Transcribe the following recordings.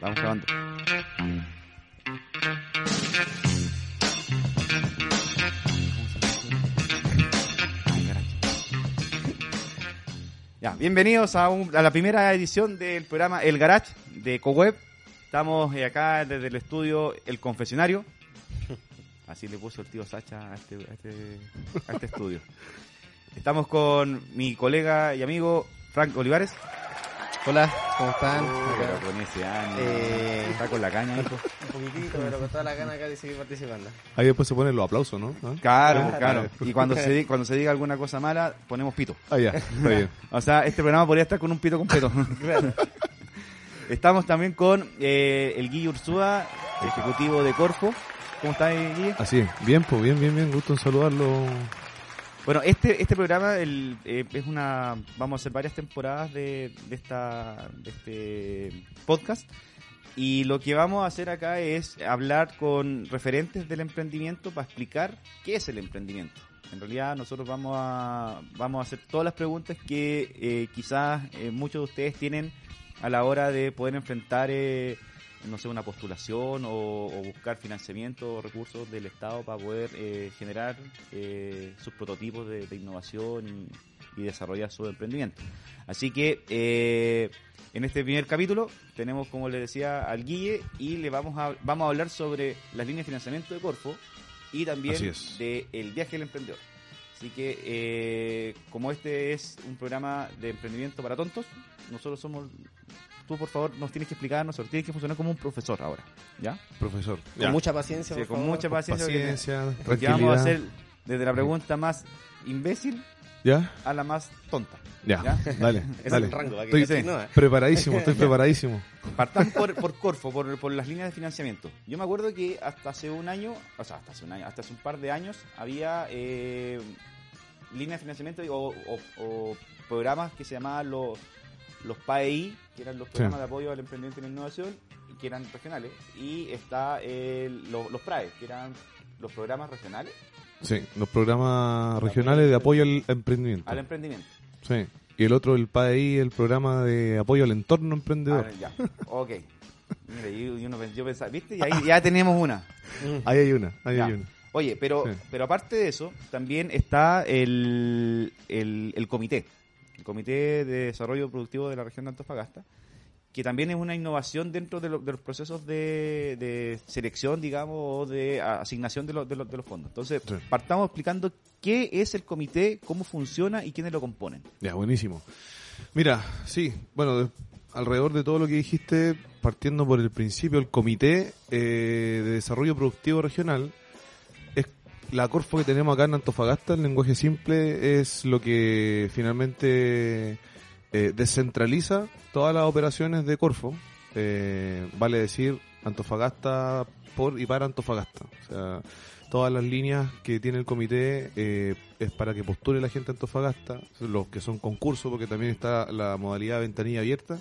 Vamos grabando. Ya, bienvenidos a, la primera edición del programa El Garage de CoWeb. Estamos eh, acá desde el estudio El Confesionario. Así le puso el tío Sacha a este, a este, a este estudio. Estamos con mi colega y amigo Frank Olivares. Hola, ¿cómo están? Pero Acá. Eh, Está con la caña, hijo. Un poquitito, pero con toda la gana acá de seguir participando. Ahí después se ponen los aplausos, ¿no? ¿Ah? Claro, Claro. claro. Y cuando se, cuando se diga alguna cosa mala, ponemos pito. Ah, ya, está bien. O sea, este programa podría estar con un pito completo. Claro. Estamos también con eh, el Guille Ursúa, ejecutivo de Corfo. ¿Cómo está, Guille? Así es. Bien, pues bien, bien, bien. Gusto en saludarlo. Bueno, este este programa el, eh, es una vamos a hacer varias temporadas de, de esta de este podcast y lo que vamos a hacer acá es hablar con referentes del emprendimiento para explicar qué es el emprendimiento. En realidad nosotros vamos a vamos a hacer todas las preguntas que eh, quizás eh, muchos de ustedes tienen a la hora de poder enfrentar eh, no sé, una postulación o, o buscar financiamiento o recursos del Estado para poder eh, generar eh, sus prototipos de, de innovación y, y desarrollar su emprendimiento. Así que eh, en este primer capítulo tenemos, como les decía, al Guille y le vamos a, vamos a hablar sobre las líneas de financiamiento de Corfo y también es. de el viaje del emprendedor. Así que, eh, como este es un programa de emprendimiento para tontos, nosotros somos. Tú, por favor, nos tienes que explicar, nosotros tienes que funcionar como un profesor ahora. ¿Ya? Profesor. Con mucha paciencia, Sí, por con favor. mucha paciencia. porque- Paciencia, porque vamos a hacer desde la pregunta más imbécil ¿Ya? a la más tonta. Ya, ¿Ya? dale, es el rango. Estoy no, ¿eh? preparadísimo, estoy preparadísimo. Partamos por, por Corfo, por, por las líneas de financiamiento. Yo me acuerdo que hasta hace un año, o sea, hasta hace un año, hasta hace un par de años, había eh, líneas de financiamiento o, o- o programas que se llamaban los, los PAEI, que eran los programas de apoyo al emprendimiento y la innovación, y que eran regionales. Y está el- lo- los PRAE, que eran los programas regionales Sí, los programas regionales de apoyo al emprendimiento. al emprendimiento. Sí. Y el otro, el PAI, el programa de apoyo al entorno emprendedor. Ah, ya, ok. Mira, yo, yo pensaba, ¿viste? Y ahí ya tenemos una. Ahí hay una, ahí Ya. hay una. Oye, pero, Sí. pero aparte de eso, también está el, el, el comité, Comité de Desarrollo Productivo de la región de Antofagasta, que también es una innovación dentro de, lo- de los procesos de, de selección, digamos, o de asignación de, los- de los- de los fondos. Entonces, Sí. partamos explicando qué es el comité, cómo funciona y quiénes lo componen. Ya, buenísimo. Mira, sí, bueno, de- alrededor de todo lo que dijiste, partiendo por el principio, el Comité eh, de Desarrollo Productivo Regional, la Corfo que tenemos acá en Antofagasta, en lenguaje simple, es lo que finalmente eh, descentraliza todas las operaciones de Corfo, eh, vale decir Antofagasta por y para Antofagasta. O sea, todas las líneas que tiene el comité eh, es para que postule la gente a Antofagasta, los que son concursos, porque también está la modalidad ventanilla abierta,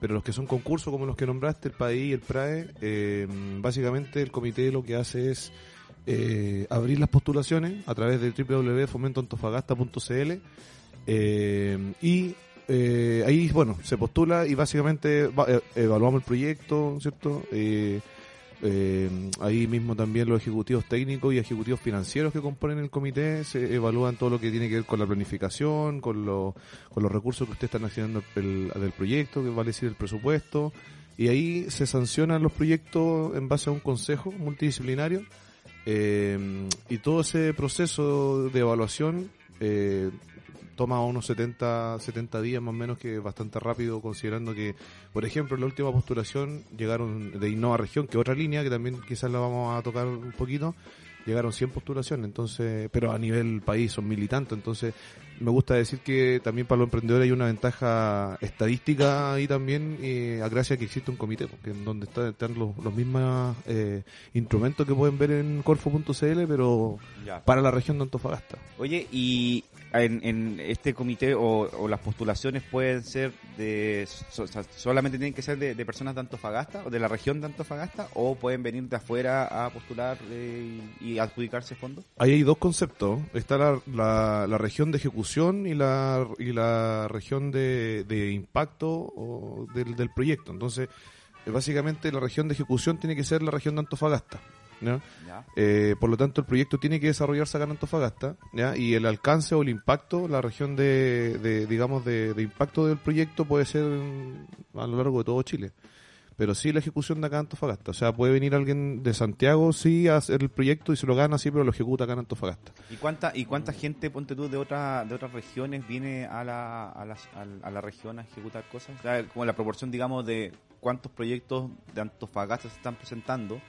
pero los que son concursos, como los que nombraste, el PAI y el PRAE, eh, básicamente el comité lo que hace es eh, abrir las postulaciones a través de www.fomentoantofagasta.cl eh, y eh, ahí, bueno, se postula y básicamente va- eh, evaluamos el proyecto, ¿cierto? Eh, eh, ahí mismo también los ejecutivos técnicos y ejecutivos financieros que componen el comité se evalúan todo lo que tiene que ver con la planificación, con, lo- con los recursos que ustedes están haciendo el- del proyecto, que vale decir el presupuesto, y ahí se sancionan los proyectos en base a un consejo multidisciplinario eh, y todo ese proceso de evaluación eh, toma unos 70, 70 días más o menos, que es bastante rápido, considerando que, por ejemplo, en la última postulación llegaron de Innova Región, que otra línea, que también quizás la vamos a tocar un poquito, llegaron 100 postulaciones, entonces, pero a nivel país son mil y tanto, entonces me gusta decir que también para los emprendedores hay una ventaja estadística ahí también, eh, a gracia que existe un comité, porque en donde está- están los, los mismos eh, instrumentos que pueden ver en corfo.cl, pero para la región de Antofagasta. Oye, y en, en este comité o, o las postulaciones pueden ser de, so- solamente tienen que ser de, personas de Antofagasta o de la región de Antofagasta o pueden venir de afuera a postular eh, y, y adjudicarse fondos. Ahí hay dos conceptos. Está la, la, la región de ejecución y la, y la región de, de impacto o del, del proyecto. Entonces, eh, básicamente la región de ejecución tiene que ser la región de Antofagasta. Eh, por lo tanto, el proyecto tiene que desarrollarse acá en Antofagasta, ¿ya? y el alcance o el impacto, la región de, de, digamos, de, de impacto del proyecto puede ser a lo largo de todo Chile. Pero sí la ejecución de acá en Antofagasta. O sea, puede venir alguien de Santiago, sí, a hacer el proyecto y se lo gana, sí, pero lo ejecuta acá en Antofagasta. ¿Y cuánta, ¿Y cuánta gente, ponte tú, de, otra, de otras regiones viene a la, a, al- a la región a ejecutar cosas? O sea, como la proporción, digamos, de cuántos proyectos de Antofagasta se están presentando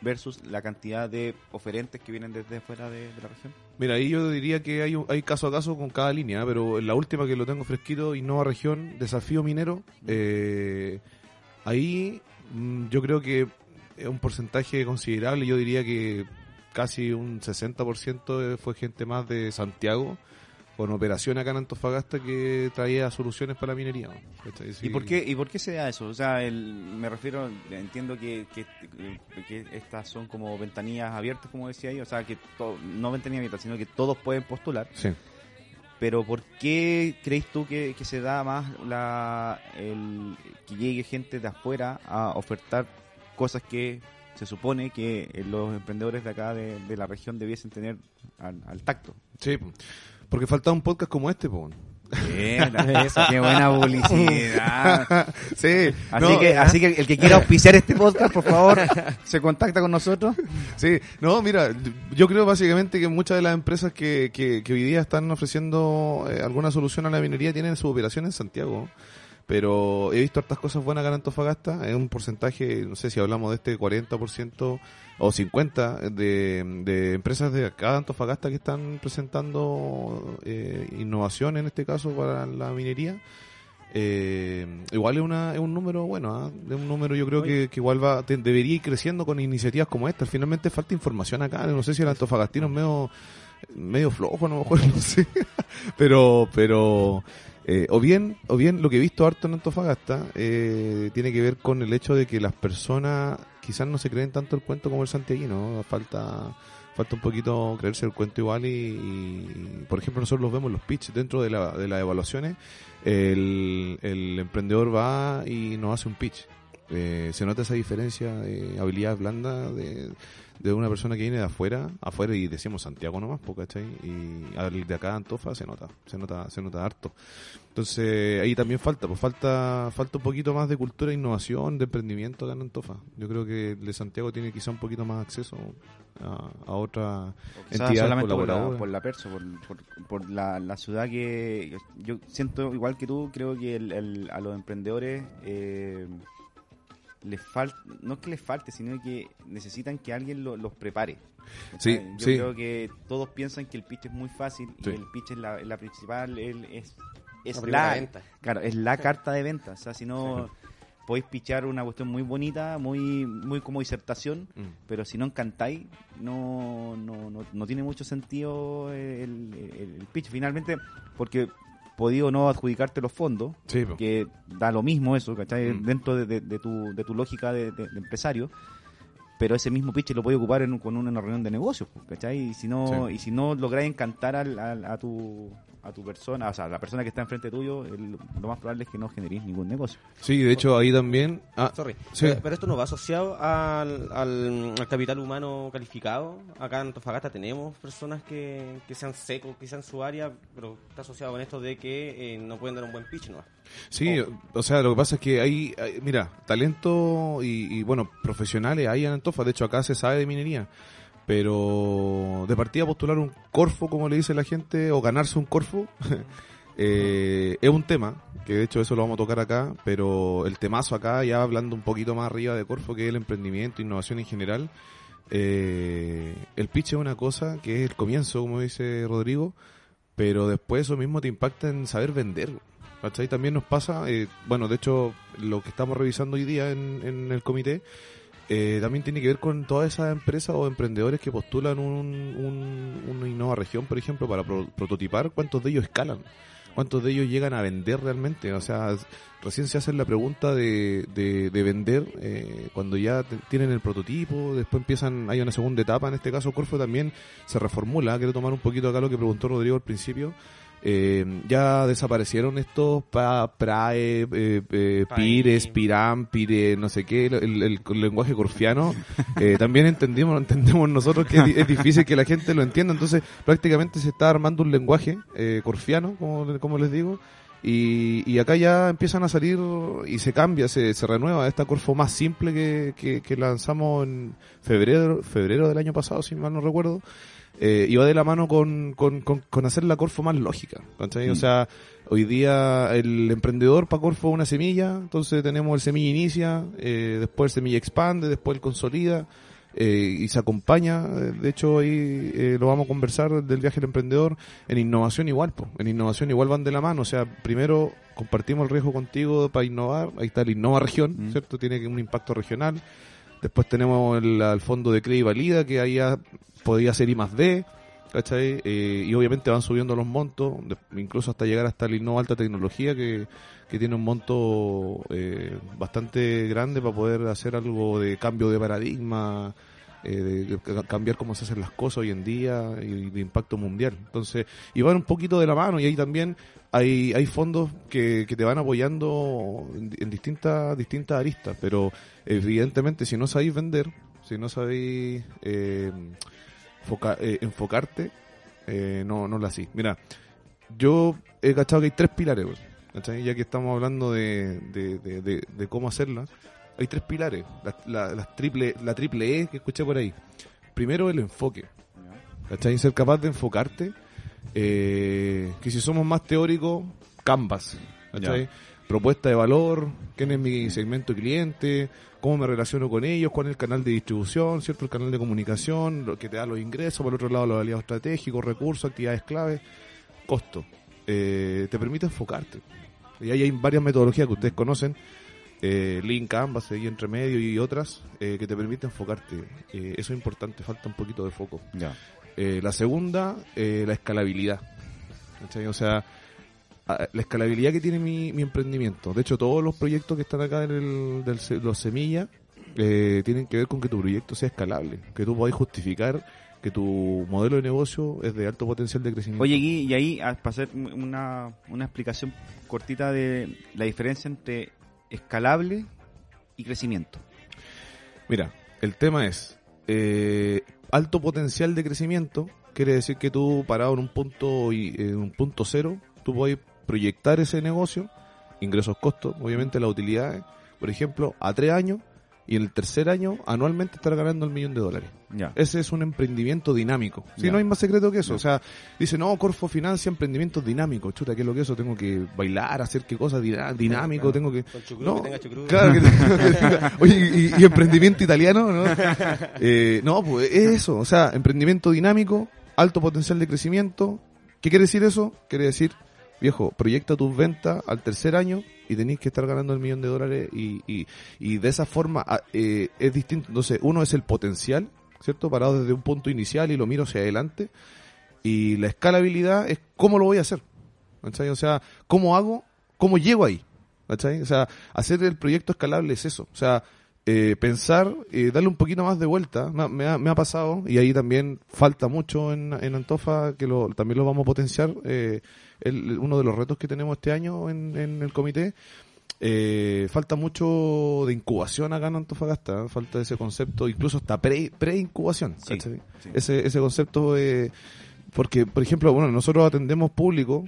versus la cantidad de oferentes que vienen desde fuera de, de la región. Mira, ahí yo diría que hay, hay caso a caso con cada línea, pero en la última que lo tengo fresquito, Innova Región, Desafío Minero, eh, ahí mm, yo creo que es un porcentaje considerable, yo diría que casi un 60% fue gente más de Santiago, con operación acá en Antofagasta que traía soluciones para la minería. ¿Y por qué y por qué se da eso? O sea, el, me refiero, entiendo que, que, que estas son como ventanillas abiertas, como decía ahí, o sea, que to- no ventanillas abiertas, sino que todos pueden postular. Sí. Pero ¿por qué crees tú que, que se da más la, el, que llegue gente de afuera a ofertar cosas que se supone que los emprendedores de acá de, de la región debiesen tener al, al tacto? Sí, porque falta un podcast como este, po. Bien, eso, qué buena publicidad. sí, Así, no, que, así que el que quiera auspiciar este podcast, por favor, se contacta con nosotros. Sí, no, mira, yo creo básicamente que muchas de las empresas que, que, que hoy día están ofreciendo eh, alguna solución a la minería tienen su operación en Santiago. Pero he visto hartas cosas buenas acá en Antofagasta. Es un porcentaje, no sé si hablamos de este 40% o 50% de, de empresas de acá de Antofagasta que están presentando eh, innovación en este caso para la minería. Eh, igual es, una, es un número bueno, ¿ah? es un número yo creo que, que igual va te- debería ir creciendo con iniciativas como esta. Finalmente falta información acá, no sé si el antofagastino es medio, medio flojo, a lo mejor, no sé, pero, pero eh, o bien, o bien lo que he visto harto en Antofagasta eh, tiene que ver con el hecho de que las personas quizás no se creen tanto el cuento como el santiaguino, ¿no? falta falta un poquito creerse el cuento igual y, por ejemplo nosotros los vemos los pitch dentro de, la, de las evaluaciones el, emprendedor va y nos hace un pitch Eh, se nota esa diferencia de habilidad blanda de, de una persona que viene de afuera afuera y decimos Santiago nomás ¿cachai? y al de acá Antofa se nota se nota se nota harto. Entonces ahí también falta pues falta falta un poquito más de cultura de innovación de emprendimiento acá en Antofa. Yo creo que el de Santiago tiene quizá un poquito más acceso a, a otra entidad solamente por la, por la perso, por, por, por la, la ciudad que yo siento igual que tú, creo que el, el- a los emprendedores eh, les falta, no es que les falte, sino que necesitan que alguien lo- los prepare. Sí. Yo sí. creo que todos piensan que el pitch es muy fácil Sí. y el pitch es la, principal, el- es, es La la, venta. claro, es la carta de venta. O sea, si no podéis pichar una cuestión muy bonita, muy, muy como disertación, Mm. pero si no encantáis, no, no, no, no tiene mucho sentido el, el- el pitch. Finalmente, porque podí o no adjudicarte los fondos, Sí, que da lo mismo eso, ¿cachai? Mm. Dentro de, de- de tu, de tu lógica de empresario, pero ese mismo pitch lo puedes ocupar en, un- con una reunión de negocios, pues, ¿cachai? Y si no, Sí. y si no logras encantar al- al- a tu a tu persona, o sea, a la persona que está enfrente tuyo, el- lo más probable es que no generéis ningún negocio. Sí, de hecho ahí también ah, Sorry. Sí. Pero, pero esto no va asociado al, al, al capital humano calificado. Acá en Antofagasta tenemos personas que, que sean secos, que sean su área, pero está asociado con esto de que eh, no pueden dar un buen pitch, ¿no? Sí, o sea, lo que pasa es que hay, hay- mira, talento y, y, bueno, profesionales hay en Antofa, de hecho acá se sabe de minería, pero de partida postular un Corfo, como le dice la gente, o ganarse un Corfo, eh, es un tema, que de hecho eso lo vamos a tocar acá, pero el temazo acá, ya hablando un poquito más arriba de Corfo, que es el emprendimiento, innovación en general, eh, el pitch es una cosa que es el comienzo, como dice Rodrigo, pero después eso mismo te impacta en saber vender. ¿Cachai? También nos pasa, eh, bueno, de hecho, lo que estamos revisando hoy día en, en el comité eh, también tiene que ver con todas esas empresas o emprendedores que postulan un, un, una innova región, por ejemplo, para pro- prototipar, cuántos de ellos escalan, cuántos de ellos llegan a vender realmente. O sea, recién se hacen la pregunta de, de, de vender eh, cuando ya tienen el prototipo, después empiezan, hay una segunda etapa, en este caso Corfo también se reformula, quiero tomar un poquito acá lo que preguntó Rodrigo al principio, Eh, ya desaparecieron estos pa, prae, eh, eh, Pae. pires, piram, pire, no sé qué, el, el- el lenguaje corfiano. Eh, también entendimos, entendemos nosotros que es, di- es difícil que la gente lo entienda, entonces prácticamente se está armando un lenguaje eh, corfiano, como, como les digo, y, y acá ya empiezan a salir y se cambia, se, se renueva esta Corfo más simple que, que, que lanzamos en febrero, febrero del año pasado, si mal no recuerdo. Eh, y va de la mano con, con, con, con hacer la Corfo más lógica. O Mm. sea, hoy día el emprendedor para Corfo es una semilla, entonces tenemos el semilla inicia, eh, después el semilla expande, después el consolida eh, y se acompaña. De hecho, ahí eh, lo vamos a conversar del viaje del emprendedor. En innovación igual, po. en innovación igual van de la mano. O sea, primero compartimos el riesgo contigo para innovar. Ahí está el Innova Región, Mm. ¿cierto? Tiene un impacto regional. Después tenemos el, fondo de crédito y valida, que ahí ya podía ser I más D. ¿cachai? Eh, y obviamente van subiendo los montos, incluso hasta llegar hasta el Innova Alta Tecnología, que, que tiene un monto eh, bastante grande para poder hacer algo de cambio de paradigma, eh, de, de ca- cambiar cómo se hacen las cosas hoy en día y de impacto mundial. Entonces, y van un poquito de la mano y ahí también hay, hay fondos que, que te van apoyando en, en distintas, distintas aristas, pero evidentemente si no sabéis vender, si no sabéis eh, foca- eh, enfocarte, eh, no, no lo hacéis. Mira, yo he cachado que hay tres pilares, ya que estamos hablando de, de, de, de- de cómo hacerla. Hay tres pilares, la, la, las triple, la triple E que escuché por ahí. Primero el enfoque, ¿cachai? Ser capaz de enfocarte, eh, que si somos más teóricos, Canvas, ¿cachai? Propuesta de valor, quién es mi segmento cliente, cómo me relaciono con ellos, cuál es el canal de distribución, ¿cierto? El canal de comunicación, lo que te da los ingresos, por el otro lado los aliados estratégicos, recursos, actividades clave, costo. Eh, te permite enfocarte. Y ahí hay varias metodologías que ustedes conocen, eh, Lean Canvas y entre medio y otras, eh, que te permiten enfocarte. Eh, eso es importante, falta un poquito de foco. Ya. La segunda, la escalabilidad. ¿Cachai? O sea, la escalabilidad que tiene mi, mi emprendimiento. De hecho, todos los proyectos que están acá en el, del, los semillas eh, tienen que ver con que tu proyecto sea escalable, que tú podáis justificar que tu modelo de negocio es de alto potencial de crecimiento. Oye, Gui, y ahí, ah, para hacer una, una explicación cortita de la diferencia entre escalable y crecimiento. Mira, el tema es eh, alto potencial de crecimiento. Quiere decir que tú parado en un punto y en un punto cero, tú puedes proyectar ese negocio, ingresos, costos, obviamente las utilidades, por ejemplo, a tres años y en el tercer año anualmente estar ganando el millón de dólares. Ya. Ese es un emprendimiento dinámico. Si no hay más secreto que eso. Ya. O sea, dice, no, Corfo financia emprendimientos dinámicos. Chuta, ¿qué es lo que es eso? Tengo que bailar, hacer qué cosa diná- dinámico, tengo que... Con chucrú, No, que tenga chucrú. Claro que, que tenga- Oye, y, y emprendimiento italiano, ¿no? Eh, no, pues es eso. O sea, emprendimiento dinámico, alto potencial de crecimiento. ¿Qué quiere decir eso? Quiere decir, viejo, proyecta tus ventas al tercer año y tenéis que estar ganando el millón de dólares y, y, y de esa forma ah, eh, es distinto. Entonces, uno es el potencial, ¿cierto? Parado desde un punto inicial y lo miro hacia adelante. Y la escalabilidad es cómo lo voy a hacer. ¿cachai? O sea, cómo hago, cómo llego ahí. ¿cachai? O sea, hacer el proyecto escalable es eso. O sea, eh, pensar, eh, darle un poquito más de vuelta. Me, ha- me ha, me ha pasado, y ahí también falta mucho en, en Antofa, que lo, también lo vamos a potenciar. eh, el- uno de los retos que tenemos este año en, en el comité. Eh, falta mucho de incubación acá en Antofagasta, ¿eh? falta ese concepto, incluso hasta pre- pre-incubación. Sí, ¿cachai? sí. ese, ese concepto eh, porque por ejemplo bueno nosotros atendemos público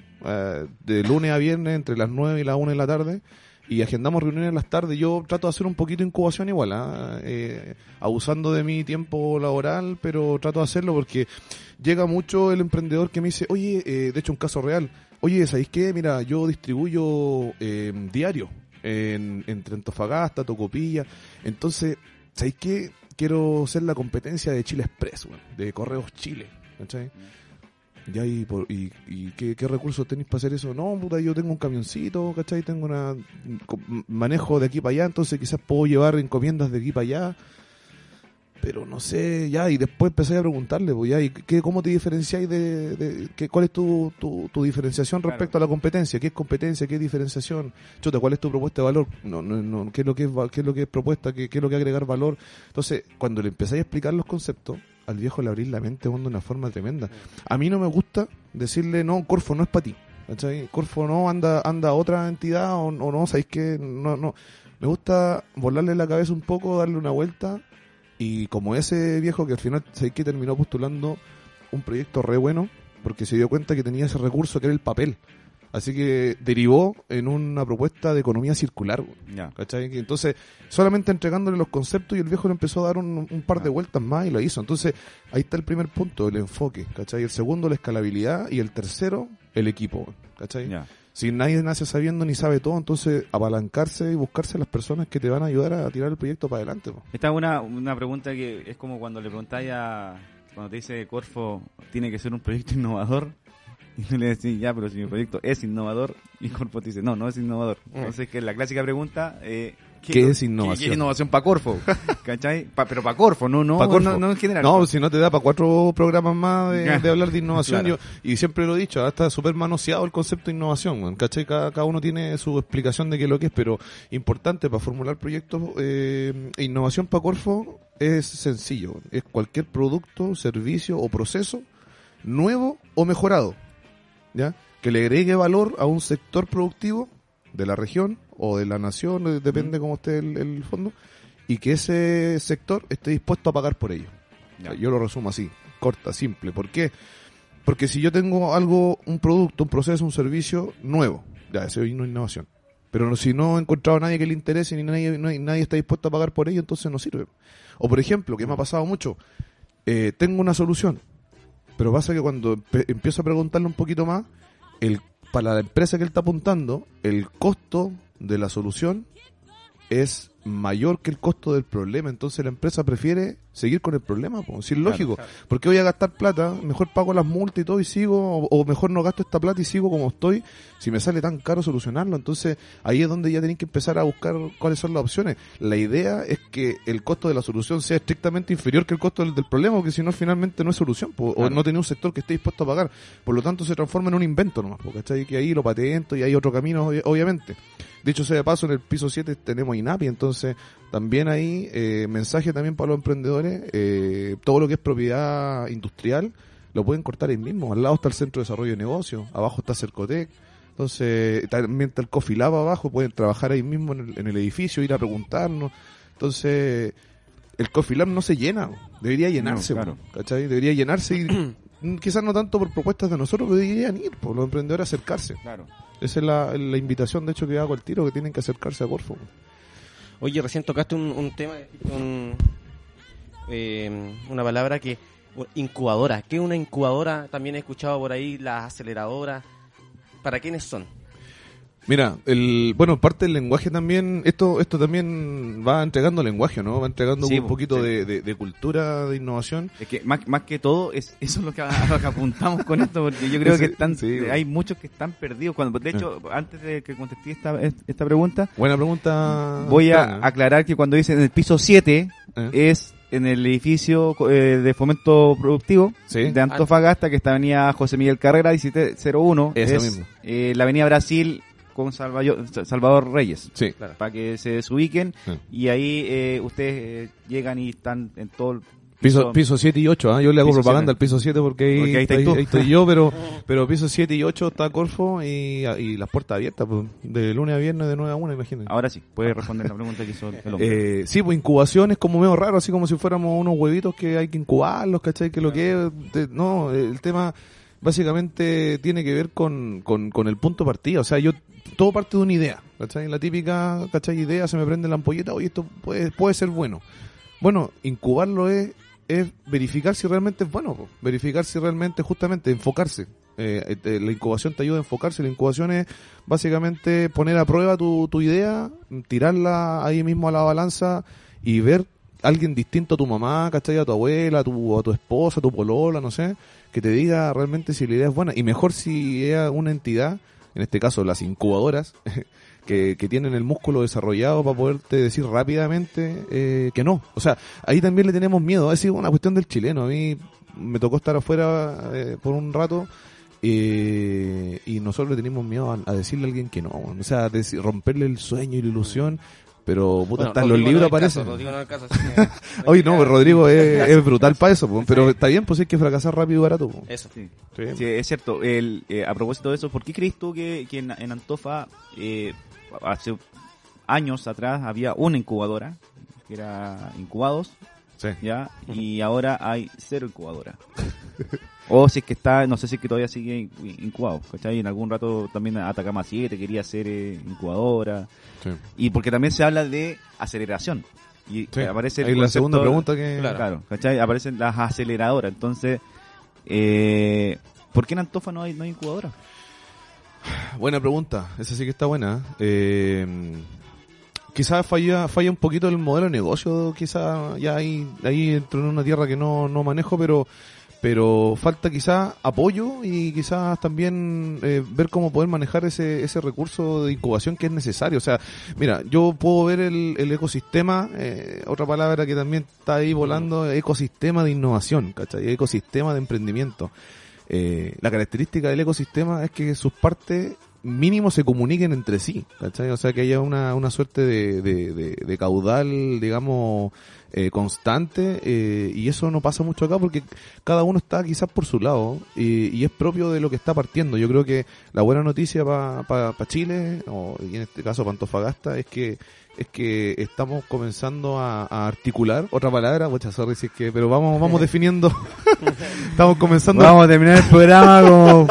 de lunes a viernes entre las 9 y las 1 de la tarde y agendamos reuniones en las tardes yo trato de hacer un poquito de incubación igual ¿ah? Eh, abusando de mi tiempo laboral pero trato de hacerlo porque llega mucho el emprendedor que me dice oye eh, de hecho un caso real oye ¿sabéis qué? mira yo distribuyo eh, diario en, entre Antofagasta, Tocopilla entonces ¿sabéis qué? quiero ser la competencia de Chile Express, weón, de Correos Chile, ¿cachai? Ya, y, por, y, y ¿qué, qué recursos tenéis para hacer eso? No, puta, yo tengo un camioncito, ¿cachai? Tengo una manejo de aquí para allá, entonces quizás puedo llevar encomiendas de aquí para allá. Pero no sé, ya, y después empecé a preguntarle, pues ya, ¿y qué, cómo te diferenciáis de, de qué, cuál es tu, tu, tu diferenciación Claro. respecto a la competencia? ¿Qué es competencia? ¿Qué es diferenciación? Chuta, ¿cuál es tu propuesta de valor? No, no, no, ¿qué es lo que es, qué es lo que es propuesta? ¿Qué, qué es lo que es agregar valor? Entonces, cuando le empezáis a explicar los conceptos, al viejo le abrís la mente de una forma tremenda. A mí no me gusta decirle, no, Corfo no es para ti. ¿cachai? Corfo no, anda anda a otra entidad o, o no, ¿sabéis qué? No, no. Me gusta volarle la cabeza un poco, darle una vuelta y como ese viejo que al final, ¿sabéis qué? Terminó postulando un proyecto re bueno porque se dio cuenta que tenía ese recurso que era el papel. Así que derivó en una propuesta de economía circular. Ya. ¿Cachai? Entonces, solamente entregándole los conceptos y el viejo le empezó a dar un, un par de vueltas más y lo hizo. Entonces, ahí está el primer punto, el enfoque, ¿cachai? El segundo, la escalabilidad y el tercero, el equipo, ¿cachai? Si nadie nace sabiendo ni sabe todo, entonces apalancarse y buscarse las personas que te van a ayudar a tirar el proyecto para adelante. po. Esta es una, una pregunta que es como cuando le preguntáis a. Cuando te dice Corfo, tiene que ser un proyecto innovador. Y tú le decís, ya, pero si mi proyecto es innovador. Y Corfo te dice, no, no es innovador. Entonces, que es la clásica pregunta. Eh, ¿Qué es innovación? ¿Qué, es innovación para Corfo? ¿Cachai? Pa- pero para Corfo, no, no, Pa' Corfo. no, no en general. No, si no te da para cuatro programas más de, hablar de innovación. Claro. Yo- y siempre lo he dicho, ahora está súper manoseado el concepto de innovación. ¿cachai? Cada, cada uno tiene su explicación de qué es lo que es, pero importante para formular proyectos. Eh, innovación para Corfo es sencillo. Es cualquier producto, servicio o proceso nuevo o mejorado. ¿Ya? Que le agregue valor a un sector productivo de la región o de la nación, depende cómo esté el, el fondo, y que ese sector esté dispuesto a pagar por ello. Ya. Yo lo resumo así, corta, simple. ¿Por qué? Porque si yo tengo algo, un producto, un proceso, un servicio nuevo, ya, eso es una innovación. Pero si no he encontrado a nadie que le interese ni nadie, no hay- nadie está dispuesto a pagar por ello, entonces no sirve. O por ejemplo, que me ha pasado mucho, eh, tengo una solución, pero pasa que cuando empiezo a preguntarle un poquito más, el, para la empresa que él está apuntando, el costo de la solución es mayor que el costo del problema. Entonces la empresa prefiere seguir con el problema. Pues, si es lógico. porque voy a gastar plata? Mejor pago las multas y todo y sigo, o, o mejor no gasto esta plata y sigo como estoy, si me sale tan caro solucionarlo. Entonces ahí es donde ya tenéis que empezar a buscar cuáles son las opciones. La idea es que el costo de la solución sea estrictamente inferior que el costo del, del problema, porque si no finalmente no es solución, po, o Claro. no tiene un sector que esté dispuesto a pagar. Por lo tanto se transforma en un invento nomás, po, ¿cachai? Que ahí lo patento y hay otro camino, obvi- obviamente. Dicho sea de paso, en el piso 7 tenemos INAPI, entonces también hay eh, mensaje también para los emprendedores, eh, todo lo que es propiedad industrial lo pueden cortar ahí mismo, al lado está el Centro de Desarrollo de Negocios, abajo está Cercotec, entonces también está el Coffee Lab abajo, pueden trabajar ahí mismo en el, en el edificio, ir a preguntarnos, entonces el Coffee Lab no se llena, debería llenarse, claro. ¿cachai? Debería llenarse y quizás no tanto por propuestas de nosotros, pero deberían ir, por los emprendedores acercarse. Claro. Esa es la, invitación, de hecho, que hago al tiro, que tienen que acercarse a Corfo. Oye, recién tocaste un, un tema, un- eh, una palabra que incubadora. ¿Qué es una incubadora? También he escuchado por ahí las aceleradoras. ¿Para quiénes son? Mira, el, bueno, parte del lenguaje también, esto, esto también va entregando lenguaje, ¿no? Va entregando Sí, un poquito sí. de, de- de cultura, de innovación. Es que más, más que todo, es, eso es lo que, a lo que apuntamos con esto, porque yo creo Sí, que están, sí. hay muchos que están perdidos. cuando De hecho, antes de que contesté esta, esta pregunta, Buena pregunta. voy a ¿eh? aclarar que cuando dicen en el piso 7, ¿Eh? es en el edificio eh, de fomento productivo Sí. de Antofagasta, que está avenida José Miguel Carrera 1701. Esa es misma. eh, la avenida Brasil con Salvador Reyes. Sí. Para que se desubiquen Sí. y ahí eh, ustedes eh, llegan y están en todo el Piso, piso 7 y 8, ¿ah? yo le hago Piso propaganda al piso 7 porque ahí, Porque ahí estás estoy, tú. ahí estoy yo, pero, pero piso 7 y 8 está Corfo y, y las puertas abiertas, pues, de lunes a viernes de 9 a 1, imagínense. Ahora sí, puede responder la pregunta que hizo el hombre. Eh, sí, pues incubación es como medio raro, así como si fuéramos unos huevitos que hay que incubarlos, ¿cachai? Que lo que es, de- no, el tema básicamente tiene que ver con, con, con el punto de partida, o sea, yo, todo parte de una idea, ¿cachai? La típica, ¿cachai? Idea, se me prende la ampolleta, oye, esto puede, puede ser bueno. Bueno, incubarlo es, es verificar si realmente es bueno, po. verificar si realmente, justamente, enfocarse. Eh, eh, la incubación te ayuda a enfocarse, la incubación es básicamente poner a prueba tu, tu idea, tirarla ahí mismo a la balanza y ver alguien distinto a tu mamá, ¿cachai? A tu abuela, a tu, a tu esposa, a tu polola, no sé, que te diga realmente si la idea es buena. Y mejor si es una entidad, en este caso las incubadoras, que, que tienen el músculo desarrollado para poderte decir rápidamente eh, que no. O sea, ahí también le tenemos miedo. Ha sido una cuestión del chileno. A mí me tocó estar afuera eh, por un rato eh, y nosotros le tenemos miedo a, decirle a alguien que no. O sea, romperle el sueño y la ilusión Pero, puta, en los libros no aparece. es caso, Rodrigo no es caso, así que- Oye, no, Rodrigo es, es brutal para eso, po. pero está bien, pues hay que fracasar rápido y barato. po. Eso. Sí. Sí. Sí, es cierto. El, eh, a propósito de eso, ¿por qué crees tú que, que en, en Antofa eh, hace años atrás había una incubadora, que era Incubados, Sí. ya, y ahora hay cero incubadoras? o si es que está, no sé si es que todavía sigue in- incubado, ¿cachai? En algún rato también Atacama 7 quería ser eh, incubadora, Sí. y porque también se habla de aceleración. Y Sí. aparece el Ahí la segunda pregunta que... Claro. Claro, ¿cachai? Aparecen las aceleradoras. Entonces, eh, ¿por qué en Antofa no hay, no hay incubadora? Buena pregunta, esa sí que está buena. Eh, quizás falla, falla un poquito el modelo de negocio, quizás ya ahí, ahí entro en una tierra que no, no manejo, pero pero falta quizás apoyo y quizás también eh, ver cómo poder manejar ese, ese recurso de incubación que es necesario. O sea, mira, yo puedo ver el, el ecosistema, eh, otra palabra que también está ahí volando, ecosistema de innovación, ¿cachai? Ecosistema de emprendimiento. Eh, la característica del ecosistema es que sus partes mínimo se comuniquen entre sí, ¿cachai? O sea, que haya una, una suerte de, de, de- de caudal, digamos, eh, constante, eh, y eso no pasa mucho acá porque cada uno está quizás por su lado, y, y es propio de lo que está partiendo. Yo creo que la buena noticia para Chile, o, y en este caso para Antofagasta, es que es que estamos comenzando a, a articular otra palabra, mucha sorry si es que, pero vamos, vamos definiendo, estamos comenzando Vamos a terminar el programa como,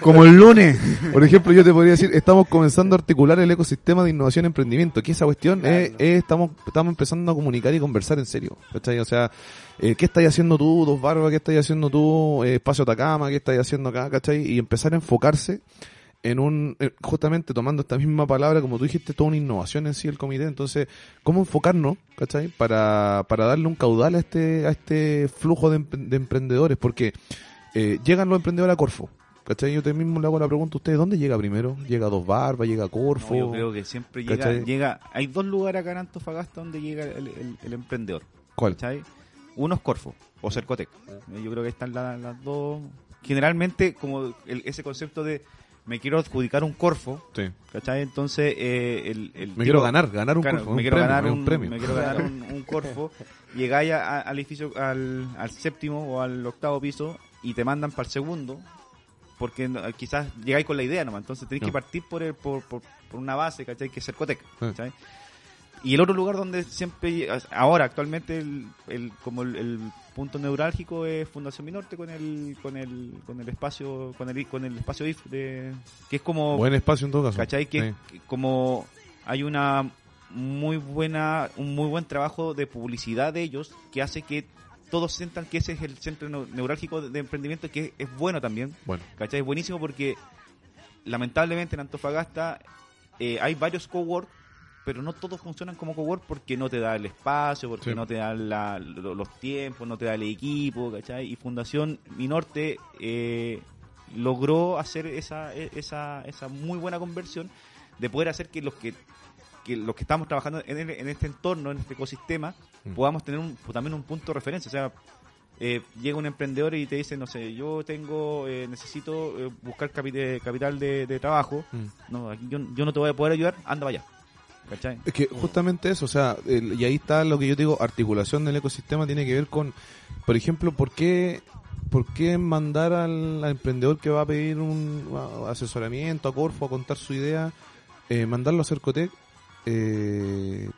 como el lunes. por ejemplo, yo te podría decir, estamos comenzando a articular el ecosistema de innovación y emprendimiento, que esa cuestión es, es- estamos, estamos empezando a comunicar y conversar en serio, ¿cachai? O sea, eh, ¿qué estáis haciendo tú, Dos Barbas? ¿Qué estáis haciendo tú, eh, Espacio Atacama? ¿Qué estáis haciendo acá, cachai? Y empezar a enfocarse en un, justamente tomando esta misma palabra, como tú dijiste, toda una innovación en sí el comité, entonces, ¿cómo enfocarnos, cachai? Para, para darle un caudal a este, a este flujo de emprendedores, porque eh, llegan los emprendedores a Corfo, ¿cachai? Yo te mismo le hago la pregunta a ustedes, ¿dónde llega primero? ¿Llega Dos Barbas? ¿Llega Corfo? No, yo creo que siempre llega, llega. Hay dos lugares acá en Antofagasta donde llega el, el- el emprendedor. ¿Cuál? ¿cachai? Uno es Corfo o Cercotec. Eh, Yo creo que están la- las dos. Generalmente, como el- ese concepto de me quiero adjudicar un Corfo, Sí. ¿cachai? Entonces, eh, el, el Me quiero ganar, ganar un Corfo, me quiero ganar un, premio. me quiero ganar un, corfo llegáis a- a- al edificio al, al séptimo o al octavo piso y te mandan para el segundo porque no- quizás llegáis con la idea nomás entonces tenéis No. que partir por, el, por, por, por una base ¿cachai? que es Cercotec. ¿cachai? y el otro lugar donde siempre ahora actualmente el, el- como el, el punto neurálgico es Fundación Minorte con el con el con el espacio con el con el espacio IF de que es como Buen espacio en todo caso. ¿Cachai? Que Sí. que como hay una muy buena, un muy buen trabajo de publicidad de ellos que hace que todos sientan que ese es el centro neu- neurálgico de, de emprendimiento que es bueno también. Bueno, ¿Cachai? Es buenísimo porque lamentablemente en Antofagasta eh, hay varios cowork pero no todos funcionan como cowork porque no te da el espacio, porque Sí. no te da la- lo- los tiempos, no te da el equipo, ¿cachai? Y Fundación Minorte eh, logró hacer esa, e- esa, esa muy buena conversión de poder hacer que los que, que los que estamos trabajando en, el- en este entorno, en este ecosistema, Mm. podamos tener un, también un punto de referencia. O sea, eh, llega un emprendedor y te dice, no sé, yo tengo, eh, necesito eh, buscar capi- eh, capital de, de trabajo, Mm. no, yo, yo no te voy a poder ayudar, anda allá. ¿Cachai? Es que justamente eso, o sea, el- y ahí está lo que yo digo, articulación del ecosistema tiene que ver con, por ejemplo, ¿por qué, por qué mandar al, al emprendedor que va a pedir un asesoramiento a Corfo a contar su idea, eh, mandarlo a Cercotec? Eh,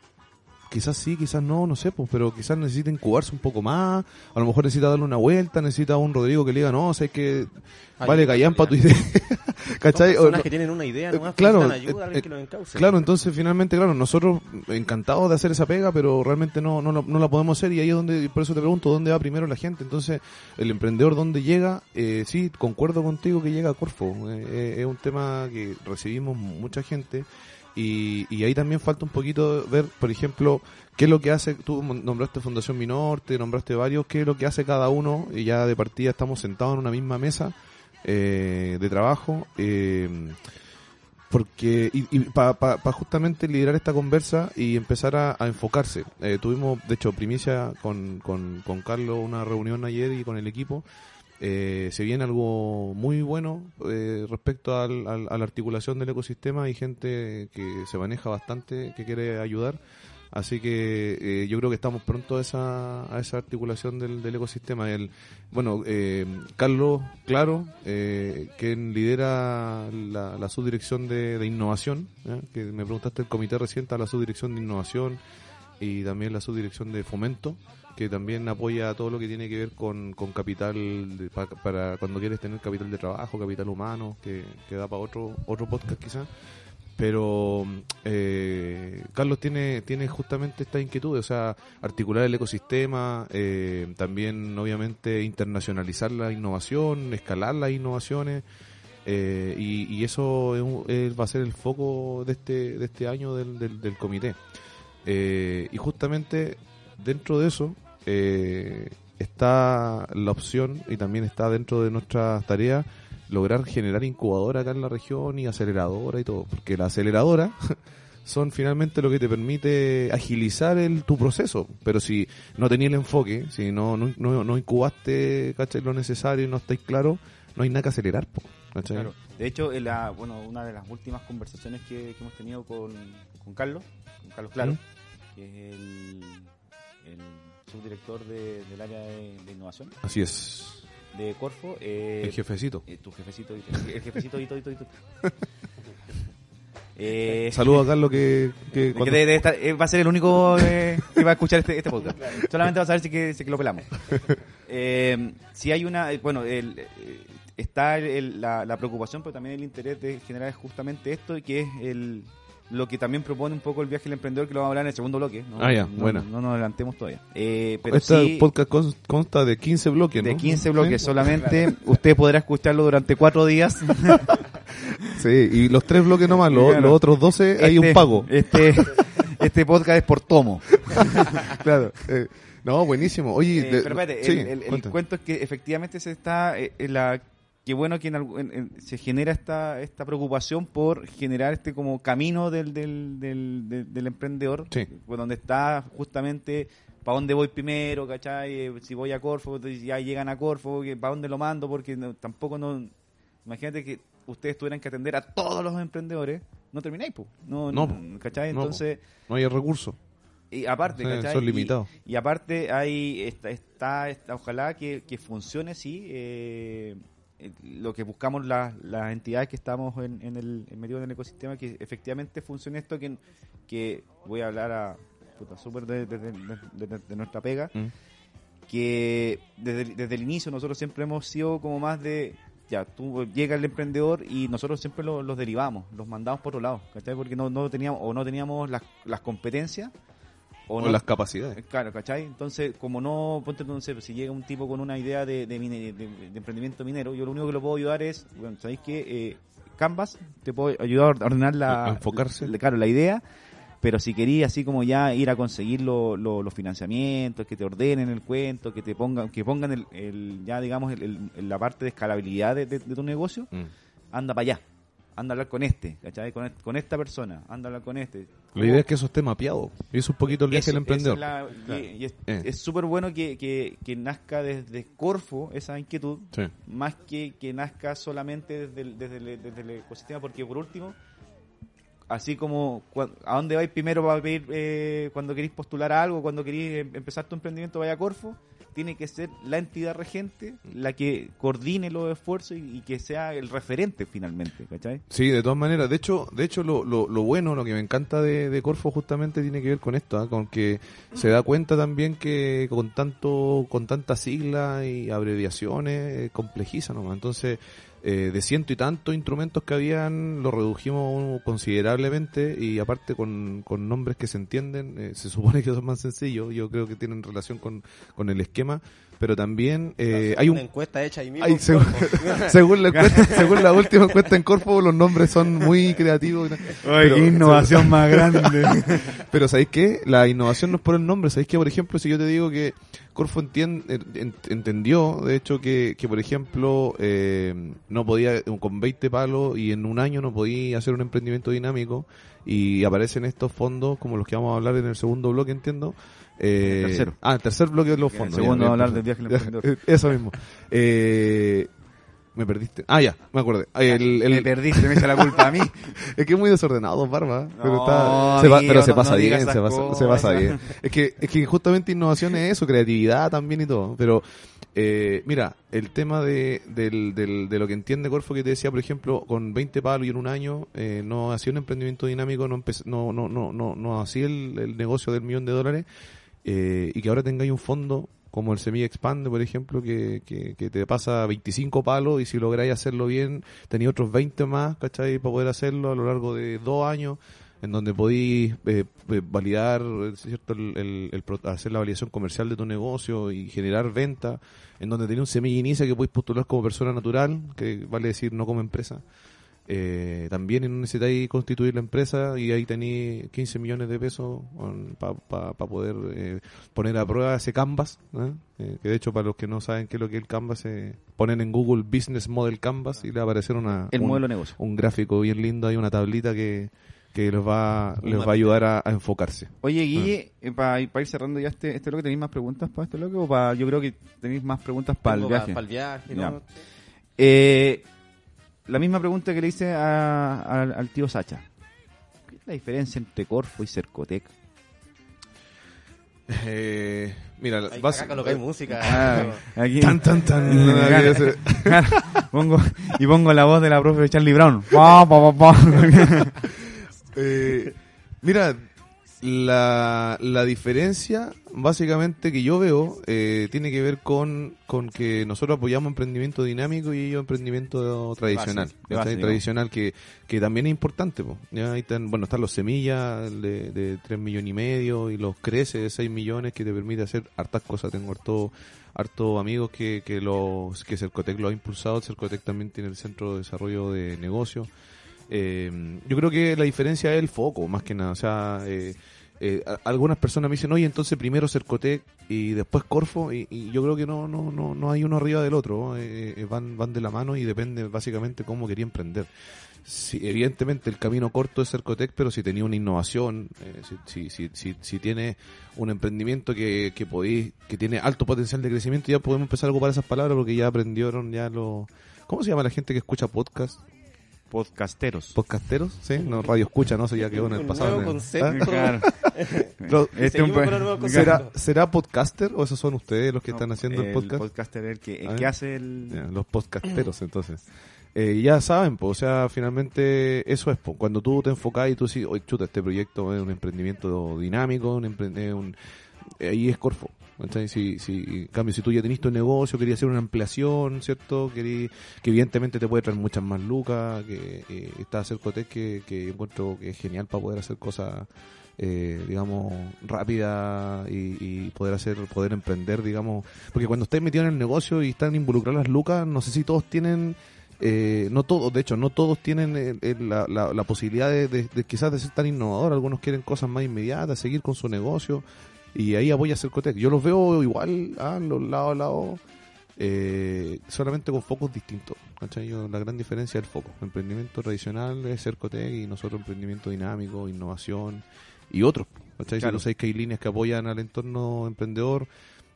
quizás sí, quizás no, no sé, pues, pero quizás necesita incubarse un poco más, a lo mejor necesita darle una vuelta, necesita un Rodrigo que le diga, no, o sea, es que vale callan para tu idea, ¿cachai? Son personas que tienen una idea, eh, nomás claro, necesitan ayuda, eh, que los encauce. Claro, entonces finalmente, claro, nosotros encantados de hacer esa pega, pero realmente no, no, no la podemos hacer y ahí es donde, por eso te pregunto, ¿dónde va primero la gente? Entonces, el emprendedor, ¿dónde llega? Eh, sí, concuerdo contigo que llega a Corfo. Eh, eh, es un tema que recibimos mucha gente y, y ahí también falta un poquito ver, por ejemplo, qué es lo que hace, tú nombraste Fundación Minorte, nombraste varios, qué es lo que hace cada uno y ya de partida estamos sentados en una misma mesa eh, de trabajo. Eh, porque y, para justamente liderar esta conversa y empezar a, a enfocarse. Eh, tuvimos, de hecho, primicia con, con, con Carlos una reunión ayer y con el equipo eh, se viene algo muy bueno eh, respecto al- a la articulación del ecosistema. Hay gente que se maneja bastante, que quiere ayudar. Así que eh, yo creo que estamos pronto a esa, a esa articulación del, ecosistema. El, bueno, eh, Carlos Claro, eh, quien lidera la, la subdirección de, de innovación, ¿eh? que me preguntaste el comité reciente a la subdirección de innovación y también la subdirección de fomento, que también apoya todo lo que tiene que ver con, con capital para cuando quieres tener capital de trabajo, capital humano, que, que da para otro, otro podcast quizás. Pero eh, Carlos tiene, tiene justamente esta inquietud, o sea, articular el ecosistema, eh, también obviamente internacionalizar la innovación, escalar las innovaciones, eh, y, eso es va a ser el foco de este, de este año del, del, del comité. Eh, y justamente dentro de eso eh, está la opción y también está dentro de nuestras tareas lograr generar incubadora acá en la región y aceleradora y todo, porque la aceleradora son finalmente lo que te permite agilizar el, tu proceso, pero si no tenías el enfoque, si no, no, no, no incubaste ¿cachai? lo necesario y no estáis claro, no hay nada que acelerar. Claro. De hecho, en la, bueno, una de las últimas conversaciones que, que hemos tenido con, con Carlos, con Carlos Claro, ¿Mm? que es el, el subdirector de- del área de, de innovación Así es, de Corfo, eh, el jefecito. eh, tu jefecito, el jefecito, Hito, Hito, Hito. Eh, Saludos a Carlos que, que que estar- eh, va a ser el único eh, que va a escuchar este, este podcast. Solamente va a saber si que, si que lo pelamos. Si hay una, bueno, el, está el- el- la, la preocupación, pero también el interés de generar justamente esto, y que es el lo que también propone un poco el viaje del emprendedor, que lo vamos a hablar en el segundo bloque. No, Ah, ya, no, buena. no nos adelantemos todavía. Eh, pero este sí, podcast cons- consta de 15 bloques, ¿no? de 15 bloques Sí. solamente, usted podrá escucharlo durante cuatro días. Sí, y los tres bloques nomás, los, Claro. los otros 12 hay Este- un pago. Este, este podcast es por tomo. claro. eh, no, buenísimo. Oye, Eh, pero espérate, sí, el, el- cuento es que efectivamente se está, eh, la, qué bueno que en en- en- se genera esta, esta preocupación por generar este como camino del, del, del, del- del emprendedor, Sí. pues, donde está justamente para dónde voy primero, ¿cachai? Eh, Si voy a Corfo, entonces ya llegan a Corfo, para dónde lo mando, porque no- tampoco no... Imagínate que ustedes tuvieran que atender a todos los emprendedores, no termináis, pues. No, No, no, ¿cachai? no. Entonces... No hay recursos. Y aparte, Sí, son Y- limitados. Y, aparte hay está, está, está- ojalá que, que funcione eh, eh, lo que buscamos las las entidades que estamos en, en el en medio del ecosistema que efectivamente funcione esto que, que voy a hablar a puta, súper de, de- de- de- de nuestra pega Mm. que desde, el- desde el inicio nosotros siempre hemos sido como más de ya tú llega el emprendedor y nosotros siempre lo- los derivamos los mandamos por otro lado ¿cachai? porque no, no teníamos o no teníamos las, las competencias O, no- las capacidades. Claro, ¿cachai? Entonces, como no, ponte no sé, si llega un tipo con una idea de, de, mine- de- de emprendimiento minero, yo lo único que lo puedo ayudar es, bueno, ¿sabéis qué? Canvas te puedo ayudar a ordenar la... A enfocarse. la- claro, la idea, pero si querías así como ya ir a conseguir lo- lo- los financiamientos, que te ordenen el cuento, que te pongan, que pongan el, el- ya digamos el- el- la parte de escalabilidad de tu negocio, Mm. anda para allá. Anda a hablar con este, ¿cachai? Con, est- con esta persona, anda a hablar con este. La idea es que eso esté mapeado. Y es un poquito el viaje del emprendedor. y- y es- Eh. es súper bueno que, que, que nazca desde Corfo esa inquietud, Sí. más que que nazca solamente desde el, desde el, desde el ecosistema, porque por último, así como a dónde vais primero para pedir eh, cuando queréis postular a algo, cuando queréis em- empezar tu emprendimiento, vaya a Corfo, tiene que ser la entidad regente la que coordine los esfuerzos y, y que sea el referente finalmente, ¿cachai? Sí, de todas maneras. De hecho, de hecho lo, lo, lo bueno, lo que me encanta de, de Corfo justamente tiene que ver con esto, ¿ah? con que se da cuenta también que con tanto con tantas siglas y abreviaciones eh, complejiza nomás. Entonces, eh, de ciento y tantos instrumentos que habían, lo redujimos considerablemente y aparte con, con nombres que se entienden, eh, se supone que son más sencillos, yo creo que tienen relación con, con el esquema, pero también eh, hay un una encuesta hecha ahí mismo. Según, según la encuesta- según la última encuesta en Corfo, los nombres son muy creativos. Pero- innovación más grande. Pero ¿sabéis qué? La innovación no es por el nombre. ¿Sabéis que, por ejemplo, si yo te digo que Corfo entien- en- entendió, de hecho, que, que por ejemplo, eh, no podía, con 20 palos y en un año no podía hacer un emprendimiento dinámico y aparecen estos fondos como los que vamos a hablar en el segundo bloque, entiendo. Eh, El tercero. Ah, el tercer bloque de los El fondos. segundo ya, hablar del viaje del emprendedor. Eso mismo. Eh, me perdiste. Ah, ya, me acordé. El, el- Me perdiste, me echa la culpa a mí. es que es muy desordenado, dos barbas. pero, está, se va- amigo, pero se no- pasa no bien, se pasa, se pasa cosas. bien. Es que, es que justamente innovación es eso, creatividad también y todo. Pero, eh, mira, el tema de, del, del- de lo que entiende Corfo, que te decía, por ejemplo, con 20 palos y en un año, eh, no hacía un emprendimiento dinámico, no, no, no, no, no, no hacía el, el negocio del millón de dólares, eh, y que ahora tengáis un fondo como el Semilla Expande, por ejemplo, que, que, que te pasa 25 palos y si lográis hacerlo bien, tenéis otros 20 más, ¿cachai? Para poder hacerlo a lo largo de dos años, en donde podéis eh, eh, validar, ¿cierto? El, el- el hacer la validación comercial de tu negocio y generar venta, en donde tenéis un Semilla Inicia que podéis postular como persona natural, que vale decir no como empresa. Eh, también no necesitáis constituir la empresa y ahí tenéis 15 millones de pesos para poder eh, poner a prueba ese Canvas, ¿eh? Eh, que de hecho para los que no saben qué es lo que es el Canvas, eh, ponen en Google Business Model Canvas y le va a aparecer una, El un, modelo de negocio. un gráfico bien lindo, hay una tablita que, que les va, les va a ayudar a, a enfocarse. Oye, Guille, para ir cerrando ya este, este bloque, ¿tenéis más preguntas para este bloque? O para, yo creo que tenéis más preguntas para el viaje. Para el viaje. Eh, la misma pregunta que le hice a- al- al tío Sacha. ¿Qué es la diferencia entre Corfo y Cercotec? Eh, mira, Ahí vas- acá coloca música. Ah, aquí. tan, tan, tan. pongo, y pongo la voz de la profe Charlie Brown. Eh, mira, la, la diferencia básicamente que yo veo eh, tiene que ver con, con que nosotros apoyamos emprendimiento dinámico y ellos emprendimiento tradicional. base, de ¿cachai? base, digamos. tradicional que, que también es importante. po. Ya ahí están, bueno, están los semillas de, de 3 millones y medio y los crece de 6 millones que te permite hacer hartas cosas. Tengo harto, harto amigos que, que, los, que Cercotec lo ha impulsado. Cercotec también tiene el Centro de Desarrollo de Negocios. Eh, yo creo que la diferencia es el foco, más que nada. O sea, eh, eh, algunas personas me dicen, oye, entonces primero Cercotec y después Corfo, y, yo creo que no, no, no, no hay uno arriba del otro. eh, eh, van, van de la mano y depende básicamente cómo quería emprender. Sí, evidentemente el camino corto es Cercotec, pero si tenía una innovación, eh, si, si, si, si, tiene un emprendimiento que, que podéis, que tiene alto potencial de crecimiento, ya podemos empezar a ocupar esas palabras porque ya aprendieron ya lo... ¿Cómo se llama la gente que escucha podcast? Podcasteros. podcasteros, ¿sí? No, radio escucha, ¿no? Eso ya quedó en el pasado. nuevo concepto. Claro. Este un el nuevo. ¿Será, ¿Será podcaster o esos son ustedes los que están haciendo el podcast? podcaster es el que, el Ah, que hace el... Ya, los podcasteros, entonces. Eh, ya saben, pues, o sea, finalmente eso es, cuando tú te enfocas y tú dices, oye, chuta, este proyecto es un emprendimiento dinámico, un, empre- un- ahí es Corfo. Si, si, cambio, si tú ya tenés tu negocio, querías hacer una ampliación, ¿cierto? Querí- que evidentemente te puede traer muchas más lucas, que eh, está Cercotec que, que encuentro que es genial para poder hacer cosas, eh, digamos, rápidas y, poder hacer, poder emprender, digamos, porque cuando estáis metidos en el negocio y están involucradas las lucas, no sé si todos tienen eh, no todos, de hecho, no todos tienen eh, eh, la, la- la posibilidad de- de quizás de ser tan innovador. Algunos quieren cosas más inmediatas, seguir con su negocio y ahí apoya Cercotec. Yo los veo igual, ah, los lado a lado, eh, solamente con focos distintos. ¿cachai? Yo- la gran diferencia es el foco. Emprendimiento tradicional es Cercotec y nosotros emprendimiento dinámico, innovación y otros. ¿cachai? Claro. Si que hay líneas que apoyan al entorno emprendedor,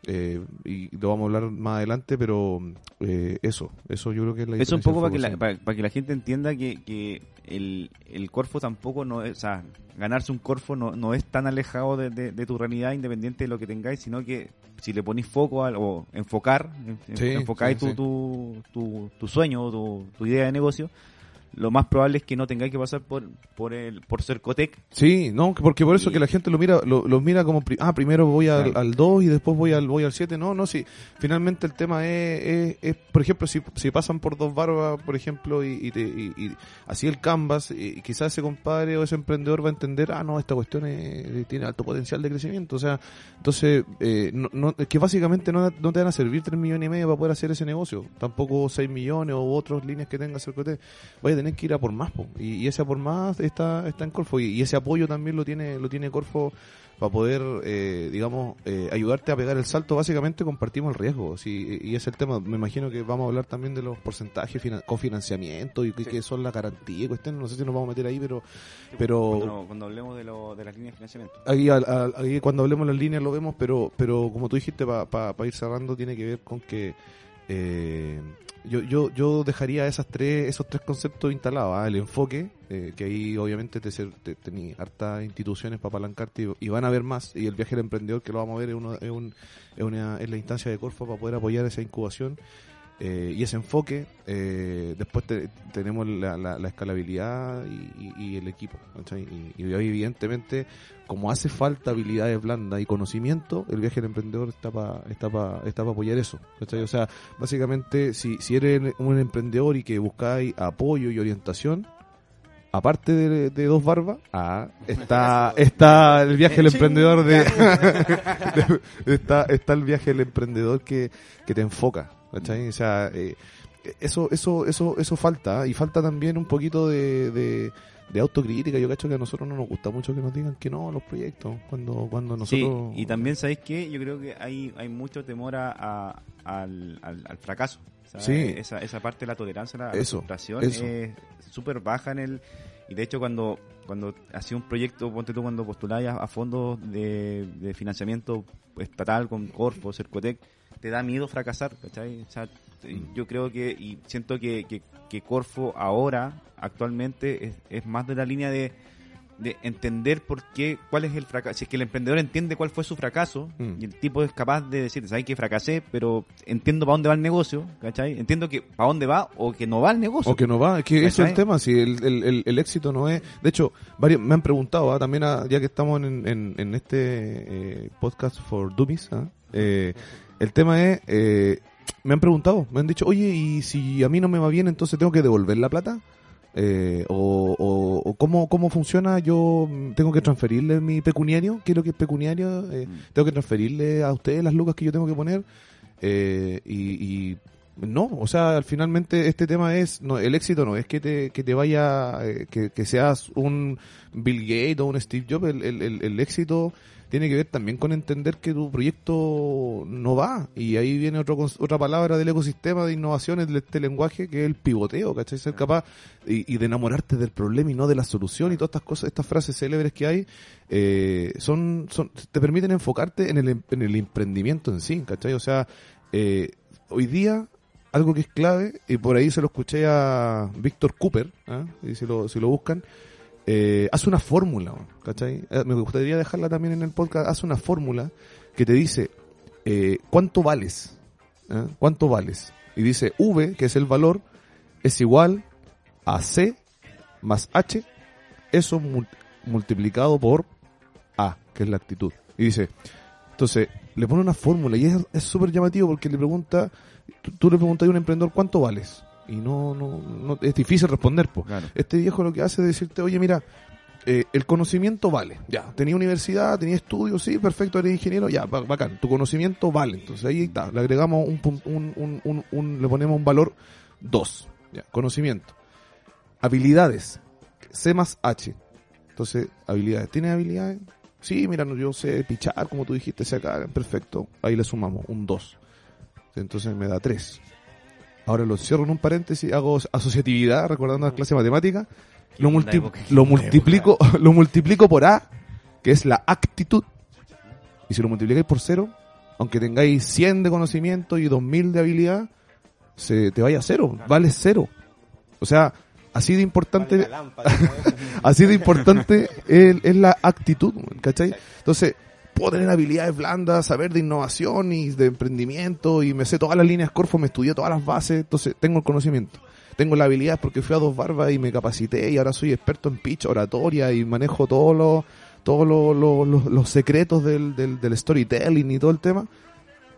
eh, y lo vamos a hablar más adelante, pero eh, eso, eso yo creo que es la Eso un poco para que, la, para, para que la gente entienda que, que el, el Corfo tampoco no es, o sea, ganarse un Corfo no, no es tan alejado de, de- de tu realidad independiente de lo que tengáis, sino que si le ponís foco al, o enfocar, en- Sí, enfocáis sí, tu, sí. Tu, tu, tu sueño o tu, tu idea de negocio, lo más probable es que no tengáis que pasar por, por el, por Cercotec. Sí, no, que- porque por eso Y- que la gente lo mira, lo, lo mira como, pri- ah, primero voy al, Claro. al 2 y después voy al voy al 7. No, no, sí. Finalmente el tema es, es, es, por ejemplo, si, si pasan por dos barbas, por ejemplo, y, y, te- y- así el canvas, y quizás ese compadre o ese emprendedor va a entender, ah, no, esta cuestión es- tiene alto potencial de crecimiento. O sea, entonces, eh, no, no, es que básicamente no, no te van a servir 3 millones y medio para poder hacer ese negocio. Tampoco 6 millones u otras líneas que tenga Cercotec. Vaya a tener que ir a por más, po. Y, y ese a por más está, está en Corfo. Y, y ese apoyo también lo tiene, lo tiene Corfo para poder, eh, digamos, eh, ayudarte a pegar el salto, básicamente compartimos el riesgo. Sí, y es el tema, me imagino que vamos a hablar también de los porcentajes, finan- cofinanciamiento y qué qué son la garantía y cuestiones, no sé si nos vamos a meter ahí, pero... pero Cuando, cuando hablemos de, lo, de las líneas de financiamiento. Ahí, al- al- ahí cuando hablemos las líneas lo vemos, pero pero como tú dijiste, para ir cerrando, tiene que ver con que eh, yo, yo, yo dejaría esas tres, esos tres conceptos instalados. ¿ah? El enfoque, eh, que ahí obviamente te, te, hartas instituciones para apalancarte y, van a haber más. Y el viaje del emprendedor, que lo vamos a ver, es, uno, es, un, es, una, es la instancia de Corfo para poder apoyar esa incubación. Eh, y ese enfoque, eh, después te- tenemos la, la- la escalabilidad y, y- y el equipo. Y, y hoy, evidentemente, como hace falta habilidades blandas y conocimiento, el viaje del emprendedor está para está pa, está pa apoyar eso. ¿cachai? O sea, básicamente, si, si eres un emprendedor y que buscáis apoyo y orientación, aparte de, de dos barbas, ah, está, está el viaje del emprendedor de, de- está, está el viaje del emprendedor que, que te enfoca. ¿Cachai? O sea, eh, eso, eso, eso, eso falta, y falta también un poquito de, de, de autocrítica. Yo cacho que a nosotros no nos gusta mucho que nos digan que no los proyectos, cuando, cuando nosotros... Sí, y también, ¿sabéis qué? Yo creo que hay, hay mucho temor a, a- al, al, al fracaso. Sí. Esa, esa parte de la tolerancia la Eso, frustración eso. es súper baja en el... Y de hecho, cuando cuando hacía un proyecto, ponte tú cuando postuláis a, a fondos de, de financiamiento estatal con Corfo, Cercotec, te da miedo fracasar, ¿cachai? O sea, Mm. yo creo que, y siento que, que, que Corfo ahora, actualmente, es, es más de la línea de, de entender por qué, cuál es el fracaso. Si es que el emprendedor entiende cuál fue su fracaso, Mm. y el tipo es capaz de decir, ¿sabes que fracasé? Pero entiendo para dónde va el negocio, ¿cachai? Entiendo que para dónde va o que no va el negocio. O que no va, es que eso es ¿Cachai? el tema, si el, el, el- el éxito no es... De hecho, varios me han preguntado, ah, también ah, ya que estamos en, en, en este eh, podcast for Dummies, ah, eh, el tema es, eh, me han preguntado, me han dicho, oye, y si a mí no me va bien, entonces tengo que devolver la plata. Eh, o, o, o cómo, cómo funciona, yo mm, tengo que transferirle mi pecuniario, ¿qué es lo que es pecuniario? Eh, Mm. tengo que transferirle a ustedes las lucas que yo tengo que poner. Eh, y, y no, o sea, al finalmente este tema es, no, el éxito no es que te, que te vaya, eh, que, que seas un Bill Gates o un Steve Jobs, el, el, el- el éxito tiene que ver también con entender que tu proyecto no va. Y ahí viene otro, otra palabra del ecosistema de innovaciones de este lenguaje que es el pivoteo, ¿cachai? Ser capaz y, y de enamorarte del problema y no de la solución y todas estas cosas, estas frases célebres que hay, eh, son, son, te permiten enfocarte en el, em- en el emprendimiento en sí, ¿cachai? O sea, eh, hoy día algo que es clave, y por ahí se lo escuché a Víctor Cooper, ¿ah? y si lo, si lo buscan, eh, hace una fórmula, ¿cachai? Eh, Me gustaría dejarla también en el podcast, hace una fórmula que te dice eh, cuánto vales, ¿ah? cuánto vales, y dice V, que es el valor, es igual a C más H, eso mul- multiplicado por A, que es la actitud. Y dice, entonces, le pone una fórmula y es súper llamativo porque le pregunta, tú le preguntas a un emprendedor cuánto vales. Y no, no, no es difícil responder, pues. Claro. Este viejo lo que hace es decirte, oye, mira, eh, el conocimiento vale. Ya, tenía universidad, tenía estudios, sí, perfecto, eres ingeniero, ya, ba- bacán. Tu conocimiento vale. Entonces ahí está, le agregamos un, un, un, un, un- le ponemos un valor 2. Ya, conocimiento. Habilidades, C más H. Entonces, habilidades. ¿Tienes habilidades? Sí, mira, no, yo sé pichar, como tú dijiste, sacar, perfecto. Ahí le sumamos un 2. Entonces me da 3. Ahora lo cierro en un paréntesis, hago asociatividad, recordando las clases de matemáticas. Lo, multi- lo multiplico, lo multiplico por A, que es la actitud. Y si lo multiplicáis por 0, aunque tengáis 100 de conocimiento y 2000 de habilidad, se te vaya a cero, vale cero. O sea, así de importante, así de importante es, es la actitud, ¿cachai? Entonces, puedo tener habilidades blandas, saber de innovación y de emprendimiento y me sé todas las líneas Corfo, me estudié todas las bases, entonces tengo el conocimiento. Tengo la habilidad porque fui a dos barbas y me capacité y ahora soy experto en pitch, oratoria y manejo todos los todos los- los- los secretos del, del, del storytelling y todo el tema.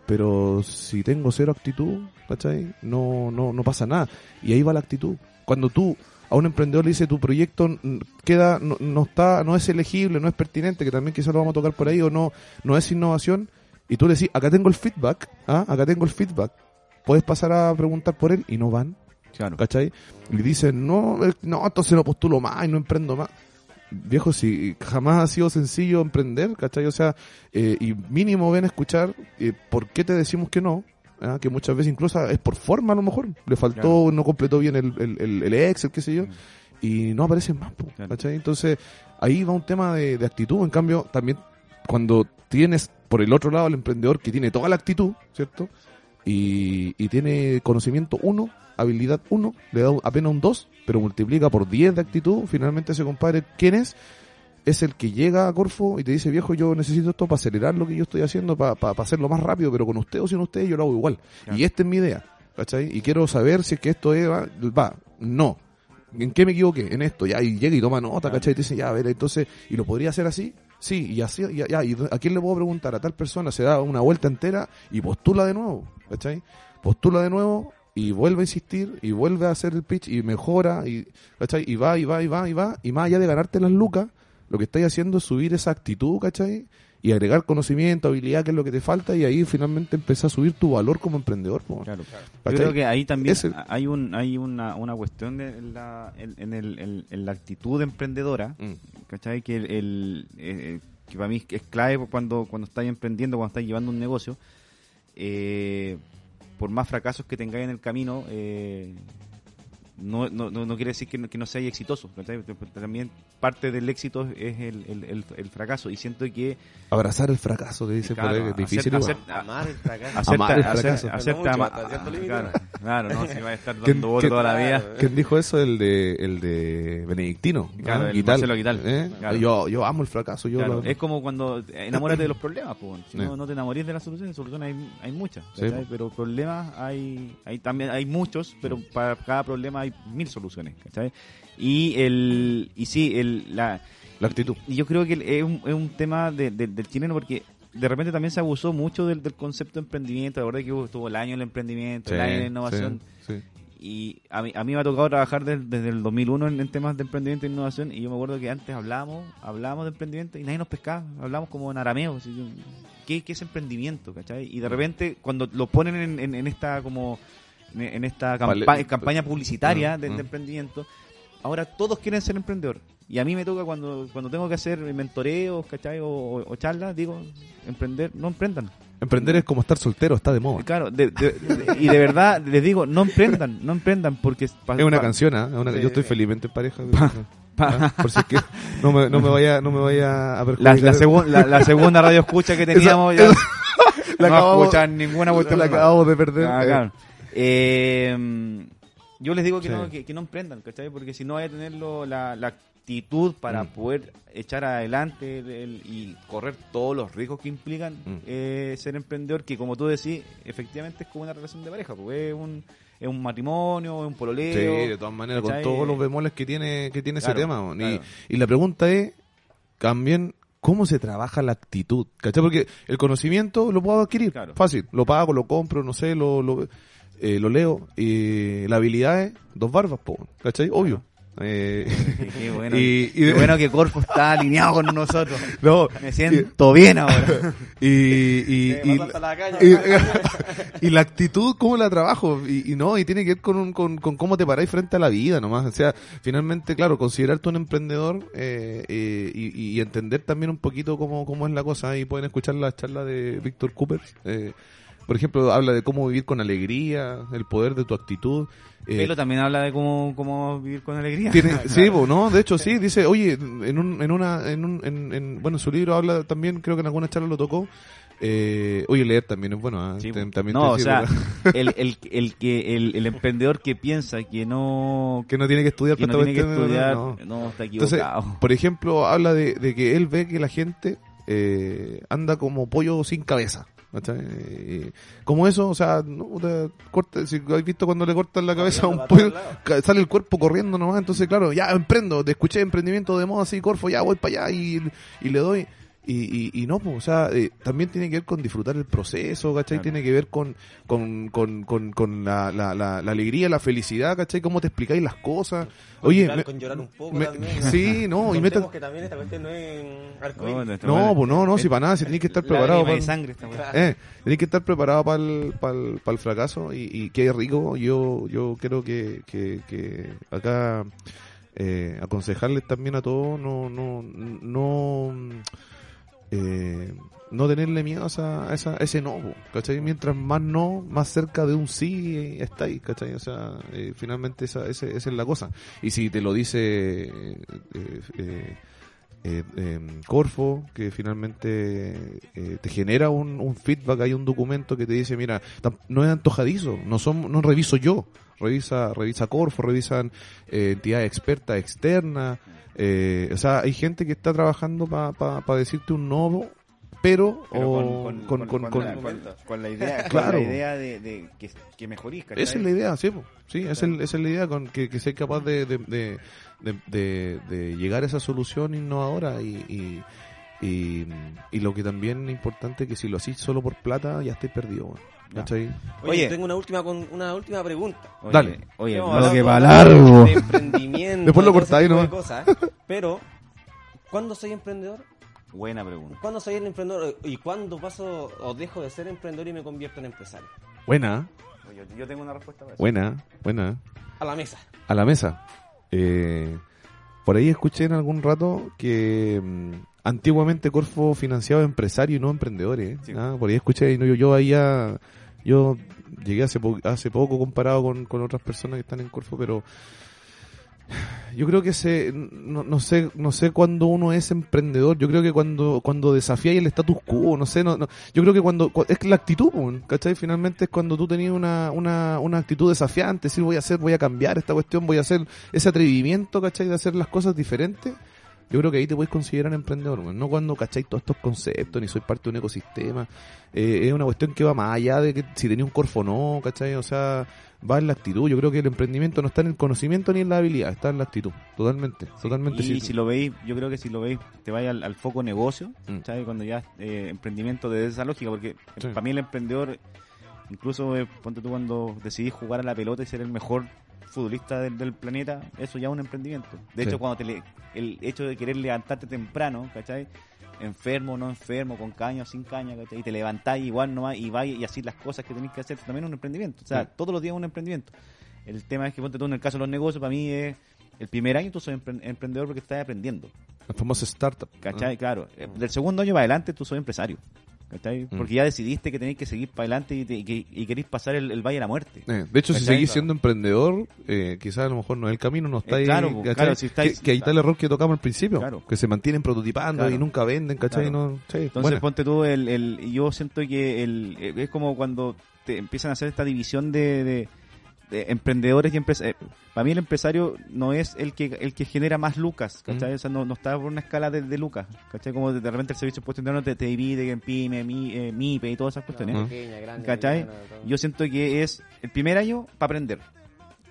Pero si tengo cero actitud, ¿cachai? No, no, no pasa nada. Y ahí va la actitud. Cuando tú a un emprendedor le dices tu proyecto queda, no, no está, no es elegible, no es pertinente, que también quizás lo vamos a tocar por ahí, o no, no es innovación, y tú le decís, acá tengo el feedback, ¿ah? acá tengo el feedback, puedes pasar a preguntar por él y no van, Claro. ¿cachai? Y dicen, no, eh, no, entonces no postulo más y no emprendo más. viejo, si jamás ha sido sencillo emprender, ¿cachai? O sea, eh, y mínimo ven a escuchar eh, por qué te decimos que no, ¿ah? que muchas veces incluso es por forma a lo mejor, le faltó, Claro. no completó bien el, el, el- el Excel, qué sé yo, Mm. y no aparecen más, po. Entonces, ahí va un tema de, de actitud, en cambio, también cuando tienes por el otro lado al emprendedor que tiene toda la actitud, ¿cierto? Y, y tiene conocimiento uno, habilidad uno, le da apenas un 2, pero multiplica por 10 de actitud, finalmente ese compadre, ¿quién es? Es el que llega a Corfo y te dice, viejo, yo necesito esto para acelerar lo que yo estoy haciendo, para, para, hacerlo más rápido, pero con usted o sin usted yo lo hago igual. Claro. Y esta es mi idea, ¿cachai? Y quiero saber si es que esto es, va, va, no. ¿En qué me equivoqué? En esto, ya, y llega y toma nota, Claro. ¿cachai? Y te dice, ya, a ver, entonces, ¿y lo podría hacer así? Sí, y así, ya, ya, ¿y a quién le puedo preguntar? A tal persona, se da una vuelta entera y postula de nuevo, ¿cachai? Postula de nuevo y vuelve a insistir y vuelve a hacer el pitch y mejora y, ¿cachai? Y va, y va, y va, y va, y más allá de ganarte las lucas, lo que estáis haciendo es subir esa actitud, ¿cachai? Y agregar conocimiento, habilidad, que es lo que te falta, y ahí finalmente empezás a subir tu valor como emprendedor. po. Claro. Yo creo que ahí también el- hay un hay una, una cuestión de en la, en, en el, en- en la actitud emprendedora, Mm. ¿cachai? Que, el, el- eh, que para mí es clave cuando, cuando estáis emprendiendo, cuando estáis llevando un negocio. eh, por más fracasos que tengáis en el camino, eh, no, no, no, no quiere decir que no, que no seáis exitoso. También parte del éxito es el, el, el- el fracaso. Y siento que Abrazar el fracaso, que dice Claro, por ahí, que es difícil. hacer- Amar el fracaso. Amar el fracaso. no límite, claro, claro, no, si va a estar ¿Quién- dando bola toda la vida. ¿Quién dijo eso? El de, el de Benedictino. Claro, ¿ah? el Guital. Marcelo Guital. ¿Eh? Claro. Yo, yo amo el fracaso. Yo Claro, lo- es como cuando enamórate de los problemas, pues, si Sí. no, no te enamorís de las soluciones, soluciones hay, hay muchas, Sí, po. pero problemas hay, hay también hay muchos, pero para cada problema hay mil soluciones, ¿cachai? Y el y sí, el la La actitud. y yo creo que es un, es un tema de- de- del chileno porque de repente también se abusó mucho del, del concepto de emprendimiento, la verdad que estuvo el año del emprendimiento, el año de la innovación, sí, sí. y a mí, a mí me ha tocado trabajar del- desde el 2001 en, en temas de emprendimiento e innovación y yo me acuerdo que antes hablábamos, hablábamos de emprendimiento y nadie nos pescaba, hablamos como en arameo, así, ¿qué, qué es emprendimiento? ¿cachai? Y de repente cuando lo ponen en, en- en esta como en, esta campa- Vale. campaña publicitaria de, de Mm. emprendimiento, ahora todos quieren ser emprendedor. Y a mí me toca cuando, cuando tengo que hacer mentoreos, ¿cachai? O, o- o charlas, digo, emprender, no emprendan. Emprender es como estar soltero, está de moda. Claro, de- de- de- y de verdad les digo, no emprendan, no emprendan porque... pa- Es una pa- canción, Sí. Yo estoy felizmente en pareja. Pa- Ah, Por si es que no me, no me vaya, no me vaya a perjudicar. la, segun- la- la segunda radio escucha que teníamos ya esa- no la acabamos- escuchan ninguna cuestión la acabamos de perder. Ah, eh. claro. Eh, yo les digo que, Sí. no, que, que no emprendan, ¿cachai? Porque si no hay que tener la, la actitud para Mm. poder echar adelante el- y correr todos los riesgos que implican Mm. eh, ser emprendedor, que como tú decís, efectivamente es como una relación de pareja, pues es un, es un matrimonio, es un pololeo. Sí, de todas maneras, con todos los bemoles que tiene, que tiene Claro, ese tema. Y, y la pregunta es, también, ¿cómo se trabaja la actitud? ¿Cachai? Porque el conocimiento lo puedo adquirir, Claro. fácil. Lo pago, lo compro, no sé, lo, lo, eh, lo leo. Y la habilidad es dos barbas, po, ¿cachai? Obvio. Eh, Qué bueno, Y- y qué de- bueno que Corfo está alineado con nosotros. no, Me siento bien ahora. y, y, y- la calle, y- y la actitud, ¿cómo la trabajo? Y, y no, y tiene que ver con, un- con, con cómo te paráis frente a la vida nomás. O sea, finalmente, claro, considerarte un emprendedor eh, eh, y, y entender también un poquito cómo, cómo es la cosa. Y pueden escuchar la charla de Víctor Cooper. eh, por ejemplo, habla de cómo vivir con alegría, el poder de tu actitud. eh, Pelo también habla de cómo, cómo vivir con alegría. tiene, sí, no, de hecho sí, dice, oye, en un, en una, en un, en, en- bueno, en su libro habla también, creo que en alguna charla lo tocó, eh, oye, leer también es bueno, ah, Sí, también no, te o sea, el, el, el, que, el, el emprendedor que piensa que no, que no tiene que estudiar que no tiene que estudiar, no. no, está Entonces, equivocado. por ejemplo, habla de, de que él ve que la gente eh, anda como pollo sin cabeza. ¿Cachai? Como eso, o sea, no, corta, si has visto cuando le cortan la cabeza a un pollo, sale el cuerpo corriendo nomás, entonces claro, ya emprendo, te escuché emprendimiento de moda así, Corfo, ya voy para allá y, y le doy. Y, y, y no, pues, o sea, eh, también tiene que ver con disfrutar el proceso, ¿cachai? Claro. Tiene que ver con, con, con, con, con la, la, la, la alegría, la felicidad, ¿cachai? Cómo te explicáis las cosas. Con Oye, llorar, me- con llorar un poco me- también. sí, no, y meta- Contemos que también esta cuestión no es arcoíris. No, No, bueno, pues no, no, si para nada, si tenés que estar preparado para sangre eh, que estar preparado para el, para el, para el fracaso y, y qué rico, yo yo creo que, que, que acá eh, aconsejarles también a todos no, no, no, eh, no tenerle miedo a, esa, esa- ese no, ¿cachai? Mientras más no, más cerca de un sí eh, estáis, ¿cachai? O sea, eh, finalmente esa, ese- esa es la cosa. Y si te lo dice eh, eh, Corfo, que finalmente te genera un, feedback, hay un documento que te dice, mira, no es antojadizo, no son, no reviso yo, revisa, revisa Corfo, revisan entidades expertas externas, eh, o sea, hay gente que está trabajando para decirte un no, pero, con, con, con- con la, idea, Claro. con la idea de, de que, que. Esa es la idea, sí, sí esa, es, esa es la idea, con que, que seas capaz de, de, de, llegar a esa solución innovadora y, y, y, y lo que también es importante que si lo hacís solo por plata ya estés perdido. ¿Cachai? Oye, Oye. tengo una última con una última pregunta. Oye, Dale. Oye, hablado que va largo. rato De emprendimiento. Después lo cortáis, ¿no? cosas, pero, ¿cuándo soy emprendedor? Buena pregunta. ¿Cuándo soy el emprendedor? ¿Y cuándo paso o dejo de ser emprendedor y me convierto en empresario? Buena, Oye, yo tengo una respuesta para eso. buena, buena. A la mesa. A la mesa. Eh, por ahí escuché en algún rato que mm, antiguamente Corfo financiaba empresarios y no emprendedores. Sí. ¿ah? Por ahí escuché y no, yo, yo ahí ya, yo llegué hace, po- hace poco comparado con, con otras personas que están en Corfo, pero yo creo que se, no, no sé, no sé cuándo uno es emprendedor. Yo creo que cuando, cuando desafía el status quo, no sé, no, no- yo creo que cuando, cu- es la actitud, ¿cachai? Finalmente es cuando tú tenías una, una, una actitud desafiante, decir voy a hacer, voy a cambiar esta cuestión, voy a hacer ese atrevimiento, ¿cachai? De hacer las cosas diferentes. Yo creo que ahí te puedes considerar emprendedor, no cuando cacháis todos estos conceptos, ni soy parte de un ecosistema. Eh, es una cuestión que va más allá de que si tenía un corfo o no, ¿cachai? O sea, va en la actitud. Yo creo que el emprendimiento no está en el conocimiento ni en la habilidad, está en la actitud. Totalmente, totalmente. Y sí. si lo veis, yo creo que si lo veis, te vaya al, al foco negocio, Mm. ¿sabes? Cuando ya eh, emprendimiento desde esa lógica, porque Sí. para mí el emprendedor, incluso eh, ponte tú cuando decidís jugar a la pelota y ser el mejor futbolista del, del planeta, eso ya es un emprendimiento. De Sí. hecho, cuando te le- el hecho de querer levantarte temprano, ¿cachai? Enfermo, no enfermo, con caña o sin caña, ¿cachai? Y te levantáis igual nomás y vais y así las cosas que tenéis que hacer, también es un emprendimiento. O sea, Sí. todos los días es un emprendimiento. El tema es que ponte tú en el caso de los negocios, para mí es el primer año tú empre- emprendedor porque estás aprendiendo. La famosa startup. ¿Cachai? Claro. Eh, Del segundo año para adelante tú soy empresario. ¿Cachai? Mm. Porque ya decidiste que tenéis que seguir para adelante y, te- y y queréis pasar el, el valle a la muerte. Eh, de hecho, si seguís siendo emprendedor, eh, quizás a lo mejor no es el camino, no Eh, ahí. claro, ¿cachai? claro, si estáis- que, que ahí está el error que tocamos al principio, Claro. que se mantienen prototipando y nunca venden, ¿cachai? No, sí, Entonces, buena. ponte tú, el, el, yo siento que el, eh, es como cuando te empiezan a hacer esta división de, de- de emprendedores y empresarios. para mí el empresario no es el que el que genera más lucas, ¿cachai? Mm. O sea, no, no está por una escala de, de lucas, ¿cachai? Como de, de repente el servicio de impuesto interno te, te divide en PYME, Mi- eh, MIPE y todas esas cuestiones. Ajá. Pequeña, grande, ¿Cachai? Yo siento que es el primer año para aprender.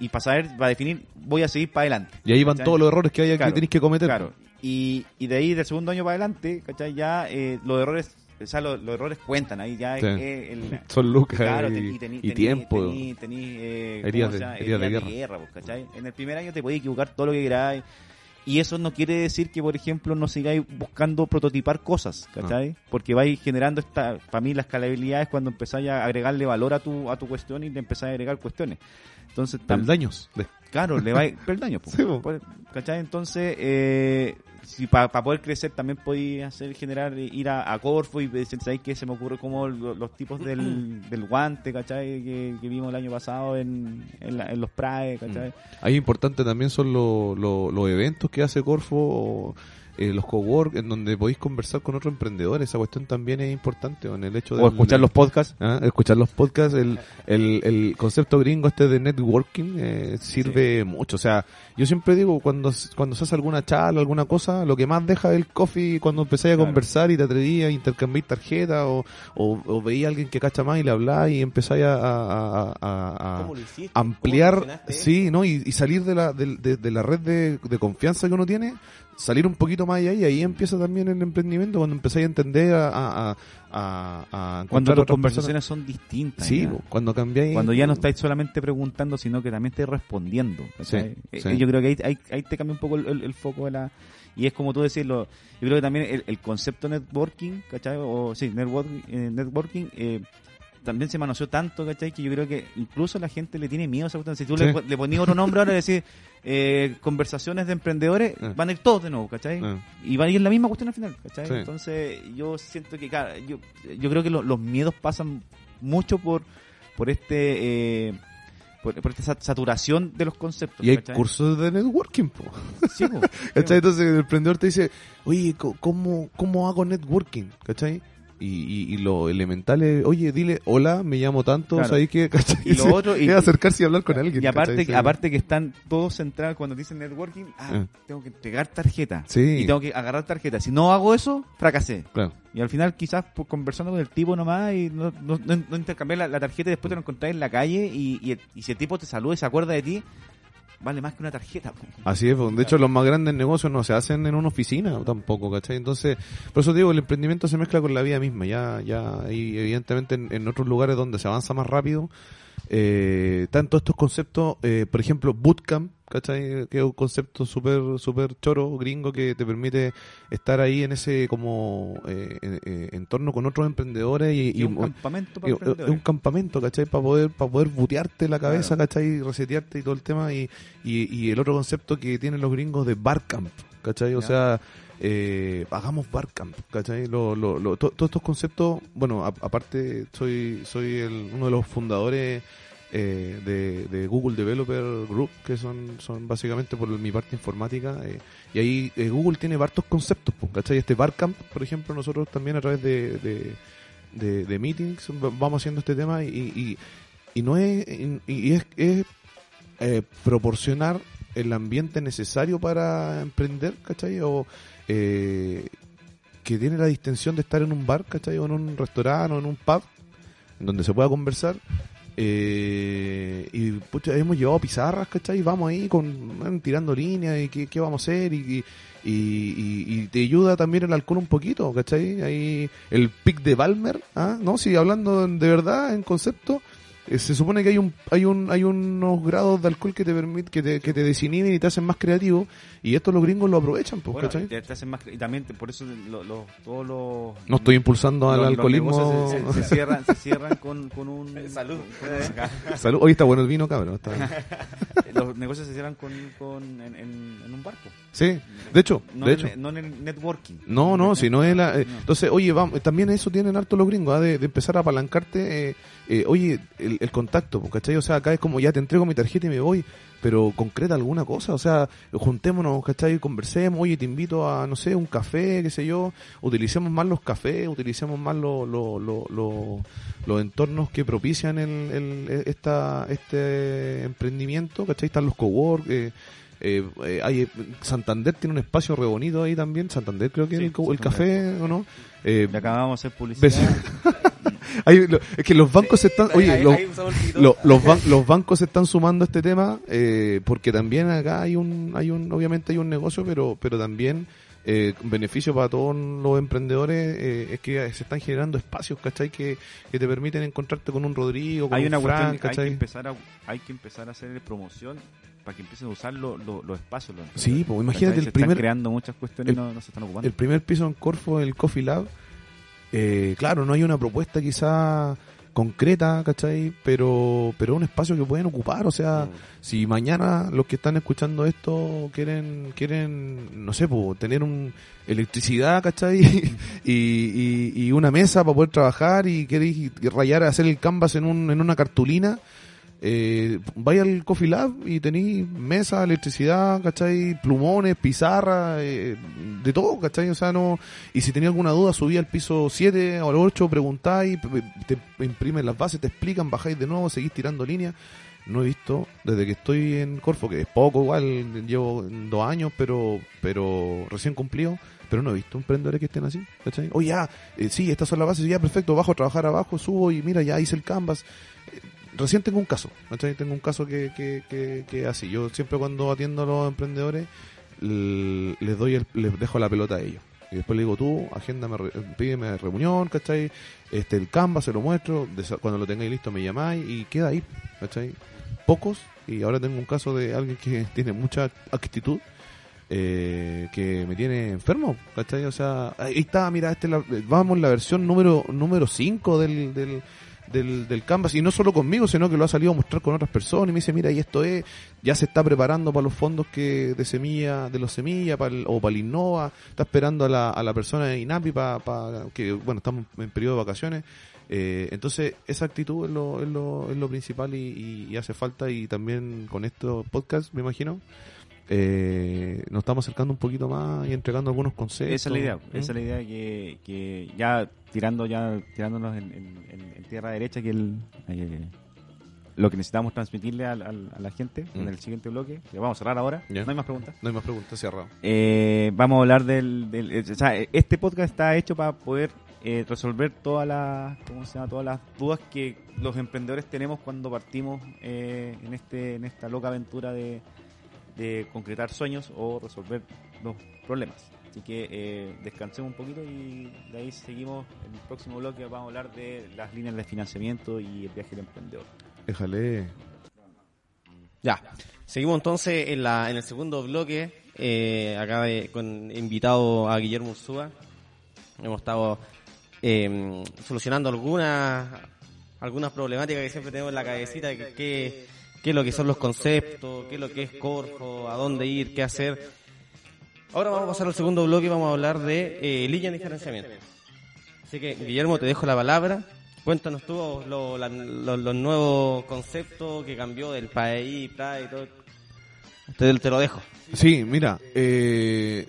Y para saber, para definir, voy a seguir para adelante. Y ahí van ¿cachai? todos los errores que hay Claro, que tenéis que cometer. Claro. Y, y de ahí, del segundo año para adelante, ¿cachai? Ya eh, los errores, o sea, los, los errores cuentan. Ahí ya Sí. eh, el, Son lucas Claro, y, te- y, tení- y tení- tiempo. tení- eh, Heridas ¿cómo se de- heridas de guerra. pues, ¿cachai? En el primer año te podéis equivocar todo lo que queráis. Y eso no quiere decir que, por ejemplo, no sigáis buscando prototipar cosas, ¿cachai? Porque vais generando esta, para mí la escalabilidad es cuando empezáis a agregarle valor a tu, a tu cuestión y le empezáis a agregar cuestiones. Entonces, Peldaños. Claro, le va a peldaños, po. Sí, po. Por- ¿cachai? Entonces, eh, si para poder crecer también podéis hacer generar, eh, ir a, a Corfo y decir, ¿sabéis qué? Se me ocurre como lo- los tipos del, del guante, ¿cachai? Que, que vimos el año pasado en, en, la- en los PRAE, ¿cachai? Ahí importante también son lo- lo- los eventos que hace Corfo, o, eh, los cowork, en donde podéis conversar con otros emprendedores. Esa cuestión también es importante. En el hecho de O escuchar los podcasts. Ah, escuchar los podcasts, el, el, el concepto gringo este de networking eh, sirve mucho. O sea, yo siempre digo, cuando, cuando se hace alguna charla, alguna cosa, lo que más deja es el coffee cuando empezáis a Claro. conversar y te atrevías a intercambiar tarjetas o, o, o veía a alguien que cacha más y le habláis y empezáis a, ampliar, sí, ¿no? Y, y salir de la, de, de- de la red de, de confianza que uno tiene, salir un poquito más allá y ahí empieza también el emprendimiento cuando empezáis a entender a, a, a, a- Cuando tus conversaciones son distintas. Sí, ya. cuando cambiáis. Cuando ya no estáis solamente preguntando, sino que también estáis respondiendo. Sí, Eh, sí. Yo creo que ahí, ahí, ahí te cambia un poco el, el- el foco de la... Y es como tú decís, lo- yo creo que también el, el concepto networking, ¿cachai? O, sí, networking, eh, networking eh, también se manoseó tanto, ¿cachai? Que yo creo que incluso la gente le tiene miedo a esa cuestión. Si tú Sí. le, le ponías otro nombre ahora y decís eh, conversaciones de emprendedores, Eh. van a ir todos de nuevo, ¿cachai? Eh. Y van a ir la misma cuestión al final, ¿cachai? Sí. Entonces yo siento que, claro, yo, yo creo que lo- los miedos pasan mucho por, por este... eh, por, por esta sa- saturación de los conceptos. Y hay ¿cachai? cursos de networking, po. Sí, po. ¿Cachai? Entonces el emprendedor te dice, oye, ¿cómo, cómo hago networking? ¿Cachai? Y, y, y lo elemental es, oye, dile, hola, me llamo tanto, Claro. ¿sabes qué? Y lo otro- y- acercarse y hablar con alguien. Y aparte, ¿cachai? que- aparte que están todos centrados cuando dicen networking, ah, Eh. tengo que entregar tarjeta. Sí. Y tengo que agarrar tarjeta. Si no hago eso, fracasé. Claro. Y al final quizás pues, conversando con el tipo nomás y no, no, no, no intercambiar la, la tarjeta y después te lo encontrás en la calle y, y, y si el tipo te saluda y se acuerda de ti, vale más que una tarjeta. po. Así es, de hecho los más grandes negocios no se hacen en una oficina tampoco, ¿cachai? Entonces, por eso digo, el emprendimiento se mezcla con la vida misma, ya, ya, y evidentemente en, en otros lugares donde se avanza más rápido, eh, tanto estos conceptos, eh, por ejemplo, bootcamp, ¿cachai? Que es un concepto súper, súper choro, gringo, que te permite estar ahí en ese como eh, eh, eh, entorno con otros emprendedores y, Y un y- campamento y- para un emprendedores. campamento, ¿cachai? Para poder, para poder butearte la cabeza, Claro. ¿cachai? Resetearte y todo el tema. Y, y, el otro concepto que tienen los gringos de barcamp, ¿cachai? O sea, eh, hagamos barcamp, ¿cachai? Lo, lo, lo- to- todos estos conceptos, bueno, a- aparte soy, soy el- uno de los fundadores eh, de, Google Developer Group, que son, son básicamente por mi parte informática. eh, y ahí eh, Google tiene hartos conceptos, pues, ¿cachai? Este barcamp, por ejemplo, nosotros también a través de, de, meetings va- vamos haciendo este tema y, y, y no es, y, y es, es, eh, proporcionar el ambiente necesario para emprender, ¿cachai? O eh, que tiene la distinción de estar en un bar, ¿cachai? O en un restaurante o en un pub, donde se pueda conversar. Eh, y pucha, hemos llevado pizarras, ¿cachai? Vamos ahí con tirando líneas y qué, vamos a hacer y, y, y- te ayuda también el alcohol un poquito, ¿cachai? Ahí el pic de Balmer, ¿ah? ¿no? Si hablando de verdad en concepto, se supone que hay un hay un hay unos grados de alcohol que te permiten que te, que te desinhiben y te hacen más creativo y esto los gringos lo aprovechan, pues, Bueno, ¿cachai? te, te hacen más y también te- por eso lo- lo- todos los No estoy impulsando al alcoholismo. Se, se- se cierran, se cierran con, con un Salud. con- Salud. Hoy está bueno el vino, cabrón. está- los negocios se cierran con, con en, en- en un barco. Sí, de hecho, no de en, hecho. no en el networking. No, no, si no es la... eh, No. entonces, oye, vamos, también eso tienen harto los gringos, ¿ah? de, de empezar a apalancarte, eh, eh, oye, el, el contacto, pues, ¿cachai? O sea, acá es como ya te entrego mi tarjeta y me voy, pero concreta alguna cosa, o sea, juntémonos, ¿cachai? Conversemos, oye, te invito a, no sé, un café, qué sé yo, utilicemos más los cafés, utilicemos más los los los- los- los entornos que propician el, el- esta, este emprendimiento, ¿cachai? Están los cowork, eh, eh, eh, hay, Santander tiene un espacio re bonito ahí también. Santander creo que Sí, es el, café, ¿o no? Eh, Le acabamos de hacer publicidad. hay- lo- es que los bancos se están... Oye, los, lo- los, ban- los bancos se están sumando a este tema eh, porque también acá hay un, hay un, obviamente hay un negocio, pero, pero también eh, beneficio para todos los emprendedores eh, es que se están generando espacios, ¿cachai? Que, que te permiten encontrarte con un Rodrigo, con hay un una Fran, cuestión, hay que empezar a hay que empezar a hacer promoción para que empiecen a usar lo- lo- los espacios. los- Sí, pues imagínate se el están primer, creando muchas cuestiones el- y no, no se están ocupando. el primer piso en Corfo, el Coffee Lab, eh, claro, no hay una propuesta quizá concreta, ¿cachai? Pero, pero un espacio que pueden ocupar, o sea, si mañana los que están escuchando esto quieren, quieren, no sé, pues, tener un electricidad, ¿cachai? y, y, y una mesa para poder trabajar y queréis rayar, hacer el canvas en, un, en una cartulina, eh, vaya al Coffee Lab y tenéis mesa, electricidad, ¿cachai? Plumones, pizarra, eh, de todo, ¿cachai? O sea, no... Y si tenía alguna duda, subí al piso 7 o al 8, preguntáis, te imprimen las bases, te explican, bajáis de nuevo, seguís tirando líneas. No he visto, desde que estoy en Corfo, que es poco igual, llevo dos años, pero pero recién cumplido, pero no he visto emprendedores que estén así, ¿cachai? Oye, ya, eh, sí, estas son las bases, ya, perfecto, bajo a trabajar abajo, subo y mira, ya hice el canvas. Recién tengo un caso, ¿cachai? Tengo un caso que, que, que, que así. Yo siempre cuando atiendo a los emprendedores, les doy el- les dejo la pelota a ellos. Y después le digo, tú, agéndame, pídeme reunión, ¿cachai? Este, el Canva se lo muestro, cuando lo tengáis listo me llamáis y queda ahí, ¿cachai? Pocos, y ahora tengo un caso de alguien que tiene mucha actitud, eh, que me tiene enfermo, ¿cachai? O sea, ahí está, mira, este es la- vamos la versión número número 5 del, del, del, del Canvas, y no solo conmigo, sino que lo ha salido a mostrar con otras personas, y me dice, mira, y esto es, ya se está preparando para los fondos que de semilla, de los semillas, para el- o para el Innova, está esperando a la, a la persona de INAPI para, para que, bueno, estamos en periodo de vacaciones, eh, entonces, esa actitud es lo, es lo, es lo principal y, y- hace falta. Y también con estos podcasts, me imagino, eh, nos estamos acercando un poquito más y entregando algunos conceptos. Esa es la idea, ¿Mm? esa es la idea que, que ya tirando ya tirándonos en, en- en- en tierra derecha que el, eh, lo que necesitamos transmitirle al- al- a la gente en Mm. el siguiente bloque, que vamos a cerrar ahora, no hay más preguntas. No hay más preguntas, cerrado. Eh, vamos a hablar del, del- eh, o sea, este podcast está hecho para poder eh, resolver todas las ¿cómo se llama? todas las dudas que los emprendedores tenemos cuando partimos eh, en este en esta loca aventura de, de concretar sueños o resolver los problemas así que eh, descansemos un poquito y de ahí seguimos en el próximo bloque vamos a hablar de las líneas de financiamiento y el viaje del emprendedor Déjale. Ya, seguimos entonces en, la, en el segundo bloque, eh, acá de- con invitado a Guillermo Ursúa. Hemos estado eh, solucionando algunas algunas problemáticas que siempre tenemos en la cabecita, que, que- qué es lo que son los conceptos, qué es lo que es Corfo, a dónde ir, qué hacer. Ahora vamos a pasar al segundo bloque y vamos a hablar de eh, líneas de diferenciamiento. Así que, Guillermo, te dejo la palabra. Cuéntanos tú lo- la- lo- los nuevos conceptos que cambió del país, y todo. Te, te lo dejo. Sí, mira, eh,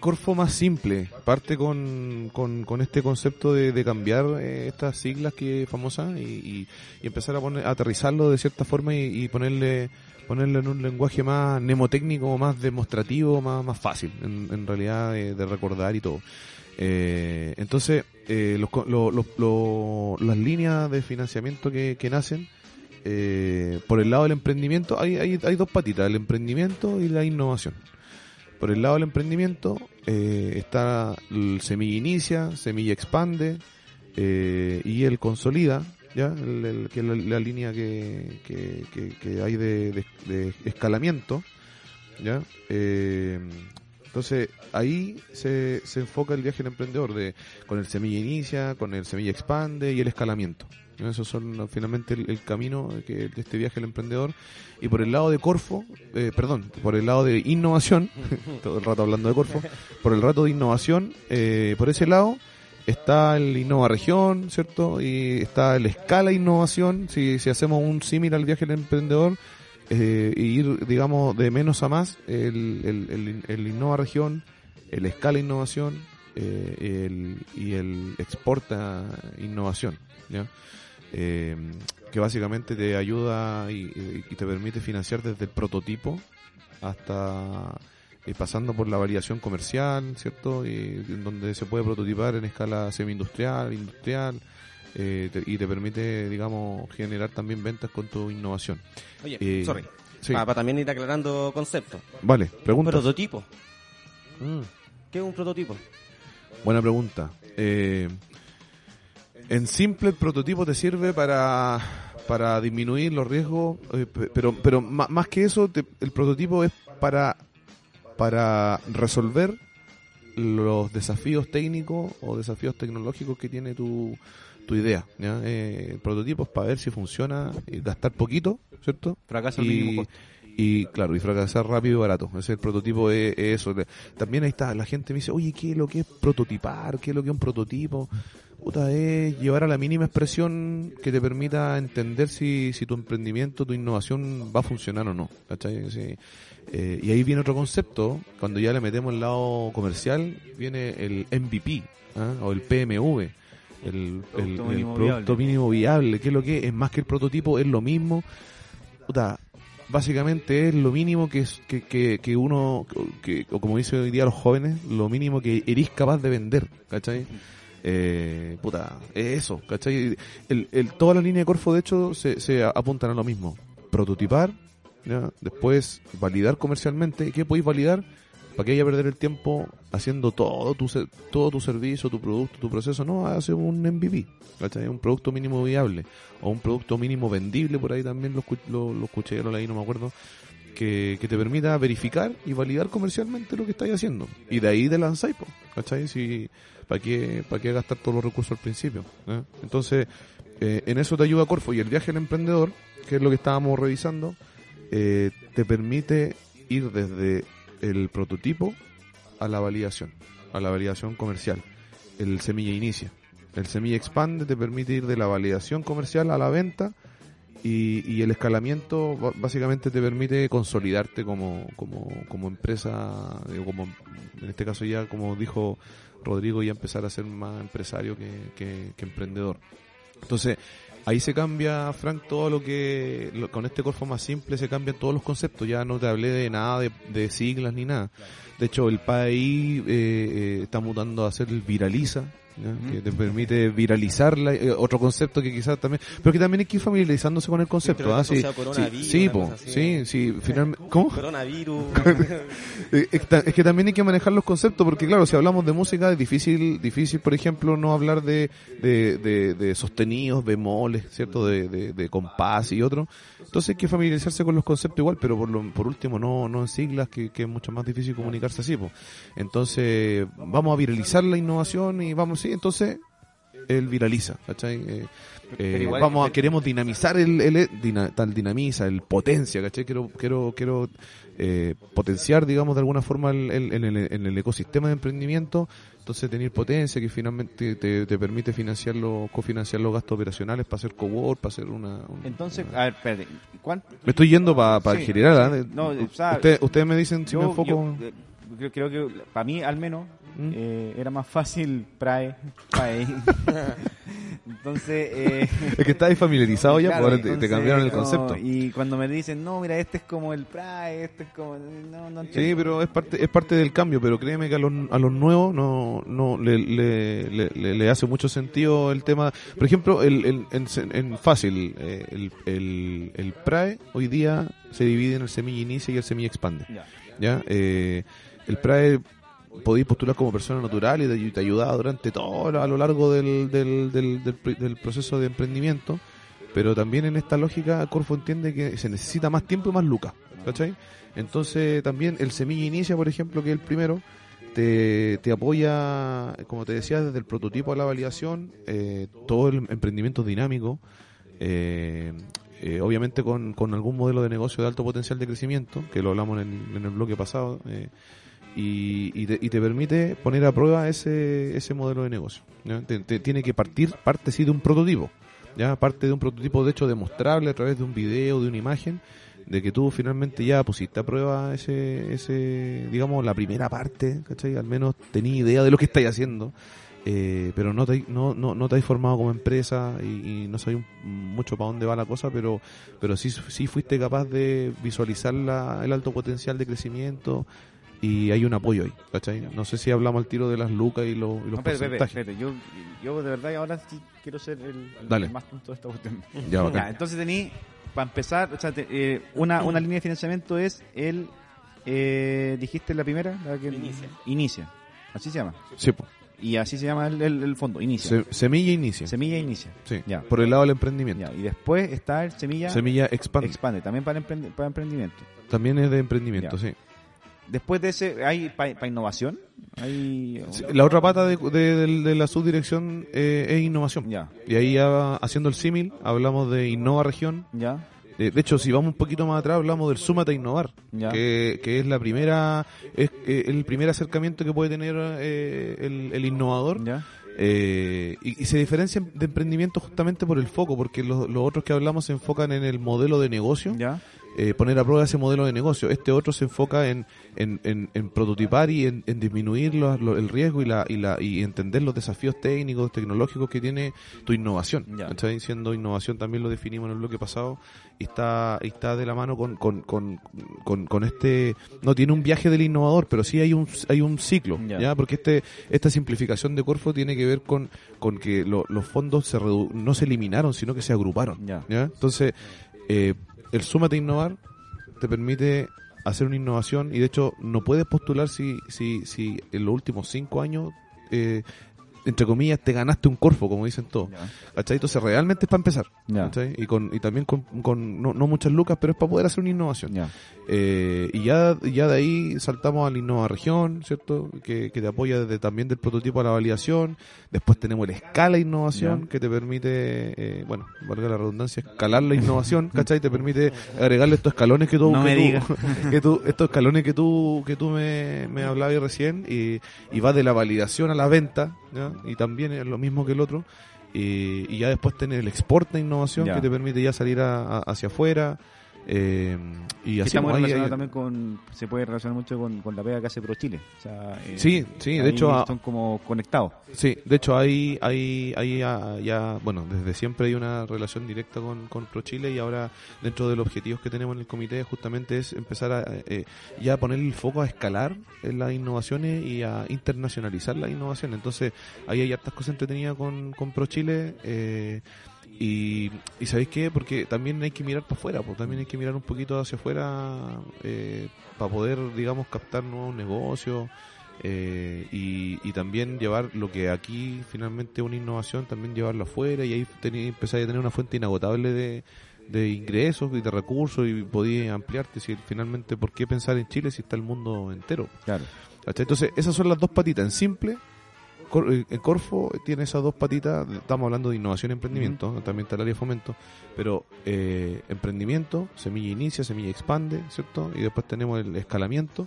Corfo más simple, parte con, con, con este concepto de, cambiar eh, estas siglas que famosas y, y- y empezar a poner, a aterrizarlo de cierta forma y ponerle ponerle en un lenguaje más mnemotécnico, más demostrativo, más, más fácil, en, en realidad de, recordar y todo. Eh, entonces, eh, los lo- lo- las líneas de financiamiento que, que nacen eh, por el lado del emprendimiento hay, hay, hay dos patitas, el emprendimiento y la innovación. Por el lado del emprendimiento eh, está el Semilla Inicia, Semilla Expande eh, y el Consolida, ¿ya? El- que la, la línea que, que, que- hay de, de- escalamiento. ¿ya? Eh, entonces ahí se, se enfoca el viaje del emprendedor de, con el Semilla Inicia, con el Semilla Expande y el escalamiento. ¿no? Esos son finalmente el, el camino que, de este viaje del emprendedor. Y por el lado de Corfo, eh, perdón, por el lado de innovación, todo el rato hablando de Corfo, por el rato de innovación, eh, por ese lado está el Innova Región, ¿cierto? Y está el Escala Innovación, si, si hacemos un símil al viaje del emprendedor, eh, y ir, digamos, de menos a más, el, el, el, Innova Región, el Escala Innovación eh, el, y el Exporta Innovación, ¿ya? Eh, que básicamente te ayuda y te permite financiar desde el prototipo hasta eh, pasando por la variación comercial, ¿cierto? En donde se puede prototipar en escala semi-industrial, industrial, eh, te- y te permite, digamos, generar también ventas con tu innovación. Oye, Eh, sorry. Sí, Para, también ir aclarando conceptos. vale, pregunta. Prototipo. ¿Qué es un prototipo? Buena pregunta. Eh, en simple, el prototipo te sirve para, para disminuir los riesgos, eh, pe- pero, pero más que eso, te- el prototipo es para, para resolver los desafíos técnicos o desafíos tecnológicos que tiene tu, tu idea. ¿ya? Eh, el prototipo es para ver si funciona, y gastar poquito, ¿cierto? fracaso al mínimo y, y claro, y fracasar rápido y barato. Ese es el prototipo es, es eso. Le- También ahí está, la gente me dice, oye, ¿qué es lo que es prototipar? ¿Qué es lo que es un prototipo? Puta, es llevar a la mínima expresión que te permita entender si, si tu emprendimiento, tu innovación va a funcionar o no. ¿cachai? Sí. Eh, y ahí viene otro concepto, cuando ya le metemos el lado comercial, viene el MVP ¿ah? o el PMV. El, el- Producto el mínimo producto viable. mínimo viable, ¿qué es lo que es? Es más que el prototipo, es lo mismo. Puta, básicamente es lo mínimo que es que, que, que uno que o como dice hoy día los jóvenes lo mínimo que eres capaz de vender ¿cachai? Eh, puta es eso ¿cachai? El, el, toda la línea de Corfo de hecho se, se apuntan a lo mismo prototipar ¿ya? después validar comercialmente ¿qué podéis validar? para que haya perder el tiempo haciendo todo tu todo tu servicio, tu producto, tu proceso, no, hace un MVP, ¿cachai? Un producto mínimo viable o un producto mínimo vendible, por ahí también lo, lo, lo escuché, no me acuerdo, que, que te permita verificar y validar comercialmente lo que estáis haciendo. Y de ahí te lanzáis, ¿cachai? Si, ¿Para qué, para qué gastar todos los recursos al principio? eh? Entonces, Eh, en eso te ayuda Corfo y el viaje al emprendedor, que es lo que estábamos revisando, eh, te permite ir desde el prototipo a la validación, a la validación comercial. El semilla inicia. El semilla expande te permite ir de la validación comercial a la venta y, el escalamiento básicamente te permite consolidarte como, empresa, digo, como, en este caso ya como dijo Rodrigo, ya empezar a ser más empresario que emprendedor. Entonces, ahí se cambia, Frank, todo lo que, con este corfo más simple se cambian todos los conceptos, ya no te hablé de nada de, siglas ni nada. De hecho, el PAI eh, eh, está mutando a el viraliza, que te permite viralizar la- eh, otro concepto que quizás también, pero que también hay que ir familiarizándose con el concepto. ¿ah? Sí, sí, sí, po, sí, sí, finalmente, ¿cómo? Coronavirus. Eh, es que también hay que manejar los conceptos, porque claro, si hablamos de música es difícil, difícil por ejemplo, no hablar de, de, de, de sostenidos, bemoles, ¿cierto? De, de, de compás y otro. Entonces hay que familiarizarse con los conceptos igual, pero por, lo, por último no, no en siglas, que, que es mucho más difícil comunicarse así. po. Entonces vamos a viralizar la innovación y vamos, sí, entonces él viraliza, ¿cachai? Eh, eh, vamos a, queremos dinamizar el, el dina- tal dinamiza, el potencia, ¿cachai? Quiero, quiero, quiero eh, potenciar, digamos, de alguna forma el, el- en, el, en el ecosistema de emprendimiento, entonces tener potencia que finalmente te, te permite financiar los, cofinanciar los gastos operacionales para hacer cowork, para hacer una... un- Entonces, una- a ver, espérate. ¿cuánto? me estoy yendo para Sí, el general, sí. ¿ah? No, o sea, Usted- ustedes me dicen si me enfoco... yo, eh, creo, creo que para mí, al menos, ¿Mm? eh, era más fácil PRAE. PAE. Entonces, eh, Es que estáis familiarizado ya, claro, pues ahora te- cambiaron el concepto. Y cuando me dicen, no, mira, este es como el PRAE, este es como. No, no Sí, pero es parte es parte del cambio, pero créeme que a los, a los nuevos no no le, le, le, le- le hace mucho sentido el tema. Por ejemplo, el, el- en, en fácil, eh, el, el, el PRAE hoy día se divide en el semilla inicia y el semilla expande. Ya. ¿ya? Eh, el PRAE podéis postular como persona natural y te, ayudaba durante todo a lo largo del, del, del, del proceso de emprendimiento, pero también en esta lógica Corfo entiende que se necesita más tiempo y más lucas, ¿cachai? Entonces también el Semilla Inicia, por ejemplo, que es el primero, te, te apoya, como te decía, desde el prototipo a la validación, eh, todo el emprendimiento dinámico, eh, eh, obviamente con, con algún modelo de negocio de alto potencial de crecimiento, que lo hablamos en el, en el bloque pasado, eh, y, y, te, y te permite poner a prueba ese, ese modelo de negocio. Te, tiene que partir, parte sí de un prototipo, ya parte de un prototipo de hecho demostrable a través de un video, de una imagen, de que tú finalmente ya pusiste a prueba ese, ese digamos, la primera parte, ¿cachai? Al menos tenías idea de lo que estáis haciendo. Eh, pero no te, no, no, no te has formado como empresa y, y no sabes mucho para dónde va la cosa, pero, pero sí, sí fuiste capaz de visualizar la, el alto potencial de crecimiento y hay un apoyo ahí, ¿cachai? No sé si hablamos al tiro de las lucas y, los y los No, espérate, porcentajes. espérate. Yo, yo de verdad ahora sí quiero ser el, más tonto de esta cuestión. Ya, bacán. Ya, entonces tení, para empezar, o sea, te- eh, una, una línea de financiamiento es el, eh, dijiste la primera, la que Inicia. Inicia. Así se llama. Sí. Y así se llama el, el- el fondo, Inicia. Se- semilla inicia. Semilla Inicia. Sí, Ya. por el lado del emprendimiento. Ya, y después está el Semilla, Semilla expande. Expande, también para, emprendi- para emprendimiento. También es de emprendimiento, Ya. sí. Después de ese, ¿hay para innovación? Hay... La otra pata de, de- de- de la subdirección eh, es innovación. Ya, Y ahí ya, haciendo el símil, hablamos de Innova Región. ya, Eh, de hecho, si vamos un poquito más atrás, hablamos del Súmate a Innovar, ya. que, que es la primera, es eh, el primer acercamiento que puede tener eh, el, el innovador. ya. Eh, y, y se diferencian de emprendimiento justamente por el foco, porque los, los otros que hablamos se enfocan en el modelo de negocio, Ya, eh, poner a prueba ese modelo de negocio. Este otro se enfoca en, en, en, en prototipar y en, en disminuir los- el riesgo y, la, y, la, y entender los desafíos técnicos, tecnológicos que tiene tu innovación. Ya. ¿cachai? Siendo innovación también lo definimos en el bloque pasado y está, y está de la mano con, con, con, con, con este... No tiene un viaje del innovador, pero sí hay un, hay un ciclo, Ya. ¿ya? Porque este, esta simplificación de Corfo tiene que ver con, con que lo- los fondos se redu- no se eliminaron, sino que se agruparon. ya. ¿ya? Entonces, eh, el Súmate a Innovar te permite hacer una innovación y de hecho no puedes postular si, si, si en los últimos cinco años eh, entre comillas, te ganaste un corfo, como dicen todos. Ya. ¿Cachai? Entonces realmente es para empezar. ¿cachai? Y, con, y también con, con no, no muchas lucas, pero es para poder hacer una innovación. Eh, y ya, ya de ahí saltamos a la Innova Región, ¿cierto? Que, que te apoya desde también del prototipo a la validación. Después tenemos el Escala Innovación, que te permite, eh, bueno, valga la redundancia, escalar la innovación, ¿cachai? Te permite agregarle estos escalones que tú, No que me tú- digas. que tú- estos escalones que tú, que tú me, me hablabas recién, y, y va de la validación a la venta, ¿ya? Y también es lo mismo que el otro. Y, y ya después tener el export de innovación Ya. que te permite ya salir a- a- hacia afuera. Eh, y así está muy relacionado ahí- también con, se puede relacionar mucho con, con la pega que hace Pro Chile. O sea, eh, Sí, sí, de hecho, a- son como conectados. Sí, de hecho hay, hay, hay ya, ya, bueno, desde siempre hay una relación directa con, con ProChile y ahora dentro de los objetivos que tenemos en el comité justamente es empezar a eh, ya poner el foco a escalar en las innovaciones y a internacionalizar las innovaciones. Entonces ahí hay hartas cosas entretenidas con, con ProChile eh, y, y ¿sabéis qué? Porque también hay que mirar para afuera, pues también hay que mirar un poquito hacia afuera eh, para poder, digamos, captar nuevos negocios eh, y, y también llevar lo que aquí finalmente es una innovación, también llevarlo afuera y ahí tení- empezáis a tener una fuente inagotable de, de ingresos y de recursos y podías ampliarte. Si finalmente, ¿por qué pensar en Chile si está el mundo entero? Claro. Entonces, esas son las dos patitas. En simple, Corfo tiene esas dos patitas. Estamos hablando de innovación y emprendimiento, también está el área de fomento. Pero eh, emprendimiento, semilla inicia, semilla expande, ¿cierto? Y después tenemos el escalamiento.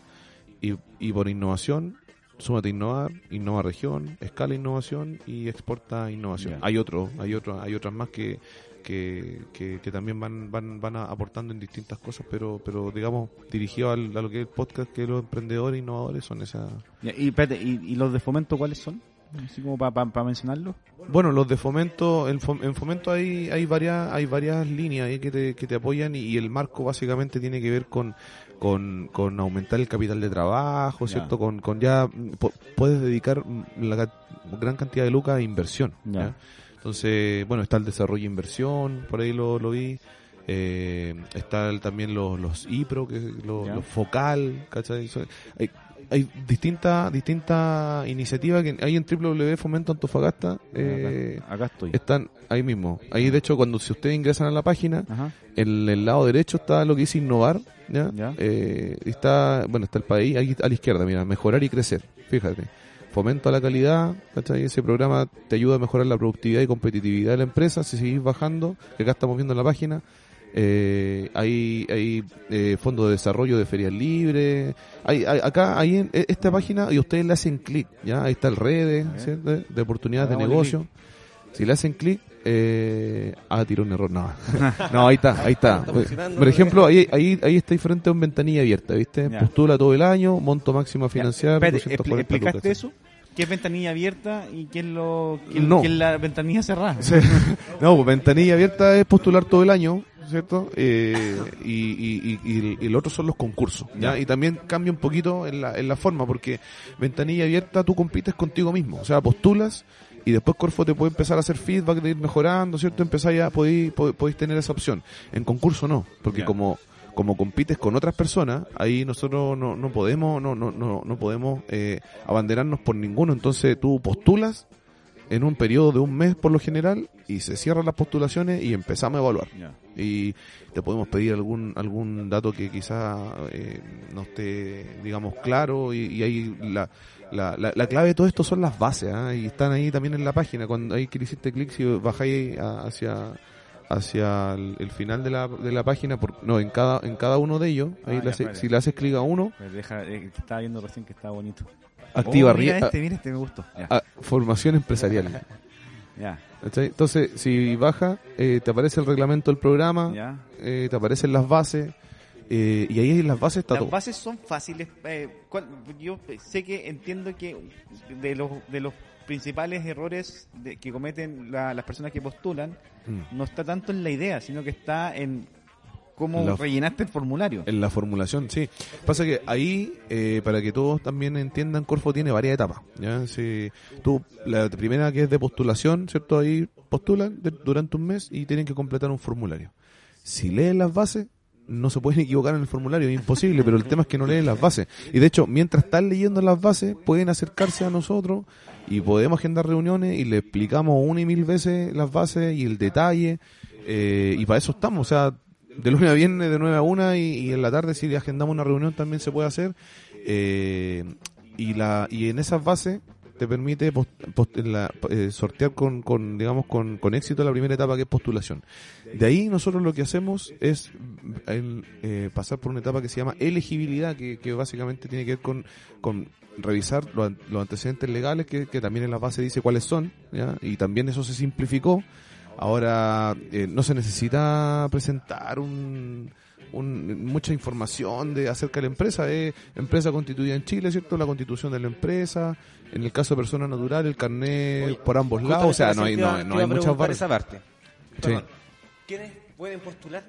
Y, y por innovación, súmate a innovar, innova región, escala innovación y exporta innovación. Hay otro, hay otro, hay otras más que que, que, que también van, van, van aportando en distintas cosas, pero, pero digamos, dirigido al- a lo que es el podcast, que los emprendedores e innovadores son esas... Y, ¿y, y los de fomento cuáles son? Así como para mencionarlos. Bueno, los de fomento, en, fom- en fomento hay, hay varias, hay varias líneas ahí que te, que te apoyan y, y el marco básicamente tiene que ver con, con, con aumentar el capital de trabajo, Ya. ¿cierto? Con, con ya po- puedes dedicar la gran cantidad de lucas a inversión. Ya. ¿ya? Entonces, bueno, está el desarrollo de inversión, por ahí lo, lo vi. Eh, está el- también los, los IPRO, que es lo- Ya. los focal, ¿cachai? Hay, hay distintas distintas iniciativas que hay en www Fomento Antofagasta. eh, acá, acá estoy. están ahí mismo. Ahí, de hecho, cuando si ustedes ingresan a la página, Ajá. en el lado derecho está lo que dice innovar, ¿ya? Ya. Eh, está, bueno, está el país, ahí a la izquierda, mira, mejorar y crecer, fíjate. Fomento a la calidad, ¿cachai? Ese programa te ayuda a mejorar la productividad y competitividad de la empresa, si seguís bajando, que acá estamos viendo en la página. Eh, hay hay eh, fondos de desarrollo de ferias libres. Hay, hay- acá, ahí en e- esta página, y ustedes le hacen clic, ¿ya? Ahí está el redes. ¿cierto? De oportunidades de negocio. Si le hacen clic, eh, ah, tiró un error, no. no, ahí está, ahí está. Por ejemplo, ahí, ahí, ahí está diferente en ventanilla abierta, ¿viste? Ya. Postula todo el año, monto máximo a Ya, financiar. espérate, 240 expli- ¿Explicaste lucas. eso? ¿Qué es ventanilla abierta y qué es, lo, qué, No. qué es la ventanilla cerrada? No, pues ventanilla abierta es postular todo el año, ¿cierto? Eh, y, y, y, y- el otro son los concursos, ¿ya? Y también cambia un poquito en la, en la forma, porque ventanilla abierta tú compites contigo mismo, o sea, postulas y después Corfo te puede empezar a hacer feedback de ir mejorando, ¿cierto? Empezáis a, podéis, po- podéis tener esa opción. En concurso no, porque como como compites con otras personas, ahí nosotros no, no podemos no no no, no podemos eh, abanderarnos por ninguno. Entonces tú postulas en un periodo de un mes por lo general y se cierran las postulaciones y empezamos a evaluar. Y te podemos pedir algún algún dato que quizá eh, no esté, digamos, claro y, y ahí la, la, la, la clave de todo esto son las bases ¿ah? y están ahí también en la página. Cuando ahí que le hiciste clic, si bajáis hacia hacia el, el final de la, de la página, por, no, en cada en cada uno de ellos, ahí Ah, le hace- si le haces clic a uno, deja, eh, estaba viendo recién que estaba bonito. Activa Oh, mira este, mira este, me gustó. Ya, a- a- formación empresarial. ya. Entonces, si baja, eh, te aparece el reglamento del programa, ya. eh, te aparecen las bases, eh, y ahí en las bases está Las todo. bases son fáciles. eh, ¿cuál- yo sé que entiendo que de los, de los principales errores de- que cometen la- las personas que postulan Mm. no está tanto en la idea, sino que está en cómo La- rellenaste el formulario. En la formulación, sí. Pasa que ahí, eh, para que todos también entiendan, Corfo tiene varias etapas. ¿ya? Si tú, la primera que es de postulación, ¿cierto? Ahí postulan de- durante un mes y tienen que completar un formulario. Si leen las bases, no se pueden equivocar en el formulario, es imposible, pero el tema es que no leen las bases. Y de hecho, mientras están leyendo las bases, pueden acercarse a nosotros y podemos agendar reuniones y le explicamos una y mil veces las bases y el detalle. eh, y para eso estamos, o sea, de lunes a viernes de 9 a 1 y, y en la tarde si le agendamos una reunión también se puede hacer. Eh, y, la, y en esas bases te permite la- eh, sortear con, con digamos con, con éxito la primera etapa que es postulación. De ahí nosotros lo que hacemos es eh, pasar por una etapa que se llama elegibilidad, que, que básicamente tiene que ver con, con revisar los, los antecedentes legales, que, que también en la base dice cuáles son, ¿ya? y también eso se simplificó. Ahora eh, no se necesita presentar un, un- mucha información de acerca de la empresa. Es empresa constituida en Chile, ¿cierto? La constitución de la empresa. En el caso de persona natural, el carnet Oye, por ambos lados. O sea, no hay, no, no hay muchas esa parte. Sí. ¿Quiénes pueden postular?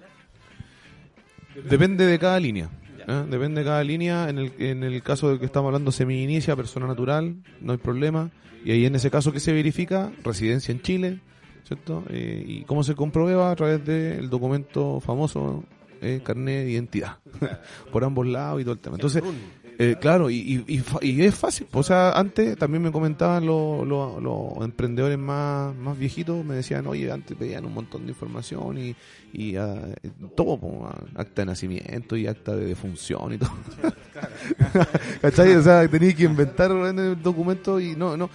Depende de cada línea. ¿eh? Depende de cada línea. En el, en el caso de que estamos hablando semi-inicia, persona natural, no hay problema. Y ahí en ese caso, ¿qué se verifica? Residencia en Chile, ¿cierto? Eh, ¿Y cómo se comprueba? A través del documento famoso, eh, carnet de identidad. Por ambos lados y todo el tema. Entonces, eh, claro, y, y, y es fácil. O sea, antes también me comentaban los, los, los emprendedores más, más viejitos, me decían, oye, antes pedían un montón de información y, y ah, todo, po, ah, acta de nacimiento y acta de defunción y todo. ¿Cachai? O sea, tenía que inventar en el documento y no, no.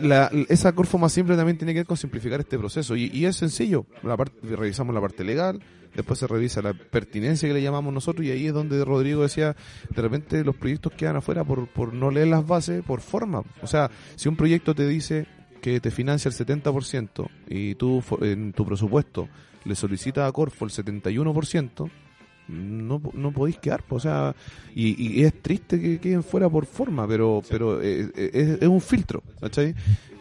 La, esa forma simple también tiene que ver con simplificar este proceso y, y es sencillo. La parte, revisamos la parte legal, después se revisa la pertinencia que le llamamos nosotros y ahí es donde Rodrigo decía, de repente los proyectos quedan afuera por, por no leer las bases, por forma. O sea, si un proyecto te dice que te financia el 70% y tú en tu presupuesto le solicitas a Corfo el 71%, no, no podéis quedar, o sea, y, y es triste que queden fuera por forma, pero pero eh, eh, es, es un filtro, ¿cachai?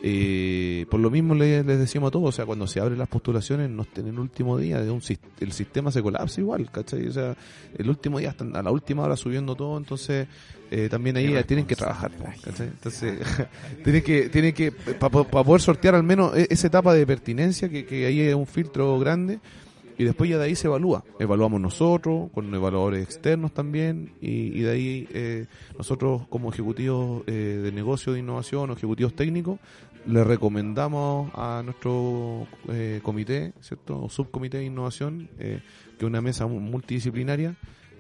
Eh, por lo mismo le- les decimos a todos, o sea, cuando se abren las postulaciones, no estén en el último día, de un, el sistema se colapsa igual, ¿cachai? O sea, el último día están a la última hora subiendo todo, entonces eh, también ahí tienen que trabajar, ¿cachai? Entonces, tienen que, tienen que, para poder sortear al menos e- esa etapa de pertinencia, que, que ahí es un filtro grande, y después ya de ahí se evalúa. Evaluamos nosotros, con evaluadores externos también, y, de ahí eh, nosotros como ejecutivos eh, de negocio de innovación o ejecutivos técnicos, le recomendamos a nuestro eh, comité, ¿cierto? O subcomité de innovación, eh, que una mesa mu- multidisciplinaria,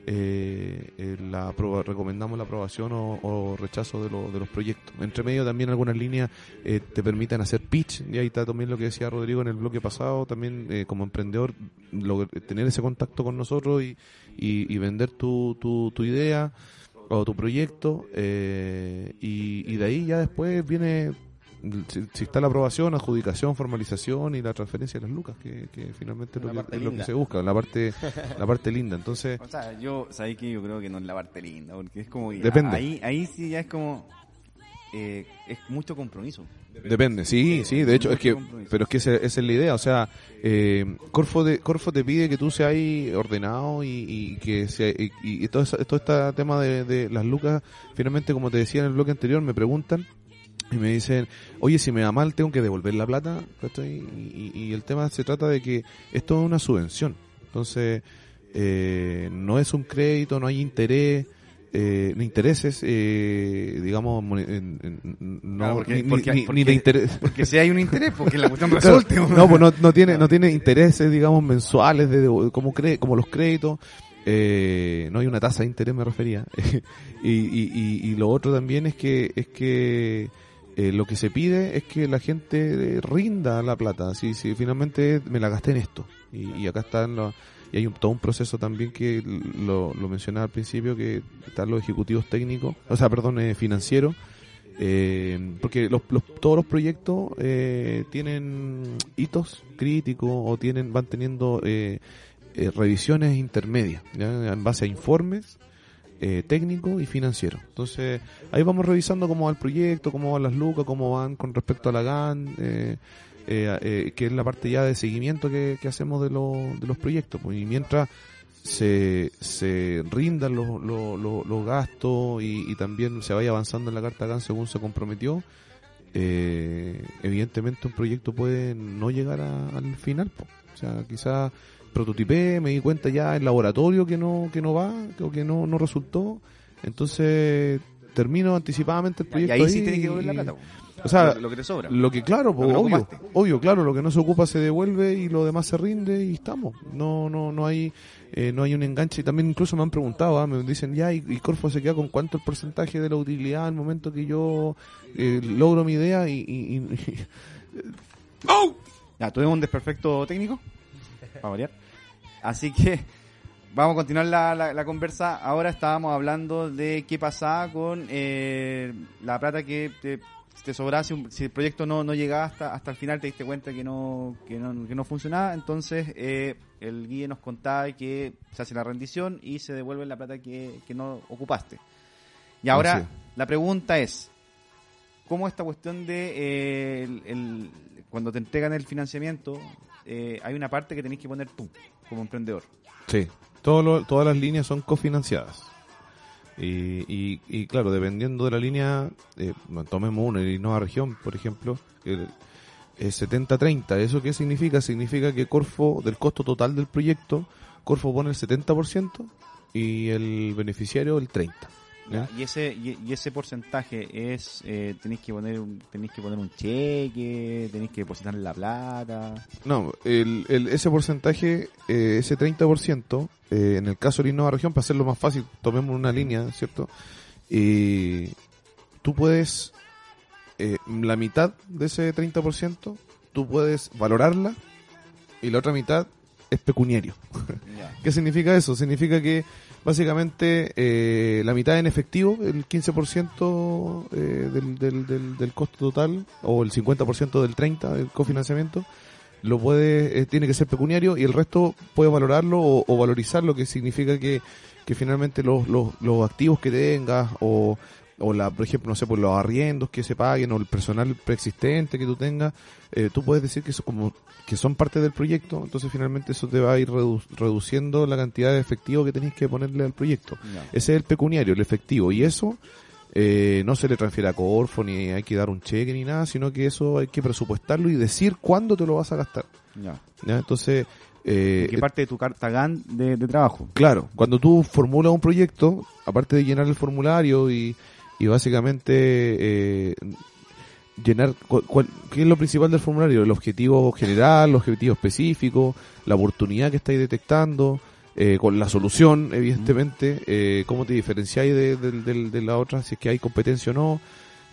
eh, eh, la recomendamos la aprobación o, o rechazo de, lo- de los proyectos. Entre medio también algunas líneas eh, te permiten hacer pitch, y ahí está también lo que decía Rodrigo en el bloque pasado, también eh, como emprendedor, tener ese contacto con nosotros y, y, vender tu, tu, tu idea o tu proyecto, y, y de ahí ya después viene si, si está la aprobación, adjudicación, formalización y la transferencia de las lucas, que, que finalmente es lo que, es lo que se busca, la parte, la parte linda. Entonces, O sea, yo, sabéis que yo creo que no es la parte linda, porque es como. Depende. Ahí, ahí sí ya es como. eh, es mucho compromiso. Depende, sí, sí, de hecho, es que, pero es que esa, esa es la idea, o sea, eh, Corfo, de, Corfo te pide que tú seas ahí ordenado y, y que sea, y, y todo, esa- todo este tema de, de las lucas, finalmente, como te decía en el bloque anterior, me preguntan y me dicen, oye, si me va mal, tengo que devolver la plata. Y, y- y el tema se trata de que esto es una subvención, entonces, eh, no es un crédito, no hay interés, eh, ni intereses, eh, digamos, en- en- no, Claro, porque- ni, ni- porque- ni- ni porque- de interés. Porque si hay un interés, porque la cuestión Claro, resulte. no, pues no, no tiene, no tiene intereses, digamos, mensuales de, de- como, cre- como los créditos. Eh, no hay una tasa de interés, me refería. y, y, y, y lo otro también es que, es que eh, lo que se pide es que la gente eh, rinda la plata. Si, si finalmente me la gasté en esto. Y, y acá están los, y hay un, todo un proceso también que lo, lo mencionaba al principio, que están los ejecutivos técnicos, o sea, perdón, eh, financieros, eh, porque los, los- todos los proyectos eh, tienen hitos críticos o tienen van teniendo eh, eh, revisiones intermedias ¿ya? en base a informes eh, técnicos y financieros. Entonces ahí vamos revisando cómo va el proyecto, cómo van las lucas, cómo van con respecto a la GAN, eh, eh, eh, que es la parte ya de seguimiento que, hacemos de, lo- de los proyectos. pues, y mientras se, se rindan los, los, gastos y, también se vaya avanzando en la carta GAN según se comprometió, eh, evidentemente un proyecto puede no llegar al final. po. O sea, quizás prototipé, me di cuenta ya en laboratorio que no, que no va, que, que no, no resultó. Entonces termino anticipadamente el Y proyecto. ahí sí ahí tiene que volver la plata. O sea, lo, que te sobra. Lo que claro, Lo que obvio, ocupaste. obvio, claro, lo que no se ocupa se devuelve y lo demás se rinde y estamos. No, no, no hay, eh, no hay un enganche. Y también incluso me han preguntado, ah, me dicen ya y, y Corfo se queda con cuánto el porcentaje de la utilidad al momento que yo eh, logro mi idea y, y- y- Ya, tuvimos un desperfecto técnico. Para variar. Así que vamos a continuar la, la, la conversa. Ahora estábamos hablando de qué pasaba con eh, la plata que te, te sobraba si, un- si el proyecto no, no llegaba hasta, hasta el final, te diste cuenta que no, que no, que no funcionaba. Entonces eh, el guía nos contaba que se hace la rendición y se devuelve la plata que, que no ocupaste. Y ahora la pregunta es, ¿cómo esta cuestión de eh, el- el- cuando te entregan el financiamiento, eh, hay una parte que tenés que poner tú como emprendedor? Sí, todo lo- todas las líneas son cofinanciadas. Y, y, y claro, dependiendo de la línea, eh, tomemos una, el Innova Región, por ejemplo, el, es 70-30. ¿Eso qué significa? Significa que Corfo, del costo total del proyecto, Corfo pone el 70% y el beneficiario el 30%. ¿Ya? Y ese y, y ese porcentaje es eh, tenéis que poner un, tenéis que poner un cheque, tenéis que depositar la plata. No, el, el- ese porcentaje, eh, ese 30%, eh, en el caso de la Innova Región, para hacerlo más fácil, tomemos una línea, ¿cierto? Y tú puedes, eh, la mitad de ese 30%, tú puedes valorarla y la otra mitad es pecuniario. ¿Qué significa eso? Significa que básicamente eh, la mitad en efectivo, el 15% eh, del, del, del, del costo total, o el 50% del 30% del cofinanciamiento, lo puede, eh, tiene que ser pecuniario y el resto puede valorarlo o, o valorizarlo, que significa que, que finalmente los, los, los activos que tengas o, o la, por ejemplo, no sé, por los arriendos que se paguen o el personal preexistente que tú tengas, eh, tú puedes decir que eso como que son parte del proyecto, entonces finalmente eso te va a ir redu- reduciendo la cantidad de efectivo que tenés que ponerle al proyecto. Ese es el pecuniario, el efectivo, y eso eh, no se le transfiere a Corfo, ni hay que dar un cheque ni nada, sino que eso hay que presupuestarlo y decir cuándo te lo vas a gastar. Ya. ¿ya? Entonces, eh, ¿Qué parte de tu carta GAN de, de trabajo? Claro, cuando tú formulas un proyecto, aparte de llenar el formulario y, y básicamente eh, llenar, cu- cuál- ¿qué es lo principal del formulario? El objetivo general, el objetivo específico, la oportunidad que estáis detectando, eh, con la solución, evidentemente, eh, cómo te diferenciáis de, de- de- de la otra, si es que hay competencia o no,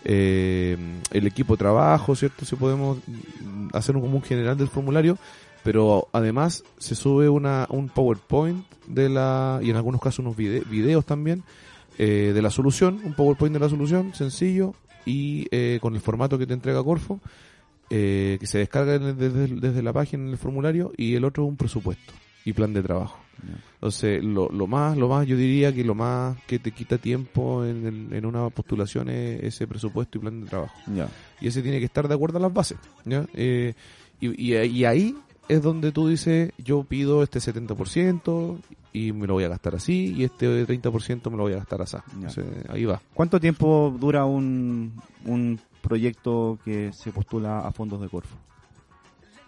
eh, el equipo de trabajo, ¿cierto? Si podemos hacer un común general del formulario, pero además se sube una, un PowerPoint de la, y en algunos casos unos vide- videos también, eh, de la solución, un PowerPoint de la solución, sencillo, y eh, con el formato que te entrega Corfo, eh, que se descarga desde, desde la página en el formulario, y el otro un presupuesto y plan de trabajo. Entonces, lo, lo más, lo más, yo diría que lo más que te quita tiempo en, el- en una postulación es ese presupuesto y plan de trabajo. Y ese tiene que estar de acuerdo a las bases. ¿ya? Eh, y, y, y ahí es donde tú dices, yo pido este 70% y me lo voy a gastar así, y este 30% me lo voy a gastar así. Entonces, ahí va. ¿Cuánto tiempo dura un, un proyecto que se postula a fondos de Corfo?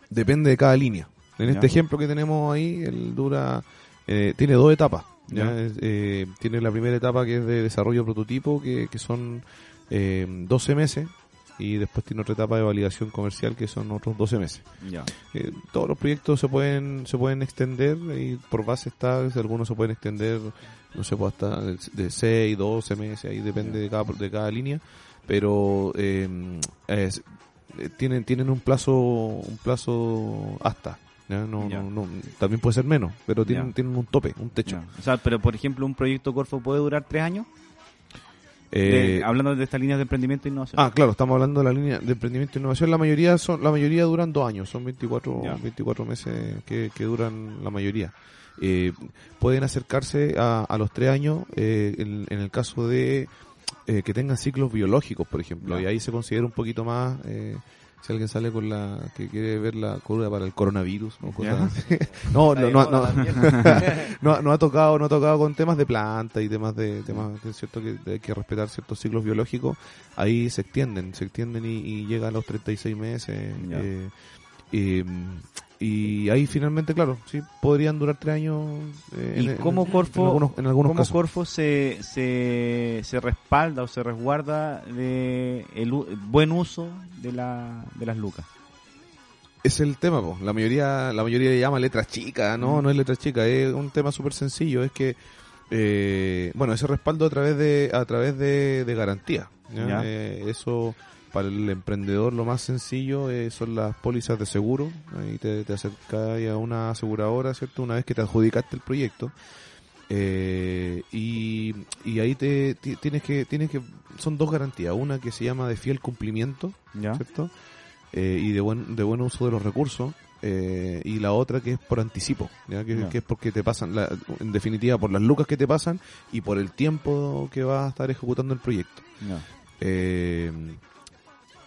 Depende de cada línea. En Ya. este ejemplo que tenemos ahí, el dura, eh, tiene dos etapas. ¿ya? Eh, tiene la primera etapa que es de desarrollo prototipo, que, que son eh, 12 meses, y después tiene otra etapa de validación comercial, que son otros 12 meses. Ya. Eh, todos los proyectos se pueden se pueden extender y por base está, algunos se pueden extender, no sé, pues hasta de 6, 12 meses, ahí depende de cada, de cada línea, pero eh, es- eh, tienen tienen un plazo un plazo hasta. ¿ya? No, no, no, también puede ser menos, pero tienen, tienen un tope, un techo. O sea, pero por ejemplo, un proyecto Corfo puede durar tres años. Eh, De- hablando de estas líneas de emprendimiento e innovación. Ah, claro, estamos hablando de la línea de emprendimiento e innovación. La mayoría son, la mayoría duran dos años, son 24, Ya. 24 meses que, que duran la mayoría. Eh, pueden acercarse a, a los tres años eh, en, en el caso de eh, que tengan ciclos biológicos, por ejemplo, y ahí se considera un poquito más. Eh, si alguien sale con la que quiere ver la cura para el coronavirus o cosas Ya. así. no, no, no, no, también. no, no ha tocado no ha tocado con temas de planta y temas de temas que es cierto que hay que respetar ciertos ciclos biológicos ahí se extienden se extienden y, y llega a los 36 meses Ya. eh, y, ahí finalmente, claro, sí, podrían durar tres años. eh, ¿Y en- cómo Corfo, en algunos, en algunos cómo casos. Corfo se, se, se respalda o se resguarda de el u- buen uso de, la, de las lucas? Es el tema, po. la mayoría la mayoría le llama letras chicas, no, Mm. no es letras chicas, es un tema súper sencillo, es que eh, bueno, ese respaldo a través de a través de, de garantía. ¿ya? Ya. Eh, eso para el emprendedor lo más sencillo eh, son las pólizas de seguro, ahí te, te acercas a una aseguradora, ¿cierto? Una vez que te adjudicaste el proyecto. Eh, y, y ahí te, ti- tienes que tienes que son dos garantías, una que se llama de fiel cumplimiento, ¿Ya? ¿cierto? Eh, y de buen, de buen uso de los recursos. eh, y la otra que es por anticipo, ¿ya? Que, Ya. que es porque te pasan, la- en definitiva, por las lucas que te pasan y por el tiempo que vas a estar ejecutando el proyecto. No.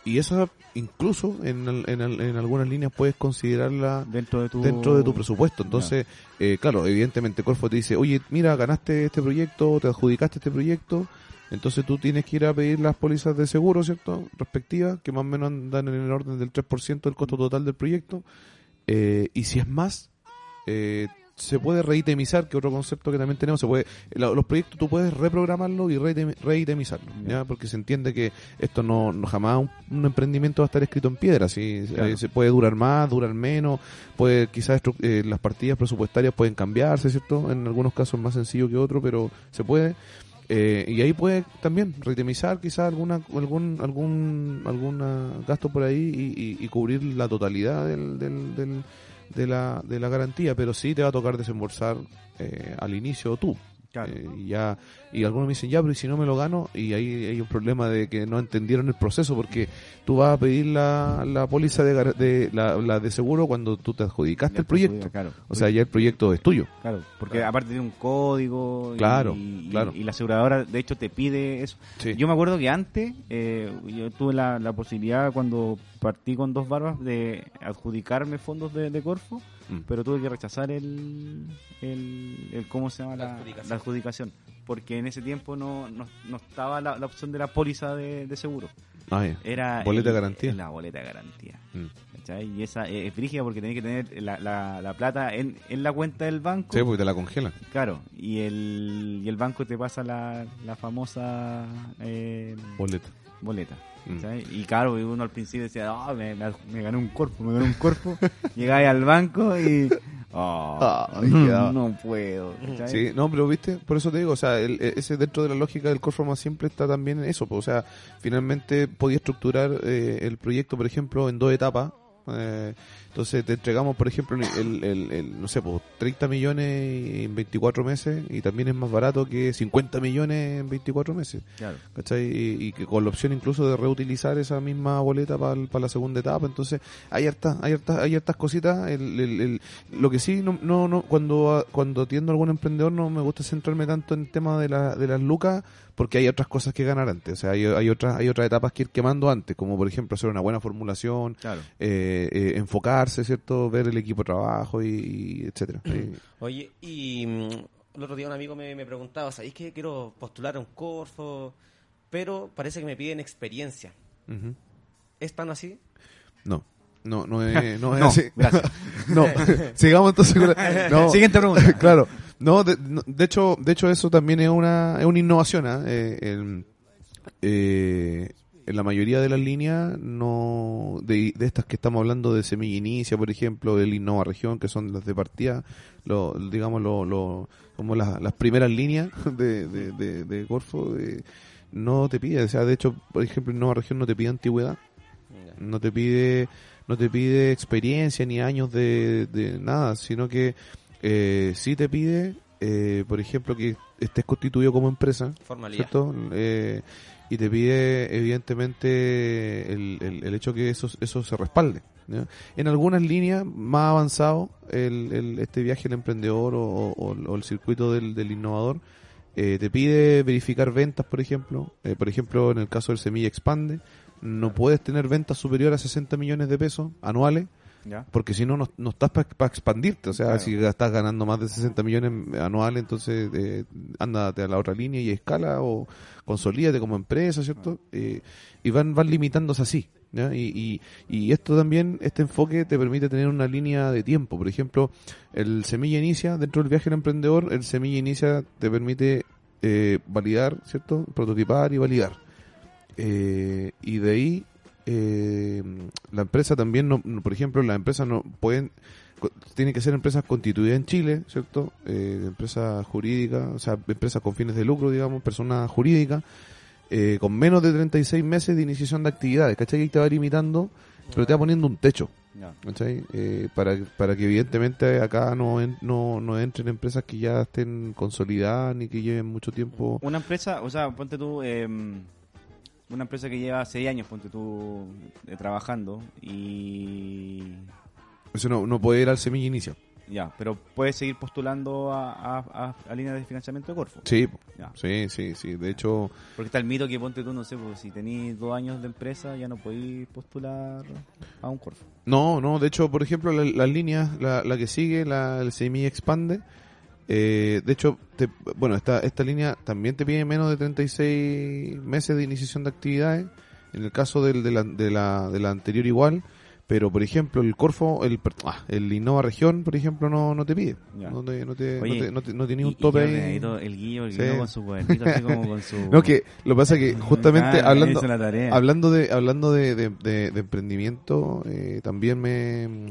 Y esa, incluso en, en, en algunas líneas, puedes considerarla Dentro de tu... dentro de tu presupuesto. Entonces, eh, claro, evidentemente Corfo te dice, oye, mira, ganaste este proyecto, te adjudicaste este proyecto, entonces tú tienes que ir a pedir las pólizas de seguro, ¿cierto? Respectivas, que más o menos andan en el orden del 3% del costo total del proyecto. Eh, y si es más, eh, se puede reitemizar, que otro concepto que también tenemos, se puede, la- los proyectos tú puedes reprogramarlo y reitem- reitemizarlo, Ya. Porque se entiende que esto no, no jamás un, un emprendimiento va a estar escrito en piedra, ¿sí? Claro. Eh, se puede durar más, durar menos, puede quizás eh, las partidas presupuestarias pueden cambiarse, ¿cierto? En algunos casos más sencillo que otro, pero se puede. Eh, y ahí puede también reitemizar quizás alguna, algún, algún, alguna gasto por ahí y, y- y cubrir la totalidad del, del, del- de, la, de la garantía, pero sí te va a tocar desembolsar eh, al inicio tú. Claro. Eh, y ya y algunos me dicen ya pero ¿y si no me lo gano y ahí hay un problema de que no entendieron el proceso porque tú vas a pedir la, la póliza de, la, la de seguro cuando tú te adjudicaste Ya el proyecto Claro. o sea ya el proyecto es tuyo Claro, porque aparte tiene un código y, Claro, y- claro. y la aseguradora de hecho te pide eso. Sí. Yo me acuerdo que antes eh, yo tuve la, la posibilidad cuando partí con dos barbas de adjudicarme fondos de, de Corfo, Mm. pero tuve que rechazar el, el, el- ¿cómo se llama? La La, adjudicación. la adjudicación. Porque en ese tiempo no, no, no estaba la, la opción de la póliza de, de seguro. Ah, ya. Era Boleta el- de garantía. La boleta de garantía. Mm. Y esa eh, es brígida porque tenés que tener la, la, la plata en, en la cuenta del banco. Sí, porque te la congelan Claro, y el, y el banco te pasa la, la famosa eh, boleta boleta. Y claro, uno al principio decía, "Ah, me, me, me gané un cuerpo, me gané un cuerpo. Llegáis al banco y... "Oh, no, puedo. Sí, no, pero viste, por eso te digo, o sea, el- e- ese dentro de la lógica del corfo más simple está también en eso, pues, o sea, finalmente podía estructurar eh, el proyecto, por ejemplo, en dos etapas. eh, entonces te entregamos, por ejemplo, el, el- el- no sé, pues 30 millones en 24 meses y también es más barato que 50 millones en 24 meses. Claro. ¿cachai? Y, que con la opción incluso de reutilizar esa misma boleta para la segunda etapa. Entonces, hay hartas, hay hartas, hay hartas cositas. El- lo que sí, no, no, no, cuando, cuando atiendo a algún emprendedor no me gusta centrarme tanto en el tema de, la, de las lucas porque hay otras cosas que ganar antes. O sea, hay, hay otras, hay otras etapas que ir quemando antes, como por ejemplo hacer una buena formulación, Claro. eh, eh, enfocarse, ¿cierto? Ver el equipo de trabajo y, y etcétera. Oye, y mm, el otro día un amigo me, me preguntaba, ¿sabéis que quiero postular a un Corfo? Pero parece que me piden experiencia. ¿Es tan así? No. No, no es, no es No, así. gracias. No, sigamos entonces con la- no. Siguiente pregunta. claro. No, de, de hecho, de hecho eso también es una, es una innovación. ¿ah? Eh, el- eh, en la mayoría de las líneas, no de, de estas que estamos hablando de Semilla Inicia, por ejemplo, del Innova Región, que son las de partida, lo, digamos, lo, lo- como las, las primeras líneas de, de, de, de Corfo, no te pide, o sea, de hecho, por ejemplo, Innova Región no te pide antigüedad no te pide no te pide experiencia ni años de, de nada sino que eh, sí te pide eh, por ejemplo que estés constituido como empresa Formalidad. cierto Eh, y te pide evidentemente el, el, el hecho que eso eso se respalde ¿ya? en algunas líneas más avanzado el, el- este viaje del emprendedor o, o- o el circuito del, del innovador eh, te pide verificar ventas, por ejemplo. Eh, por ejemplo, en el caso del Semilla Expande, no puedes tener ventas superiores a 60 millones de pesos anuales, ¿Ya? porque si no, no, no estás para expandirte. O sea, Claro. si estás ganando más de 60 millones anuales, entonces eh, ándate a la otra línea y escala o consolídate como empresa, ¿cierto? Eh, y van, van limitándose así. ¿ya? Y, y, y esto también, este enfoque te permite tener una línea de tiempo. Por ejemplo, el Semilla Inicia, dentro del viaje del emprendedor, el Semilla Inicia te permite eh, validar, ¿cierto? Prototipar y validar. Eh, y de ahí, eh, la empresa también, no, no- por ejemplo, las empresas no pueden, tienen que ser empresas constituidas en Chile, ¿cierto? Eh, empresas jurídicas, o sea, empresas con fines de lucro, digamos, personas jurídicas, eh, con menos de 36 meses de iniciación de actividades, ¿cachai? Y te va limitando, pero te va poniendo un techo. ¿cachai? Eh, para, para que evidentemente acá no, en- no, no entren empresas que ya estén consolidadas ni que lleven mucho tiempo. Una empresa, o sea, ponte tú, eh, una empresa que lleva seis años, ponte tú, eh, trabajando y... Eso no, no puede ir al semilla inicio. Ya, pero puedes seguir postulando a, a, a- a líneas de financiamiento de Corfo. Sí, Ya. sí, sí, sí. De hecho, Porque está el mito que ponte tú, no sé, pues, si tenés dos años de empresa ya no podéis postular a un Corfo. no, no. De hecho, por ejemplo, la- las líneas, la, la que sigue, la, el semilla expande. Eh, de hecho, te- bueno, esta, esta línea también te pide menos de 36 meses de iniciación de actividades. En el caso del, de, la, de, la, de la anterior igual. Pero, por ejemplo, el Corfo, el, ah, el Innova Región, por ejemplo, no, no te pide. Ya. No te, no te, Oye, no te, no te- no tenía Y- un tope ahí. el guillo, el Sí. guillo con su cuadernito, así como con su... No, que lo que pasa es que justamente Ah, hablando, hablando de hablando de, de, de- de emprendimiento, eh, también me...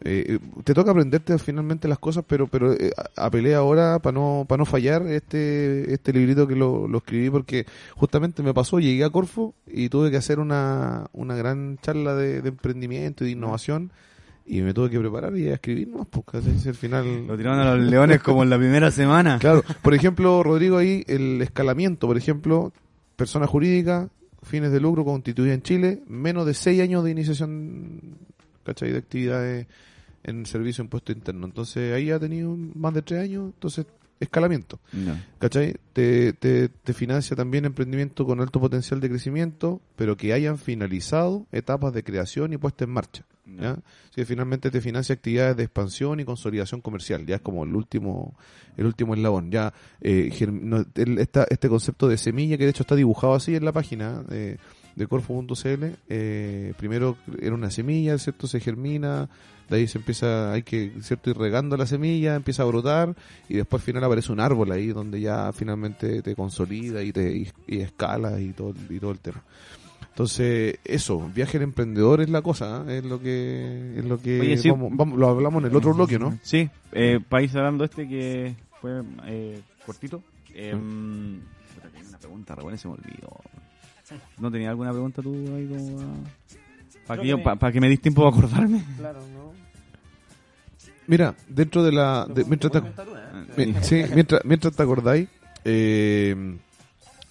mm, eh, te toca aprenderte finalmente las cosas, pero pero eh, apelé ahora para no para no fallar este este librito que lo, lo escribí porque justamente me pasó, llegué a Corfo y tuve que hacer una, una gran charla de, de emprendimiento y de innovación y me tuve que preparar y a escribir más, porque al final Lo tiraron a los leones como en la primera semana. Claro, por ejemplo, Rodrigo, ahí el escalamiento, por ejemplo, persona jurídica, fines de lucro constituida en Chile, menos de seis años de iniciación, ¿cachai? De actividades en servicio de impuesto interno. Entonces ahí ha tenido más de tres años, entonces escalamiento, Ya. ¿cachai? Te, te, te financia también emprendimiento con alto potencial de crecimiento, pero que hayan finalizado etapas de creación y puesta en marcha. ¿ya? Sí, finalmente te financia actividades de expansión y consolidación comercial, ya es como el último el último eslabón. Ya eh, germ- no, el- esta- este concepto de semilla que de hecho está dibujado así en la página de, de corfo.cl, eh, primero era una semilla, ¿cierto? Se germina, de ahí se empieza, hay que, ¿cierto? Ir regando la semilla, empieza a brotar y después al final aparece un árbol ahí donde ya finalmente te consolida y te y, y escala y todo, y todo el tema. Entonces, eso, viaje al emprendedor es la cosa, ¿eh? es lo que es lo que Oye, sí. vamos, vamos- lo hablamos en el otro bloque, ¿no? Sí, eh, país hablando este que fue eh, cortito. Eh, Mm. tenía una pregunta, re buena y se me olvidó. ¿No tenía alguna pregunta tú ahí como para que, yo- que- pa- pa que me diste tiempo para acordarme? Claro, ¿no? Mira, dentro de la de- mientras te, mi- sí, mientras, mientras te acordáis, eh,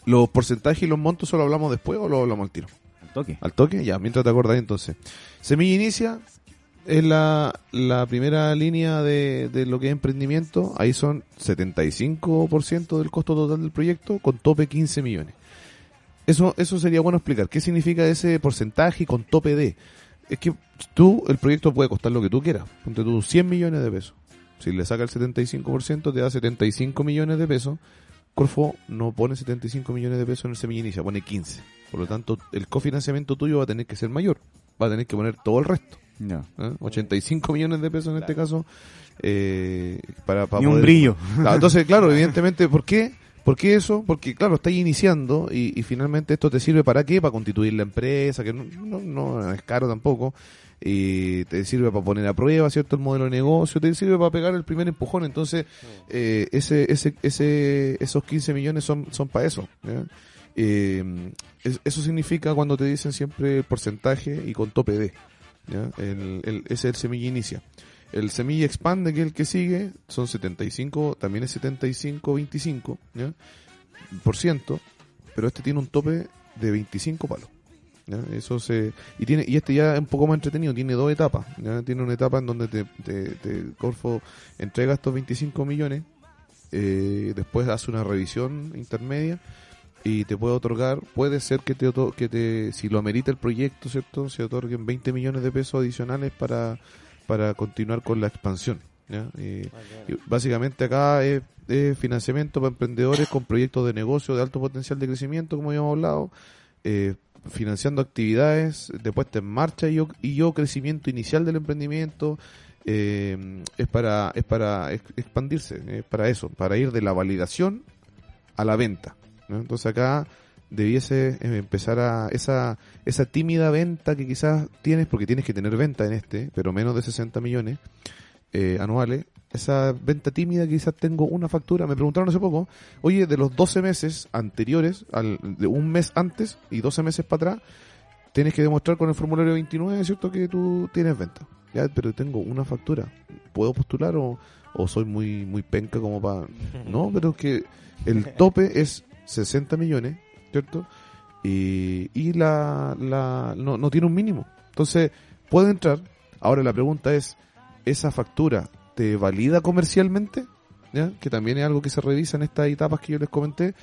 los porcentajes y los montos solo hablamos después o lo hablamos al tiro. Al toque. Al toque, ya, mientras te acordáis entonces. Semilla Inicia es la, la primera línea de, de lo que es emprendimiento. Ahí son 75% del costo total del proyecto con tope 15 millones. Eso, eso sería bueno explicar. ¿Qué significa ese porcentaje y con tope de? Es que tú, el proyecto puede costar lo que tú quieras. Ponte tú 100 millones de pesos. Si le saca el 75%, te da 75 millones de pesos. Corfo no pone 75 millones de pesos en el semilla inicia, pone 15. Por lo tanto, el cofinanciamiento tuyo va a tener que ser mayor. Va a tener que poner todo el resto. Ya. ¿eh? 85 millones de pesos en este caso. eh, para, para Ni un poder- brillo. Claro, entonces, claro, evidentemente, ¿por qué? ¿Por qué eso? Porque, claro, estás iniciando y, y finalmente esto te sirve para qué? Para constituir la empresa, que no, no, no es caro tampoco. Y te sirve para poner a prueba, ¿cierto? El modelo de negocio, te sirve para pegar el primer empujón. Entonces, eh, ese, ese, ese, esos 15 millones son, para eso. Eh, es- eso significa cuando te dicen siempre el porcentaje y con tope de. ¿ya? El, el- ese es el semilla inicia. El semilla expande, que es el que sigue, son 75, también es 75-25, ¿ya? Por ciento, pero este tiene un tope de 25 palos. ¿ya? Eso se, y tiene, y este ya es un poco más entretenido, tiene dos etapas, ¿ya? Tiene una etapa en donde te, te, te- Corfo entrega estos 25 millones, eh, después hace una revisión intermedia y te puede otorgar, puede ser que te, que te si lo amerita el proyecto, ¿cierto? Se otorguen 20 millones de pesos adicionales para, para continuar con la expansión. ¿ya? Eh, y básicamente acá es, es financiamiento para emprendedores con proyectos de negocio de alto potencial de crecimiento, como habíamos hablado, eh, financiando actividades de puesta en marcha y yo, y yo crecimiento inicial del emprendimiento. eh, es para es para ex- expandirse, es para eso, para ir de la validación a la venta. ¿no? Entonces acá debiese eh, empezar a esa esa tímida venta que quizás tienes, porque tienes que tener venta en este, pero menos de 60 millones eh, anuales. Esa venta tímida quizás tengo una factura. Me preguntaron hace poco, oye, de los 12 meses anteriores, al, de un mes antes y 12 meses para atrás, tienes que demostrar con el formulario 29, ¿cierto? Que tú tienes venta. Ya, pero tengo una factura. ¿Puedo postular o, o soy muy, muy penca como para... No, pero es que el tope es 60 millones, ¿cierto? Y, y la, la no, no tiene un mínimo. Entonces, puede entrar. Ahora la pregunta es, ¿esa factura te valida comercialmente? ¿Ya? Que también es algo que se revisa en estas etapas que yo les comenté.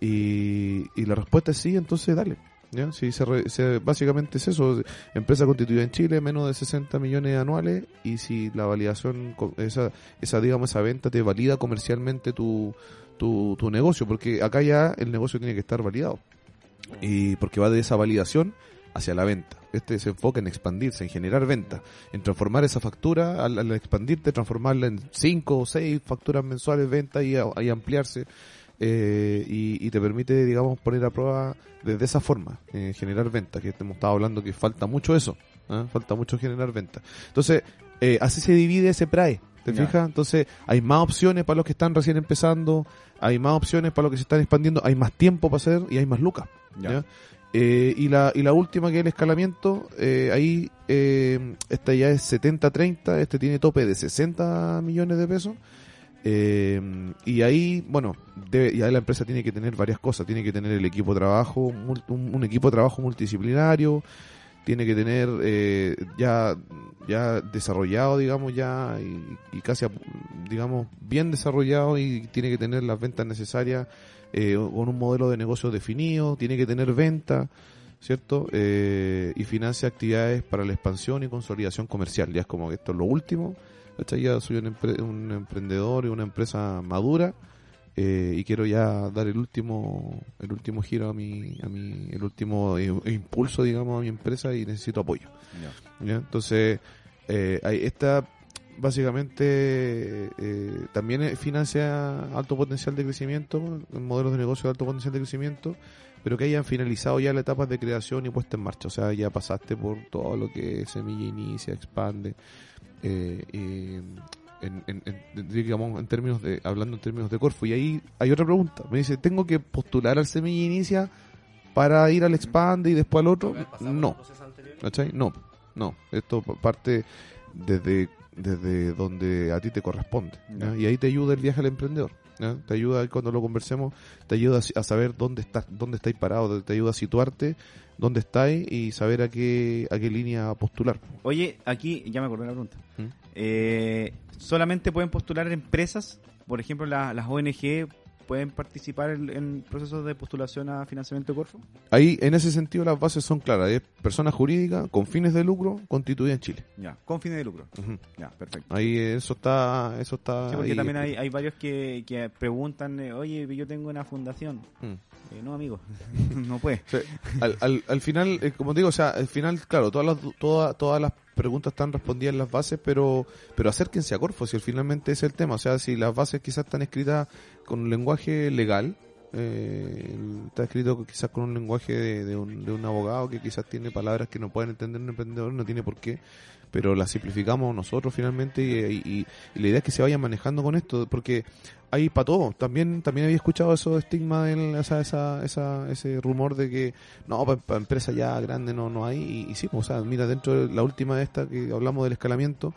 Y, y la respuesta es sí, entonces dale. ¿Ya? Si se re- básicamente es eso, empresa constituida en Chile, menos de 60 millones anuales, y si la validación, esa, esa digamos, esa venta te valida comercialmente tu, tu, tu negocio, porque acá ya el negocio tiene que estar validado. Y porque va de esa validación hacia la venta. Este se enfoca en expandirse, en generar venta, en transformar esa factura, al, expandirte, transformarla en cinco o seis facturas mensuales venta y, ampliarse. eh, y, te permite, digamos, poner a prueba de, de esa forma, eh, generar venta, que hemos estado hablando que falta mucho eso, ¿ah? falta mucho generar venta. Entonces, eh, así se divide ese PRAE, ¿te Ya. fijas? Entonces, hay más opciones para los que están recién empezando, hay más opciones para los que se están expandiendo, hay más tiempo para hacer y hay más lucas. Ya. ¿ya? Eh, y, la, y la última que es el escalamiento, eh, ahí eh, esta ya es 70-30, este tiene tope de 60 millones de pesos. Eh, y ahí, bueno, debe, ya la empresa tiene que tener varias cosas. Tiene que tener el equipo de trabajo, un, un equipo de trabajo multidisciplinario. Tiene que tener eh, ya, ya desarrollado, digamos, ya y, y casi, digamos, bien desarrollado y tiene que tener las ventas necesarias eh, con un modelo de negocio definido. Tiene que tener venta, ¿cierto? Eh, y financia actividades para la expansión y consolidación comercial. Ya es como que esto es lo último. Ya soy un emprendedor y una empresa madura eh, y quiero ya dar el último el último giro a mi, a mi el último eh, impulso, digamos, a mi empresa y necesito apoyo. Entonces, eh, hay- esta básicamente eh, también financia alto potencial de crecimiento, modelos de negocio de alto potencial de crecimiento, pero que hayan finalizado ya la etapa de creación y puesta en marcha. O sea, ya pasaste por todo lo que es semilla inicia, expande. eh, eh, en, en- en- digamos, en términos de, hablando en términos de Corfo. Y ahí hay otra pregunta. Me dice, ¿tengo que postular al semilla inicia para ir al expande y después al otro? No. ¿Cachai? No, no. Esto pa- parte desde, desde donde a ti te corresponde. Y ahí te ayuda el viaje al emprendedor. ¿Ya? Te ayuda cuando lo conversemos, te ayuda a saber dónde estás, dónde estáis parado, te ayuda a situarte, dónde estáis y saber a qué, a qué línea postular. Oye, aquí ya me acordé de la pregunta. ¿Mm? Eh, ¿Solamente pueden postular empresas? Por ejemplo, la- las ONG pueden participar en, en procesos de postulación a financiamiento de Corfo. Ahí, en ese sentido, las bases son claras. Es persona jurídica con fines de lucro constituida en Chile. Ya, con fines de lucro. Ya, perfecto. Ahí eso está, eso está. Sí, porque ahí. también hay, hay varios que, que preguntan, eh, oye, yo tengo una fundación. Mm. Eh, no, amigo, no puede. O sea, al, al, al final, eh, como digo, o sea, al final, claro, todas las, todas, todas las preguntas están respondidas en las bases, pero, pero acérquense a Corfo, si finalmente es el tema. O sea, si las bases quizás están escritas con un lenguaje legal, eh, está escrito quizás con un lenguaje de, de un, de un abogado que quizás tiene palabras que no pueden entender un emprendedor, no tiene por qué, pero las simplificamos nosotros finalmente y, la idea es que se vayan manejando con esto, porque hay para todo. También también había escuchado eso estigma, en, esa, esa, esa, ese rumor de que no, para empresa ya grande no, no hay. Y, y sí, pues, o sea, mira, dentro de la última de esta que hablamos del escalamiento,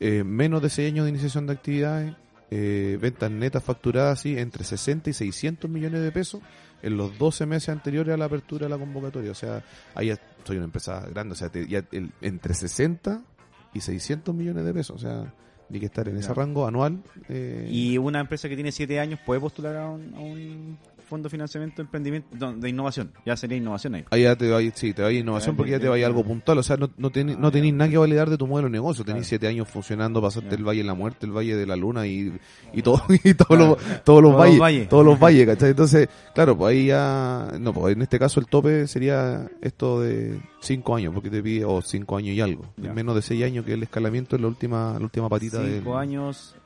eh, menos de 6 años de iniciación de actividades, eh, ventas netas facturadas así entre 60 y 600 millones de pesos en los 12 meses anteriores a la apertura de la convocatoria. O sea, ahí soy una empresa grande, o sea, te- ya el- entre 60 y 600 millones de pesos, o sea, ni que estar en ese rango anual. eh, Y una empresa que tiene siete años puede postular a un, a un fondo de financiamiento de emprendimiento, de innovación. Ya sería innovación ahí. Ahí ya te va, sí, te va a innovación Ah, porque ya te va a ya. algo puntual. O sea, no, no, tenés, no tenés nada que validar de tu modelo de negocio. Tenés Claro. siete años funcionando, pasaste Ya. el Valle de la Muerte, el Valle de la Luna y, y, todo, y todos, Claro. los, todos los Todos los valles. valles. Todos los valles, ¿cachai? Entonces, claro, pues ahí ya. No, pues en este caso el tope sería esto de cinco años, porque te pide, o cinco años y algo. Menos de seis años que el escalamiento es la última, la última patita de. Cinco años,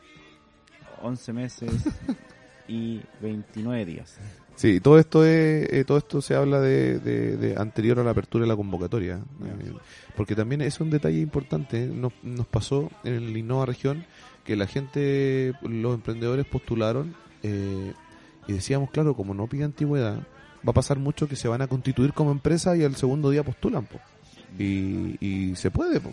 11 meses y 29 días. Sí, todo esto es, eh, todo esto se habla de, de- de anterior a la apertura de la convocatoria, eh, porque también es un detalle importante. ¿eh? Nos, nos pasó en el Innova región que la gente, los emprendedores postularon eh, y decíamos, claro, como no pide antigüedad, va a pasar mucho que se van a constituir como empresa y al segundo día postulan, po. Y, y se puede, po.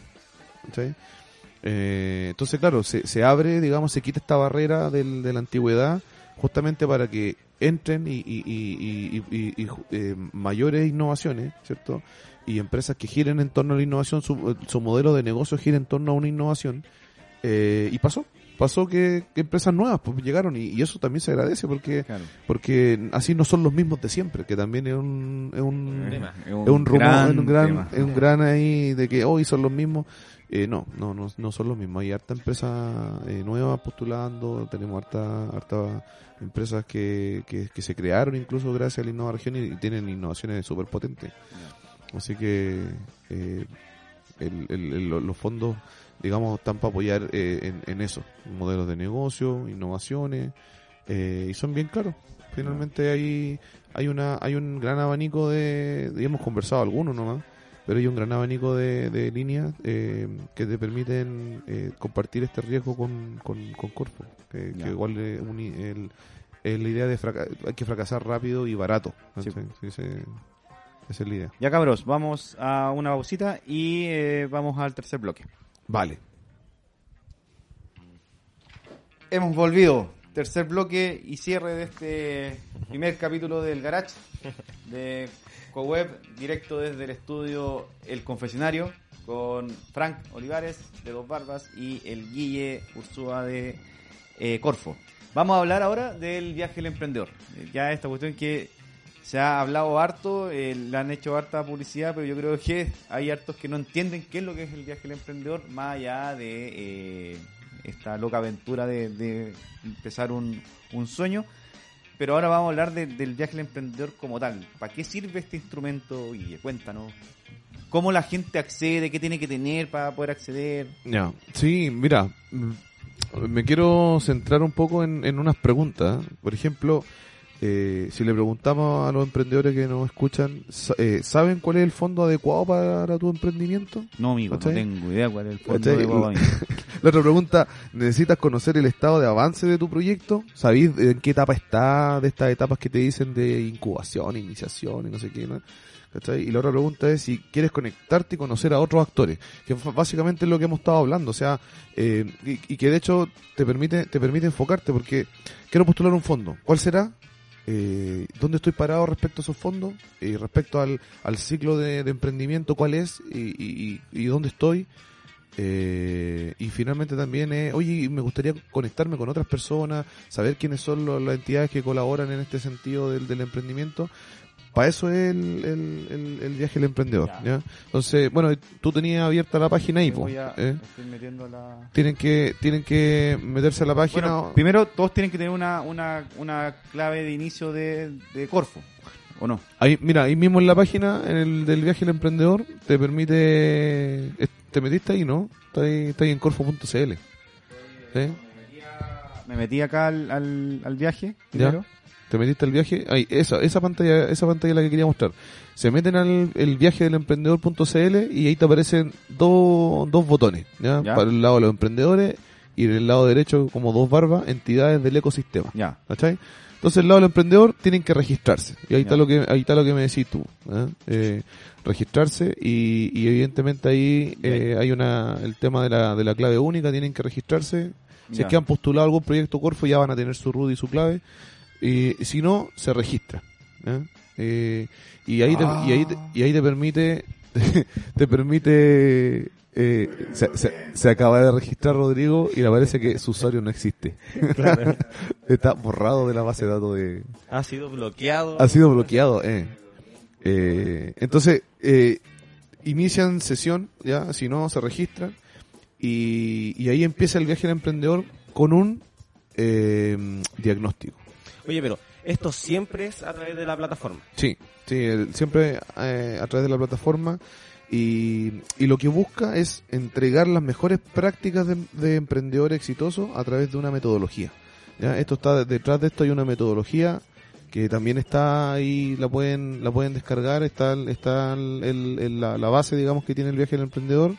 Entonces, claro, se, se abre, digamos, se quita esta barrera del- de la antigüedad justamente para que entren y, y- eh, mayores innovaciones, ¿cierto? Y empresas que giren en torno a la innovación, su, su modelo de negocio gira en torno a una innovación. eh, y pasó, pasó que, que empresas nuevas pues, llegaron y, y eso también se agradece porque Claro. porque así no son los mismos de siempre, que también es un, es un, tema. Es es un rumor, gran es un gran, tema. es un gran ahí de que hoy son los mismos. Eh, no, no, no, no son los mismos. Hay harta empresa eh, nueva postulando, tenemos harta, harta empresas que, que, que se crearon incluso gracias a la Innova Región y, tienen innovaciones súper potentes. Así que eh, el- el- el- los fondos, digamos, están para apoyar eh, en, en eso, modelos de negocio, innovaciones, eh, y son bien caros. Finalmente hay, hay, una, hay un gran abanico de, y hemos conversado algunos nomás, pero hay un gran abanico de, de líneas eh, que te permiten eh, compartir este riesgo con, con, con Corfo, que, igual es el- es la idea de fraca- hay que fracasar rápido y barato. Sí, sí, esa es la idea. Ya cabros, vamos a una pausita y eh, vamos al tercer bloque. Vale. Hemos volvido. Tercer bloque y cierre de este primer capítulo del Garage de CoWeb, directo desde el estudio El Confesionario, con Frank Olivares de Dos Barbas y el Guille Ursúa de eh, Corfo. Vamos a hablar ahora del viaje del emprendedor. Eh, Ya esta cuestión que se ha hablado harto, eh, le han hecho harta publicidad, pero yo creo que hay hartos que no entienden qué es lo que es el viaje del emprendedor, más allá de eh, esta loca aventura de, de empezar un, un sueño. Pero ahora vamos a hablar de- del viaje del emprendedor como tal. ¿Para qué sirve este instrumento? Y cuéntanos. ¿Cómo la gente accede? ¿Qué tiene que tener para poder acceder? Ya, sí, mira, mm, me quiero centrar un poco en unas preguntas. Por ejemplo, eh, si le preguntamos a los emprendedores que nos escuchan, eh, ¿saben cuál es el fondo adecuado para tu emprendimiento? No, amigo, ¿Cachai? no tengo idea cuál es el fondo Guaguaín. La otra pregunta, ¿necesitas conocer el estado de avance de tu proyecto? ¿Sabéis en qué etapa está de estas etapas que te dicen de incubación, iniciación y no sé qué? ¿no? ¿Cachai? Y la otra pregunta es si quieres conectarte y conocer a otros actores, que básicamente es lo que hemos estado hablando, o sea, eh, y, y que de hecho te permite, te permite enfocarte, porque quiero postular un fondo. ¿Cuál será? Eh, ¿Dónde estoy parado respecto a esos fondos? Y respecto al, al ciclo de, emprendimiento, ¿cuál es? Y, dónde estoy? Eh, y finalmente también es, oye, me gustaría conectarme con otras personas, saber quiénes son lo- las entidades que colaboran en este sentido del, del emprendimiento. Para eso es el, el, el- el viaje del emprendedor. Ya. ¿ya? Entonces, bueno, tú tenías abierta la página ahí, voy a- ¿eh? estoy la... Tienen que, tienen que meterse a la página. Bueno, primero todos tienen que tener una, una, una clave de inicio de, de Corfo, ¿o no? Ahí, mira, ahí mismo en la página en el, del viaje del emprendedor te permite. eh, ¿Te metiste ahí, no? Está ahí, está ahí en corfo.cl. ¿Sí? Me metí acá al, al, al viaje Ya. primero. ¿Te metiste al viaje? Ahí, esa, esa pantalla, esa pantalla es la que quería mostrar. Se meten al el viaje del emprendedor.cl y ahí te aparecen dos, dos botones, ¿ya? Ya. Para el lado de los emprendedores y en el lado derecho como dos barbas, entidades del ecosistema. Ya, ¿Cachai? Entonces, el lado del emprendedor tienen que registrarse. Y ahí está lo que ahí está lo que me decís tú. ¿eh? Eh, registrarse y, y evidentemente ahí eh, hay una el tema de la, de la clave única, tienen que registrarse. Si Ya. es que han postulado algún proyecto Corfo ya van a tener su RUD y su clave. Y si no, se registra. ¿eh? Eh, y ahí te, y ahí te, y ahí te permite te permite eh, se, se- se acaba de registrar Rodrigo y le parece que su usuario no existe. Está borrado de la base de datos de... Ha sido bloqueado. Ha sido bloqueado, eh. Eh, entonces, eh, inician sesión, ya, si no, se registran. Y, y ahí empieza el viaje del emprendedor con un eh, diagnóstico. Oye, pero esto siempre es a través de la plataforma. Sí, sí, siempre eh, a través de la plataforma y, y lo que busca es entregar las mejores prácticas de, de emprendedor exitoso a través de una metodología. ¿ya? Esto está detrás de esto hay una metodología que también está ahí, la pueden la pueden descargar, está está el- la, la base digamos que tiene el viaje del emprendedor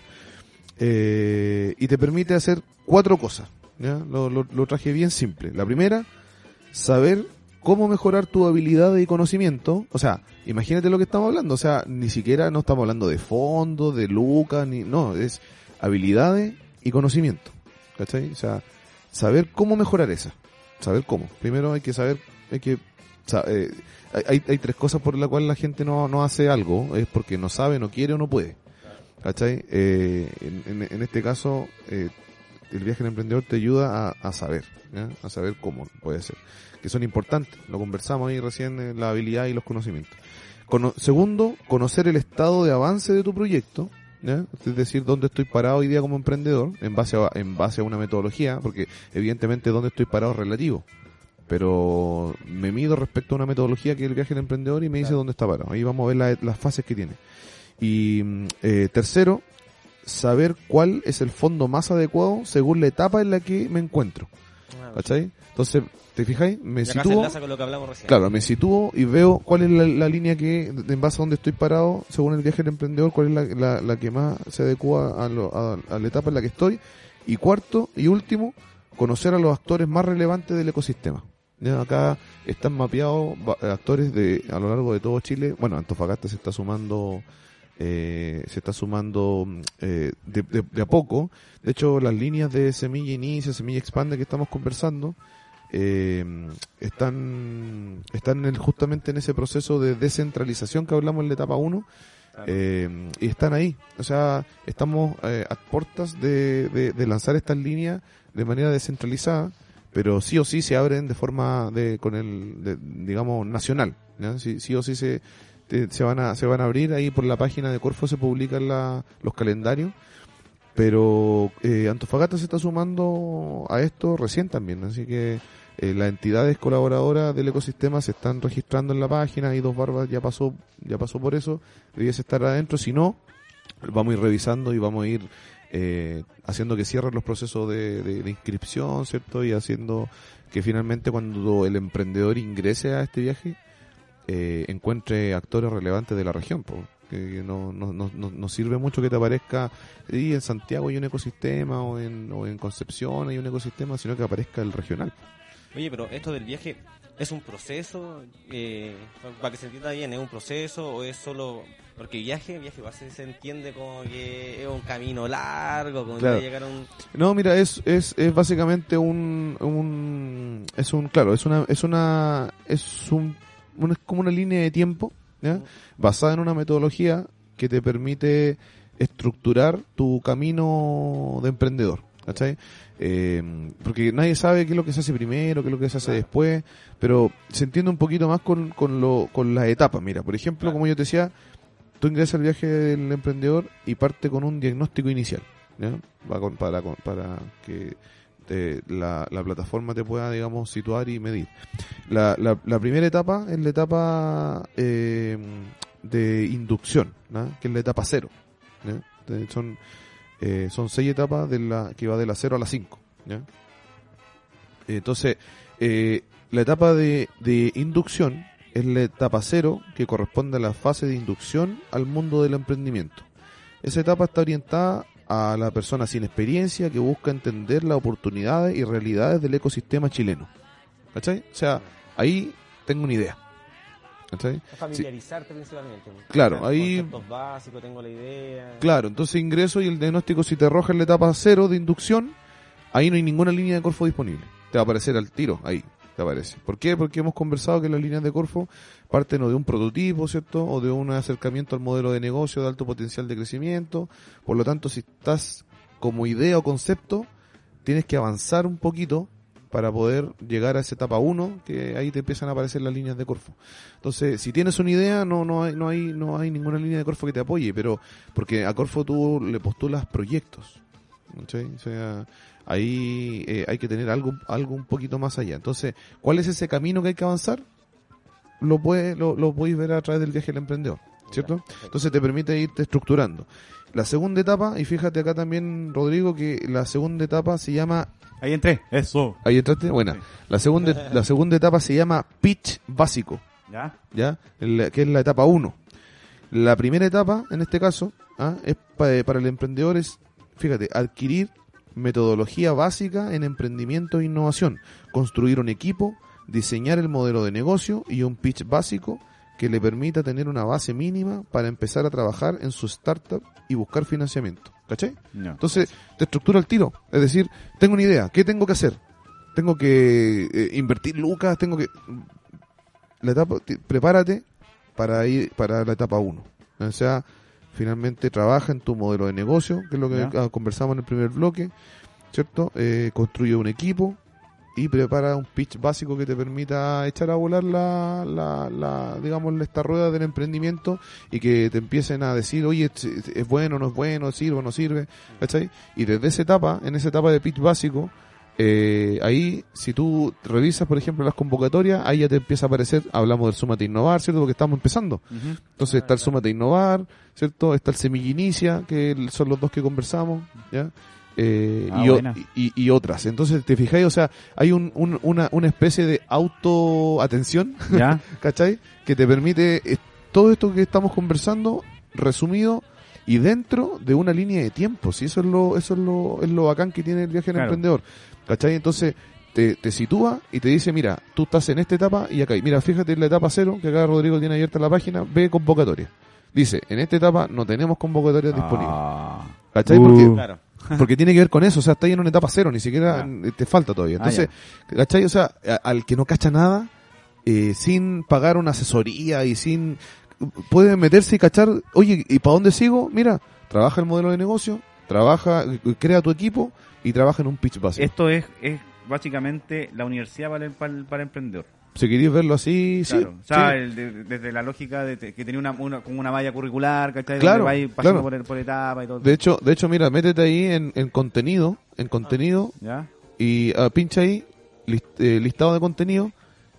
eh, y te permite hacer cuatro cosas. ¿ya? Lo, lo- lo traje bien simple. La primera, saber cómo mejorar tu habilidad y conocimiento. O sea, imagínate lo que estamos hablando. O sea, ni siquiera no estamos hablando de fondos, de lucas, ni no, es habilidades y conocimiento. ¿Cachai? O sea, saber cómo mejorar esa. Saber cómo. Primero hay que saber, hay que eh, hay, hay- tres cosas por las cuales la gente no, no hace algo. Es porque no sabe, no quiere o no puede. ¿Cachai? Eh, en, este caso, eh, el viaje del emprendedor te ayuda a, saber, a saber cómo puede ser. Que son importantes, lo conversamos ahí recién, eh, la habilidad y los conocimientos. Cono- segundo, conocer el estado de avance de tu proyecto, ¿ya? es decir, dónde estoy parado hoy día como emprendedor, en base a, en base a una metodología, porque evidentemente dónde estoy parado es relativo. Pero me mido respecto a una metodología que es el viaje del emprendedor y me dice dónde está parado. Ahí vamos a ver la- las fases que tiene. Y mm, eh, tercero, saber cuál es el fondo más adecuado según la etapa en la que me encuentro. ¿Cachai? Entonces, ¿te fijáis? Me Y acá se sitúo, enlaza con lo que hablamos recién. claro, me sitúo y veo cuál es la, la línea que, en base a donde estoy parado, según el viaje del emprendedor, cuál es la, la- la que más se adecua a, lo- a- a la etapa en la que estoy. Y cuarto y último, conocer a los actores más relevantes del ecosistema. Ya, acá están mapeados actores de a lo largo de todo Chile. Bueno, Antofagasta se está sumando eh, se está sumando eh, de, de- de a poco. De hecho, las líneas de Semilla Inicia, Semilla Expande que estamos conversando eh, están, están en el- justamente en ese proceso de descentralización que hablamos en la etapa 1 Claro. eh, y están ahí. O sea, estamos eh, a puertas de, de, de lanzar estas líneas de manera descentralizada, pero sí o sí se abren de forma de, con el, de, digamos, nacional. Sí, sí o sí se, te- se van a, se van a abrir ahí por la página de Corfo se publican la, los calendarios. Pero eh, Antofagasta se está sumando a esto recién también, así que eh, las entidades colaboradoras del ecosistema se están registrando en la página y Dos Barbas ya pasó, ya pasó por eso, debiese estar adentro, si no, vamos a ir revisando y vamos a ir eh, haciendo que cierren los procesos de, de- inscripción, ¿cierto? Y haciendo que finalmente cuando el emprendedor ingrese a este viaje, eh, encuentre actores relevantes de la región, po, que no, no, no, no- sirve mucho que te aparezca y en Santiago hay un ecosistema o en, o en Concepción hay un ecosistema, sino que aparezca el regional. Oye, pero esto del viaje es un proceso, eh, para que se entienda bien, ¿es un proceso o es solo... Porque viaje, viaje igual se, se entiende como que es un camino largo, como Claro. llegar a un... No, mira, es, es, es básicamente un, un, es un, claro, es una, es una, es un, es como una línea de tiempo, basada en una metodología que te permite estructurar tu camino de emprendedor, ¿cachai? Eh, porque nadie sabe qué es lo que se hace primero, qué es lo que se hace después, pero se entiende un poquito más con, con, lo, con las etapas. Mira, por ejemplo, como yo te decía, tú ingresas al viaje del emprendedor y parte con un diagnóstico inicial, ¿ya? Para, con- para que te- la, la plataforma te pueda, digamos, situar y medir. La, primera etapa es la etapa eh, de inducción, que es la etapa cero. Son, eh, son seis etapas de la, que va de la 0 a la 5. ¿ya? Entonces, eh, la etapa de, de inducción es la etapa cero que corresponde a la fase de inducción al mundo del emprendimiento. Esa etapa está orientada a la persona sin experiencia que busca entender las oportunidades y realidades del ecosistema chileno. ¿Cachai? O sea, ahí tengo una idea. ¿Cachai? Familiarizarte principalmente. Claro, Con ahí- básicos, tengo la idea. Claro, entonces ingreso y el diagnóstico si te arroja en la etapa cero de inducción, ahí no hay ninguna línea de Corfo disponible. Te va a aparecer al tiro, ahí te aparece. ¿Por qué? Porque hemos conversado que las líneas de Corfo parten o de un prototipo, ¿cierto? O de un acercamiento al modelo de negocio de alto potencial de crecimiento. Por lo tanto, si estás como idea o concepto, tienes que avanzar un poquito para poder llegar a esa etapa 1, que ahí te empiezan a aparecer las líneas de Corfo. Entonces, si tienes una idea, no no hay no hay no hay ninguna línea de Corfo que te apoye, pero porque a Corfo tú le postulas proyectos. ¿cachai? O sea, ahí eh, hay que tener algo algo un poquito más allá. Entonces, ¿cuál es ese camino que hay que avanzar? Lo puedes lo, lo podéis ver a través del viaje del emprendedor, ¿cierto? Entonces te permite irte estructurando. La segunda etapa, y fíjate acá también, Rodrigo, que la segunda etapa se llama Ahí entré. Eso. Ahí entraste. Buena. La segunda, la segunda etapa se llama pitch básico, ¿Ya? ¿ya? El- que es la etapa 1. La primera etapa, en este caso, ¿ah? es pa- para el emprendedor es, fíjate, adquirir metodología básica en emprendimiento e innovación, construir un equipo, diseñar el modelo de negocio y un pitch básico que le permita tener una base mínima para empezar a trabajar en su startup y buscar financiamiento. ¿Cachai? No. Entonces, te estructura el tiro. Es decir, tengo una idea. ¿Qué tengo que hacer? Tengo que eh, invertir lucas, tengo que... La etapa, prepárate para ir para la etapa 1. O sea, finalmente trabaja en tu modelo de negocio, que es lo que Ya. ah, conversamos en el primer bloque, ¿cierto? Eh, construye un equipo y prepara un pitch básico que te permita echar a volar la, la, la digamos, esta rueda del emprendimiento y que te empiecen a decir, oye, es, es bueno, no es bueno, sirve o no sirve, ¿cachai? Y desde esa etapa, en esa etapa de pitch básico, eh, ahí, si tú revisas, por ejemplo, las convocatorias, ahí ya te empieza a aparecer, hablamos del Súmate Innovar, ¿cierto? Porque estamos empezando. Entonces está el Súmate Innovar, ¿cierto? Está el Semilla Inicia, que son los dos que conversamos, ¿ya? Eh, Ah, y, y, y otras. Entonces, te fijáis, o sea, hay un, un- una, una especie de auto-atención. ¿cachai? Que te permite eh, todo esto que estamos conversando resumido y dentro de una línea de tiempo. Si eso es lo, eso es lo, es lo bacán que tiene el viaje del Claro. emprendedor. ¿Cachai? Entonces te, te sitúa y te dice, mira, tú estás en esta etapa y acá. Y mira, fíjate en la etapa cero, que acá Rodrigo tiene abierta la página, ve convocatoria. Dice, en esta etapa no tenemos convocatorias disponibles. Ah. ¿Cachai? Uh. Porque, Claro. porque tiene que ver con eso, o sea, está ahí en una etapa cero, ni siquiera Ah. te falta todavía. Ah, Entonces, ¿cachai? O sea, a- al que no cacha nada, eh, sin pagar una asesoría y sin... Puede meterse y cachar, oye, ¿y para dónde sigo? Mira, trabaja el modelo de negocio, trabaja, crea tu equipo y trabaja en un pitch básico. Esto es, es básicamente la universidad para el, para el- para el emprendedor. Si queréis verlo así, Claro. sí. O sea, sí. el de- desde la lógica de que tenía una, una, como una malla curricular, ¿cachai? Claro, Donde vais pasando claro. por, el- por etapas y todo. De hecho, de hecho, mira, métete ahí en, en contenido, en contenido, ¿Ya? y ah, pincha ahí, list- eh, listado de contenido,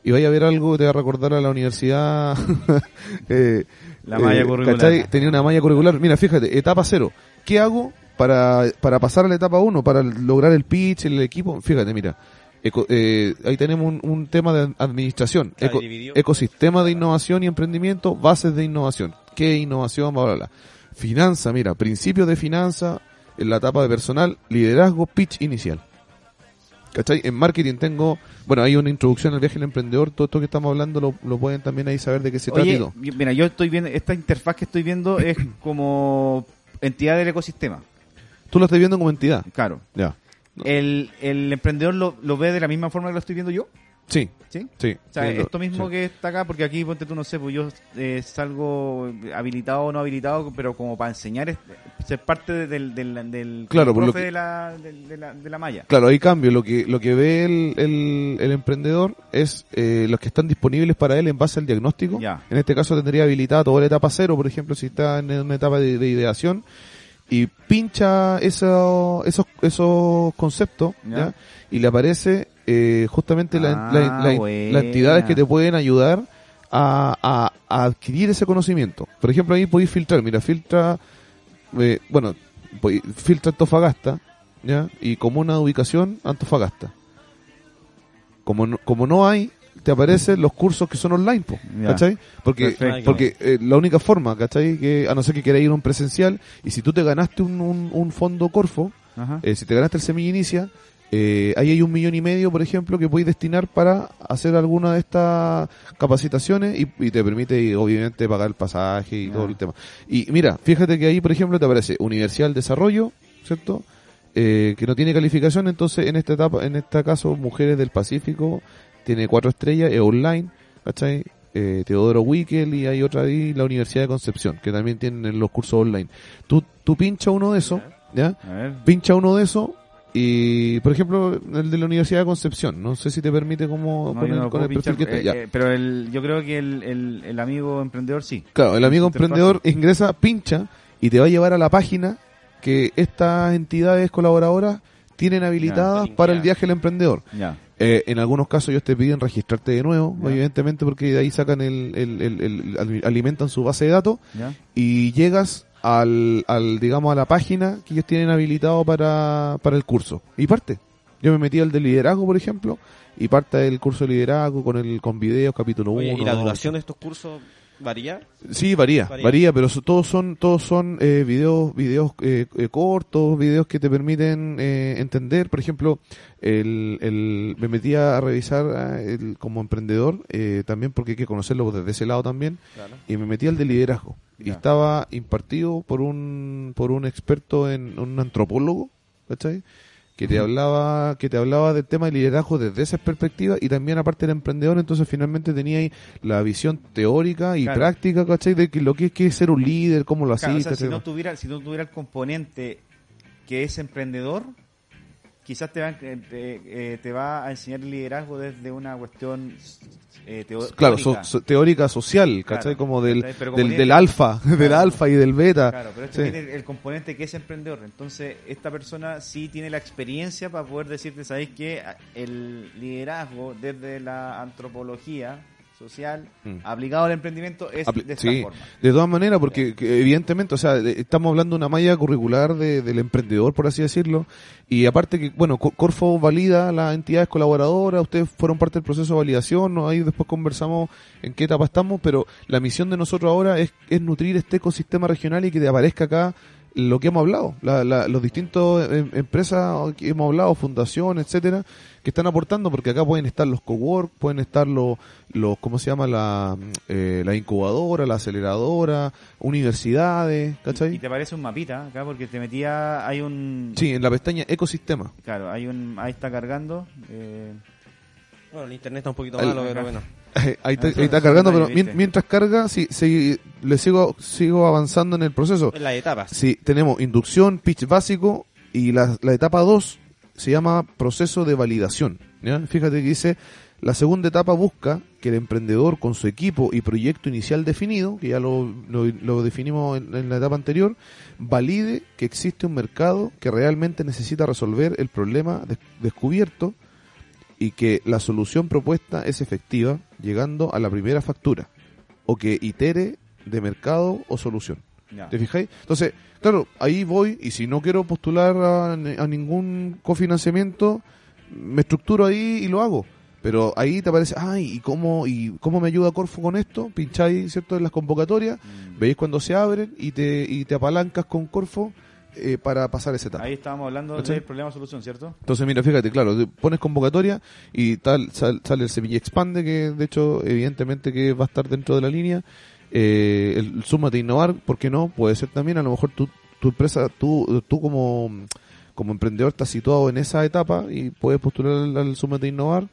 y vaya a ver algo que te va a recordar a la universidad. eh, La malla eh, curricular. ¿cachai? Tenía una malla curricular. Mira, fíjate, etapa cero. ¿Qué hago para, para pasar a la etapa uno? Para lograr el pitch, el equipo. Fíjate, mira. Eco- eh, ahí tenemos un, un tema de administración. Eco- ecosistema de innovación y emprendimiento, bases de innovación. ¿Qué innovación? Bla, bla, bla. Finanza, mira, principios de finanza en la etapa de personal, liderazgo, pitch inicial. ¿Cachai? En marketing tengo, bueno, hay una introducción al viaje del emprendedor, todo esto que estamos hablando lo, lo pueden también ahí saber de qué se trata Oye, mira, yo estoy viendo, esta interfaz que estoy viendo es como entidad del ecosistema. Tú lo estás viendo como entidad. Claro. Ya. No. El, el emprendedor lo, lo ve de la misma forma que lo estoy viendo yo. Sí, ¿Sí? sí. O sea, Sí, esto mismo sí. que está acá, porque aquí, ponte tú, no sé, pues yo eh, salgo habilitado o no habilitado, pero como para enseñar, es- ser parte de- del, del, del Claro, profe que- de, la, de, de la, de la malla. Claro, hay cambio. Lo que, lo que ve el, el, el emprendedor es eh, los que están disponibles para él en base al diagnóstico. Ya. En este caso tendría habilitada toda la etapa cero, por ejemplo, si está en una etapa de ideación y pincha eso, esos, esos conceptos Ya. ¿ya? y le aparece eh, justamente la- Ah, la- la- buena. las entidades que te pueden ayudar a, a- a adquirir ese conocimiento. Por ejemplo, ahí podéis filtrar. Mira, filtra, eh, bueno, podéis- filtra Antofagasta, ¿ya? Y comuna de ubicación, Antofagasta. Como no, como no hay, te aparecen los cursos que son online, po. ¿cachai? Porque, Perfecto. porque eh, la única forma, ¿cachai? Que, a no ser que queráis ir a un presencial, y si tú te ganaste un, un, un fondo Corfo, eh, si te ganaste el Semilla Inicia, eh, ahí hay un millón y medio, por ejemplo, que podéis destinar para hacer alguna de estas capacitaciones y, y te permite, obviamente, pagar el pasaje y todo el tema. Y mira, fíjate que ahí, por ejemplo, te aparece Universidad del Desarrollo, ¿cierto? Eh, que no tiene calificación, entonces en esta etapa, en este caso, Mujeres del Pacífico, tiene cuatro estrellas, es online, ¿cachai? Eh, Teodoro Wickel y hay otra ahí, la Universidad de Concepción, que también tienen los cursos online. Tú, tú pincha uno de esos, ¿ya? A ver. pincha uno de esos Y, por ejemplo, el de la Universidad de Concepción, no sé si te permite como No, con el, no lo con puedo el perfil pinchar, que está. eh, ya. eh, pero el, yo creo que el, el, el amigo emprendedor sí. Claro, el amigo emprendedor ingresa, pincha y te va a llevar a la página que estas entidades colaboradoras tienen habilitadas Ya, para el viaje del emprendedor. Ya. Eh, en algunos casos ellos te piden registrarte de nuevo, evidentemente porque de ahí sacan el, el- el- el- al- alimentan su base de datos y llegas al, al digamos a la página que ellos tienen habilitado para, para el curso y parte. Yo me metí al de liderazgo, por ejemplo, y parte del curso de liderazgo con el con videos, capítulo 1. Oye, ¿Y la duración de estos cursos varía? Sí, varía, Varía. varía, pero so- todos son todos son eh, videos videos eh, eh, cortos, videos que te permiten eh, entender. Por ejemplo, el, el- me metí a revisar ah, el- como emprendedor eh, también porque hay que conocerlo desde ese lado también Claro. y me metí al de liderazgo y Ya. estaba impartido por un por un experto en un antropólogo, ¿cachai? Que te hablaba que te hablaba del tema de liderazgo desde esa perspectiva y también aparte era emprendedor entonces finalmente tenía ahí la visión teórica y Claro. práctica ¿cachai? de que lo que es, que es ser un líder cómo lo Claro, o hacía sea, si no tuviera si no tuviera el componente que es emprendedor quizás te va, a- eh, te, eh, te va a enseñar el liderazgo desde una cuestión eh, teo- claro so- teórica. so- teórica social ¿cachai? Claro, como del, del, tiene- del alfa del alfa y del beta Claro, pero este Sí. tiene el componente que es emprendedor. Entonces, esta persona sí tiene la experiencia para poder decirte, ¿sabéis que el liderazgo desde la antropología social Mm. aplicado al emprendimiento es Apli- de esta sí, forma? de todas maneras, porque que evidentemente, o sea, de- estamos hablando de una malla curricular de- del emprendedor, por así decirlo, y aparte que, bueno, Co- Corfo valida las entidades colaboradoras, ustedes fueron parte del proceso de validación, ¿no? ahí después conversamos en qué etapa estamos, pero la misión de nosotros ahora es, es nutrir este ecosistema regional y que te aparezca acá lo que hemos hablado, la, la- los distintos em- empresas que hemos hablado, fundaciones, etcétera, que están aportando, porque acá pueden estar los cowork, pueden estar los, los ¿cómo se llama? La, eh, la incubadora, la aceleradora, universidades, Y ¿cachai? te parece un mapita acá porque te metía, hay un... Sí, en la pestaña ecosistema. Claro, hay un... Ahí está cargando. eh, Bueno, el internet está un poquito Al- malo, pero bueno. Ahí, está, Ah, ahí está cargando, pero mientras carga, sí, sí, le sigo, sigo avanzando en el proceso. En las etapas. Sí, tenemos inducción, pitch básico y la, la etapa 2 se llama proceso de validación. ¿ya? Fíjate que dice, la segunda etapa busca que el emprendedor con su equipo y proyecto inicial definido, que ya lo, lo- lo definimos en, en la etapa anterior, valide que existe un mercado que realmente necesita resolver el problema des- descubierto y que la solución propuesta es efectiva llegando a la primera factura o que itere de mercado o solución. ¿Te fijáis? Entonces, claro, ahí voy y si no quiero postular a, a ningún cofinanciamiento, me estructuro ahí y lo hago. Pero ahí te aparece, ay, ¿y cómo, y cómo me ayuda Corfo con esto? Pincháis, ¿cierto?, en las convocatorias, Mm. veis cuando se abren y te, y te apalancas con Corfo eh, para pasar esa etapa. Ahí estábamos hablando ¿Cachai? del problema-solución, ¿cierto? Entonces, mira, fíjate, claro, pones convocatoria y tal sal- sale el Semilla Expande, que de hecho, evidentemente que va a estar dentro de la línea. Eh, el Súmate Innovar, ¿por qué no? Puede ser también, a lo mejor tu, tu empresa, tú, tú como, como emprendedor estás situado en esa etapa y puedes postular al, al Súmate Innovar.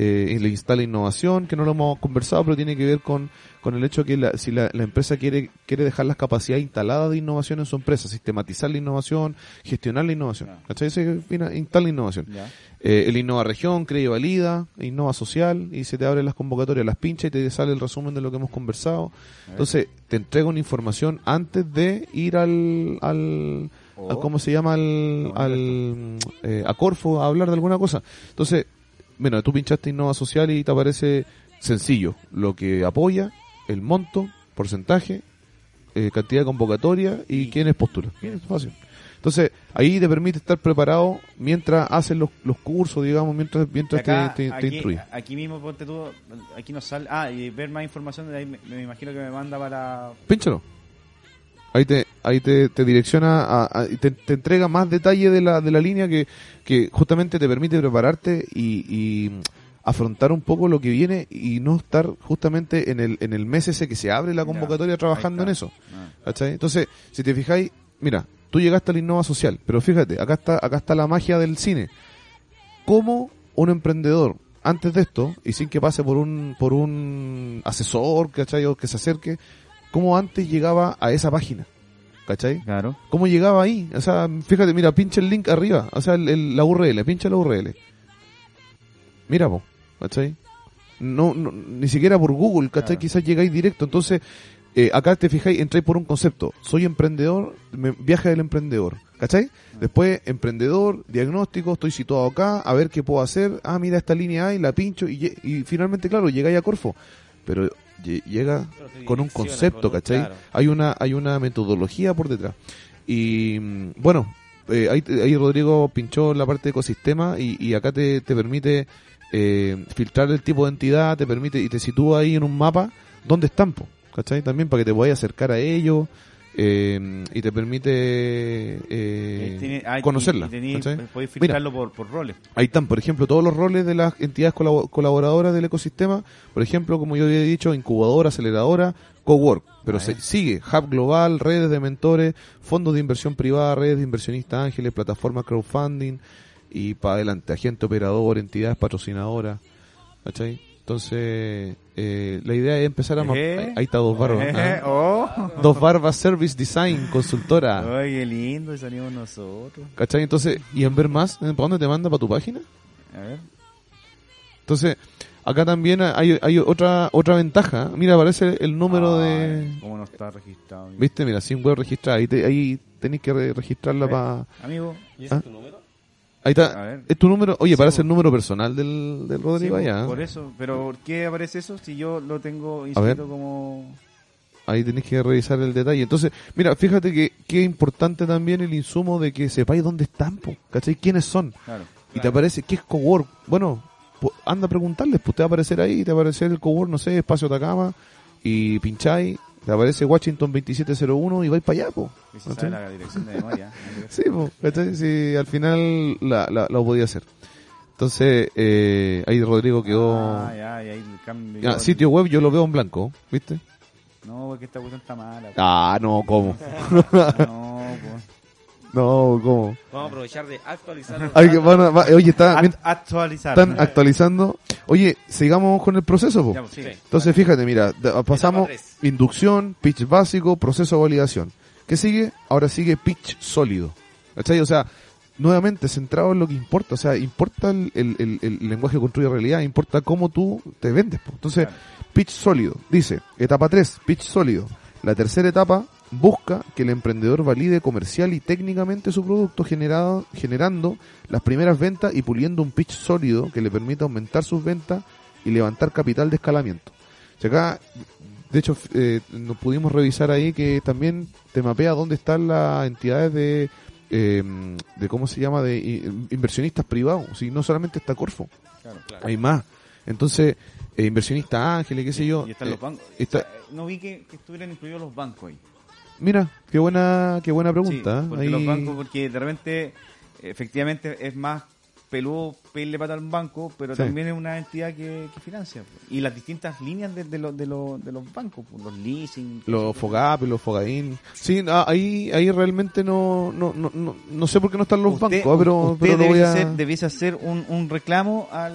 Eh, y le instala innovación, que no lo hemos conversado, pero tiene que ver con, con el hecho que la, si la, la empresa quiere, quiere dejar las capacidades instaladas de innovación en su empresa, sistematizar la innovación, gestionar la innovación. ¿Cachai? Se instala innovación. Ya. Eh, el Innova Región, cree y valida, Innova Social, y se te abren las convocatorias, las pincha y te sale el resumen de lo que hemos conversado. Entonces, te entrega una información antes de ir al, al, al- ¿cómo se llama? Al, al, eh, a Corfo a hablar de alguna cosa. Entonces, bueno, tú pinchaste Innova Social y te aparece sencillo, lo que apoya, el monto, porcentaje, eh, cantidad de convocatoria y, Y- quiénes postulan. Es fácil. Entonces, ahí te permite estar preparado mientras haces los, los cursos, digamos, mientras, mientras te- Acá, te, te, aquí, instruyes. aquí mismo, ponte tú, aquí nos sale... Ah, y ver más información, de ahí me, me imagino que me manda para... Pínchalo. Ahí te, ahí te, te direcciona, a, a- y te, te entrega más detalle de la, de la línea que, que justamente te permite prepararte y, y afrontar un poco lo que viene y no estar justamente en el, en el mes ese que se abre la convocatoria trabajando en eso. Ah. Entonces, si te fijáis, mira, tú llegaste a la innova social, pero fíjate, acá está, acá está la magia del cine. ¿Cómo un emprendedor, antes de esto, y sin que pase por un, por un asesor, ¿cachai? O que se acerque, cómo antes llegaba a esa página? ¿cachai? Claro. ¿Cómo llegaba ahí? O sea, fíjate, mira, pincha el link arriba, o sea, el- el- la URL, pincha la URL. Mira, po, ¿cachai? No, no, ni siquiera por Google, ¿cachai? Claro. Quizás llegáis directo. Entonces, eh, acá te fijáis, entráis por un concepto. Soy emprendedor, me- viaje del emprendedor, ¿cachai? Después, emprendedor, diagnóstico, estoy situado acá, a ver qué puedo hacer. Ah, mira, esta línea hay, la pincho y, finalmente, claro, llegáis a Corfo. Pero lle- llega con un concepto, ¿cachai? claro. Hay una hay una metodología por detrás. Y mm, bueno, eh, ahí, ahí Rodrigo pinchó la parte de ecosistema y, y acá te, te permite eh, filtrar el tipo de entidad, te permite y te sitúa ahí en un mapa dónde están, po, ¿cachai? También para que te puedas acercar a ellos eh, y te permite eh, Tiene- ah, conocerla. y podéis filtrarlo por, por roles. Ahí están, por ejemplo, todos los roles de las entidades colabo- colaboradoras del ecosistema. Por ejemplo, como yo había dicho, incubadora, aceleradora, cowork. Pero Ah, se, sigue Hub Global, redes de mentores, fondos de inversión privada, redes de inversionistas ángeles, plataformas crowdfunding y para adelante, agente operador, entidades patrocinadoras. ¿Cachai? Entonces, eh, la idea es empezar a... Eh. Ahí, ahí está Dos Barbas. Eh, ¿ah? oh. Dos Barbas Service Design, consultora. Ay, qué lindo, y salimos nosotros. ¿Cachai? Entonces, y en ver más, ¿para dónde te manda? ¿Para tu página? A ver. Entonces, acá también hay, hay otra otra ventaja. Mira, aparece el número Ay, de... ¿Cómo no está registrado? ¿Viste? Mira, sin web registrada. Ahí, te- ahí tenéis que re- registrarla Eh. para... Amigo. ¿Y ese ¿Ah? es tu número? Ahí está. ¿Es tu número? Oye, Sí, parece el número personal del, del Rodrigo por- allá. por eso. Pero ¿por qué aparece eso si yo lo tengo inscrito como... Ahí tenéis que revisar el detalle. Entonces, mira, fíjate que, que es importante también el insumo de que sepáis dónde están, po, ¿cachai? ¿Quiénes son? Claro. Y te aparece, ¿qué es cowork? Bueno, anda a preguntarles, pues te va a aparecer ahí, te va a aparecer el cowork, no sé, Espacio Atacama, y pincháis, te aparece Washington 2701 y vais para allá, pues. Que se sabe la dirección de memoria. Sí, ¿cachai? Sí, al final la, la, lo podía hacer. Entonces, eh, ahí Rodrigo quedó... Ah, ya, y el cambio. Ya, sitio web yo lo veo en blanco, ¿viste? No, porque esta cuestión está mala. Ah, no, ¿cómo? No, pues. No, ¿cómo? Vamos a aprovechar de actualizar. los Ay, que datos. van a- va- oye, está, Act- actualizar. están actualizando. Oye, sigamos con el proceso, po. Ya, pues, sí. Sí. Entonces, fíjate, mira, da- pasamos tres. inducción, pitch básico, proceso de validación. ¿Qué sigue? Ahora sigue pitch sólido. ¿Cachai? O sea, nuevamente centrado en lo que importa. O sea, importa el, el- el- el lenguaje que construye realidad, importa cómo tú te vendes. po. Entonces, pitch sólido. Dice, etapa 3, pitch sólido. La tercera etapa busca que el emprendedor valide comercial y técnicamente su producto generado, generando las primeras ventas y puliendo un pitch sólido que le permita aumentar sus ventas y levantar capital de escalamiento. O sea, acá, de hecho, eh, nos pudimos revisar ahí que también te mapea dónde están las entidades de, eh, de ¿cómo se llama?, de i- inversionistas privados. Si no solamente está Corfo, Claro. Claro. hay más. Entonces, eh, inversionistas ángeles, qué sé yo. Y están eh, los bancos. está- O sea, no vi que, que estuvieran incluidos los bancos ahí. Mira, qué buena, qué buena pregunta. Sí, ¿eh? porque Ahí- los bancos, porque de repente, efectivamente, es más peludo pedirle pata al banco, pero Sí. también es una entidad que, que financia. Y las distintas líneas de, de, los- de, los- de los bancos, los leasing. Los Fogap, los Fogaín. Sí, ah, ahí, ahí realmente no, no, no, no, no sé por qué no están los Usted- bancos, pero, usted pero lo voy debiese a... hacer, debiese hacer un, un reclamo al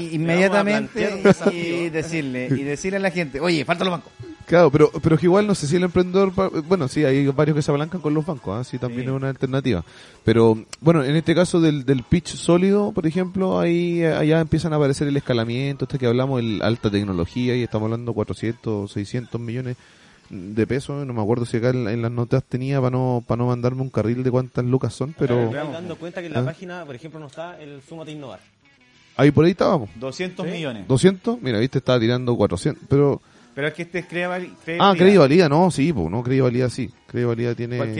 y- inmediatamente y decirle y decirle a la gente, oye, faltan los bancos. Claro, pero, pero es que igual no sé si el emprendedor, bueno, sí, hay varios que se apalancan con los bancos, ¿ah? sí, también Sí. es una alternativa. Pero, bueno, en este caso del, del pitch sólido, por ejemplo, ahí allá empiezan a aparecer el escalamiento, este que hablamos, el alta tecnología, y estamos hablando 400, 600 millones de pesos, no me acuerdo si acá en, en las notas tenía para no, para no mandarme un carril de cuántas lucas son, pero Me estoy dando cuenta que en la Ah. página, por ejemplo, no está el Sumate Innovar. ahí por ahí estábamos. 200 Sí. millones. 200, mira, viste, estaba tirando 400, pero... Pero es que este es val- Ah, valía, no, sí, pues, no, valía sí. Valía tiene... ¿Cuál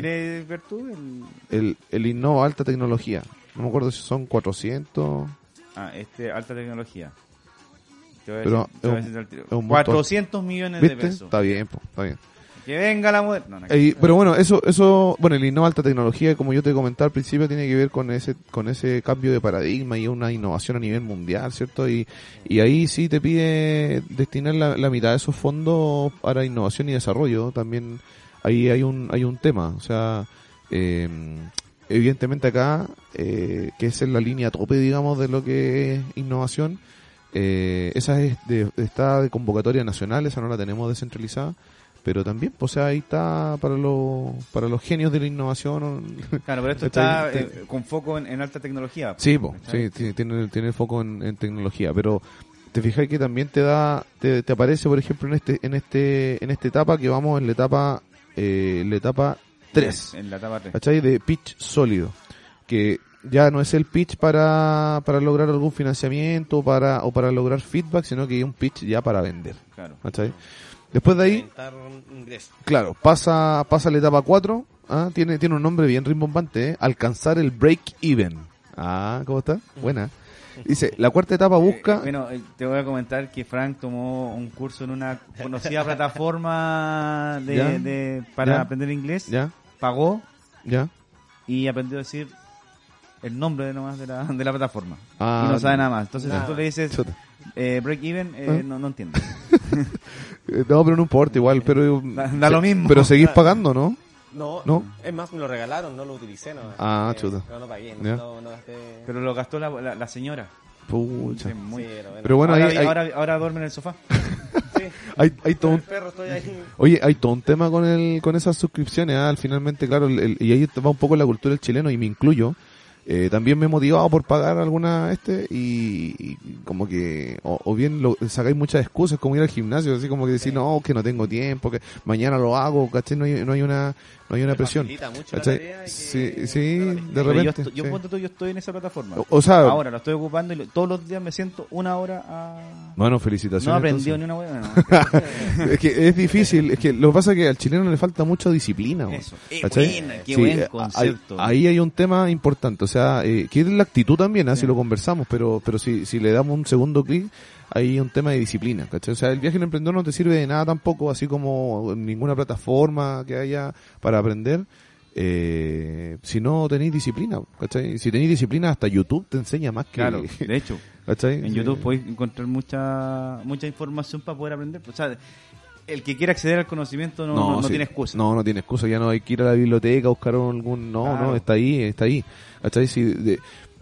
ver tú? El- el, el Innova Alta Tecnología. No me acuerdo si son 400. Ah, este, alta tecnología. Te voy a Pero decir- te voy a es un- decir es un montón. 400 millones de ¿Viste? pesos. Está bien, po, está bien. Que venga la mujer. No, no, Eh, pero bueno, eso, eso, bueno, el Innova Alta Tecnología, como yo te comentaba al principio, tiene que ver con ese, con ese cambio de paradigma y una innovación a nivel mundial, ¿cierto? Y, y ahí sí te pide destinar la, la mitad de esos fondos para innovación y desarrollo. También ahí hay un, hay un tema, o sea, eh, evidentemente acá, eh, que es en la línea tope, digamos, de lo que es innovación, eh, esa es de, está de convocatoria nacional, esa no la tenemos descentralizada, pero también, pues, o sea, ahí está para los, para los genios de la innovación. Claro, pero esto Está está ahí, eh, con foco en, en alta tecnología. Sí, po, sí, tiene, tiene el foco en, en tecnología, pero te fijas que también te da, te, te aparece, por ejemplo, en este, en este, en esta etapa que vamos en la etapa, eh, la etapa 3, En la etapa 3. ¿cachai? De pitch sólido, que ya no es el pitch para, para lograr algún financiamiento para, o para lograr feedback, sino que es un pitch ya para vender, Claro. ¿cachai? Después de ahí. Claro, pasa, pasa la etapa 4. ¿ah? Tiene, tiene un nombre bien rimbombante, ¿eh? Alcanzar el break-even. Ah, ¿cómo está? Buena. Dice, la cuarta etapa busca... Bueno, eh, te voy a comentar que Frank tomó un curso en una conocida plataforma de, Ya. de- para Ya. aprender inglés. ¿Ya? Pagó ¿Ya? y aprendió a decir el nombre nomás de la, de la plataforma. Ah, y no sabe nada más. Entonces, nada. tú le dices chuta. Eh, break even, eh, ¿Ah? no, no entiende. Eh, No, pero no importa igual, pero... Da- da lo mismo. Pero seguís pagando, ¿no? No, ¿No? es más, me lo regalaron, no lo utilicé. No, Ah, Eh, chuta. No, no pagué, Ya. no, no gasté. Pero lo gastó la, la, la señora. Pucha. Sí, muy- Sí, pero bueno. Pero bueno, ahora, ahí, hay, ahora, ahora duerme en el sofá. Sí, hay, hay todo un el perro estoy ahí. Oye, hay todo un tema con el, con esas suscripciones, ¿ah? al finalmente, claro, el- el- y ahí va un poco la cultura del chileno, y me incluyo. Eh, también me he motivado por pagar alguna este y, y como que o, o bien lo, sacáis muchas excusas como ir al gimnasio así como que decir no que no tengo tiempo que mañana lo hago ¿cachai? no hay, no hay una no hay una Me presión la y que- sí sí no la de yo, repente estoy- yo, sí. yo estoy en esa plataforma. o, o sea Ahora lo estoy ocupando y lo- todos los días me siento una hora a... bueno No felicitaciones aprendido entonces. ni una hueá. es que es difícil es que lo que pasa es que al chileno le falta mucha disciplina. Eso. Eh, buena, qué Sí, buen eh, concepto. Ahí, ahí hay un tema importante, o sea, eh, que es la actitud también, así lo conversamos, pero pero si, si le damos un segundo clic, hay un tema de disciplina, ¿cachai? O sea, el viaje del emprendedor no te sirve de nada tampoco, así como ninguna plataforma que haya para aprender, eh, si no tenéis disciplina, ¿cachai? Si tenéis disciplina, hasta YouTube te enseña más que... Claro, de hecho, ¿cachai? en. YouTube podéis encontrar mucha mucha información para poder aprender. O sea, el que quiera acceder al conocimiento no, no, no sí. tiene excusa. No, no tiene excusa. Ya no hay que ir a la biblioteca a buscar algún. No, Claro. no, está ahí, está ahí. ¿Cachai? Si de-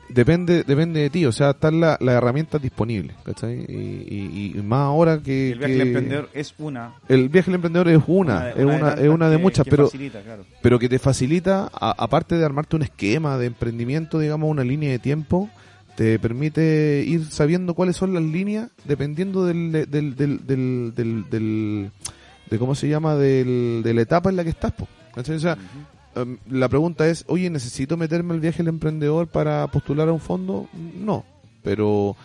depende, depende de ti. O sea, están las la herramientas disponibles. ¿Cachai? Y, y- y más ahora que. el viaje que- del emprendedor es una. El viaje del emprendedor es una, de- es una, es una de que- muchas, que pero, facilita, claro. pero que te facilita, a- aparte de armarte un esquema de emprendimiento, digamos, una línea de tiempo, te permite ir sabiendo cuáles son las líneas dependiendo del, del, del, del, del- del- de cómo se llama, del, de la etapa en la que estás. po, ¿cachai? O sea, em, la pregunta es, oye, ¿necesito meterme al viaje del emprendedor para postular a un fondo? No, pero,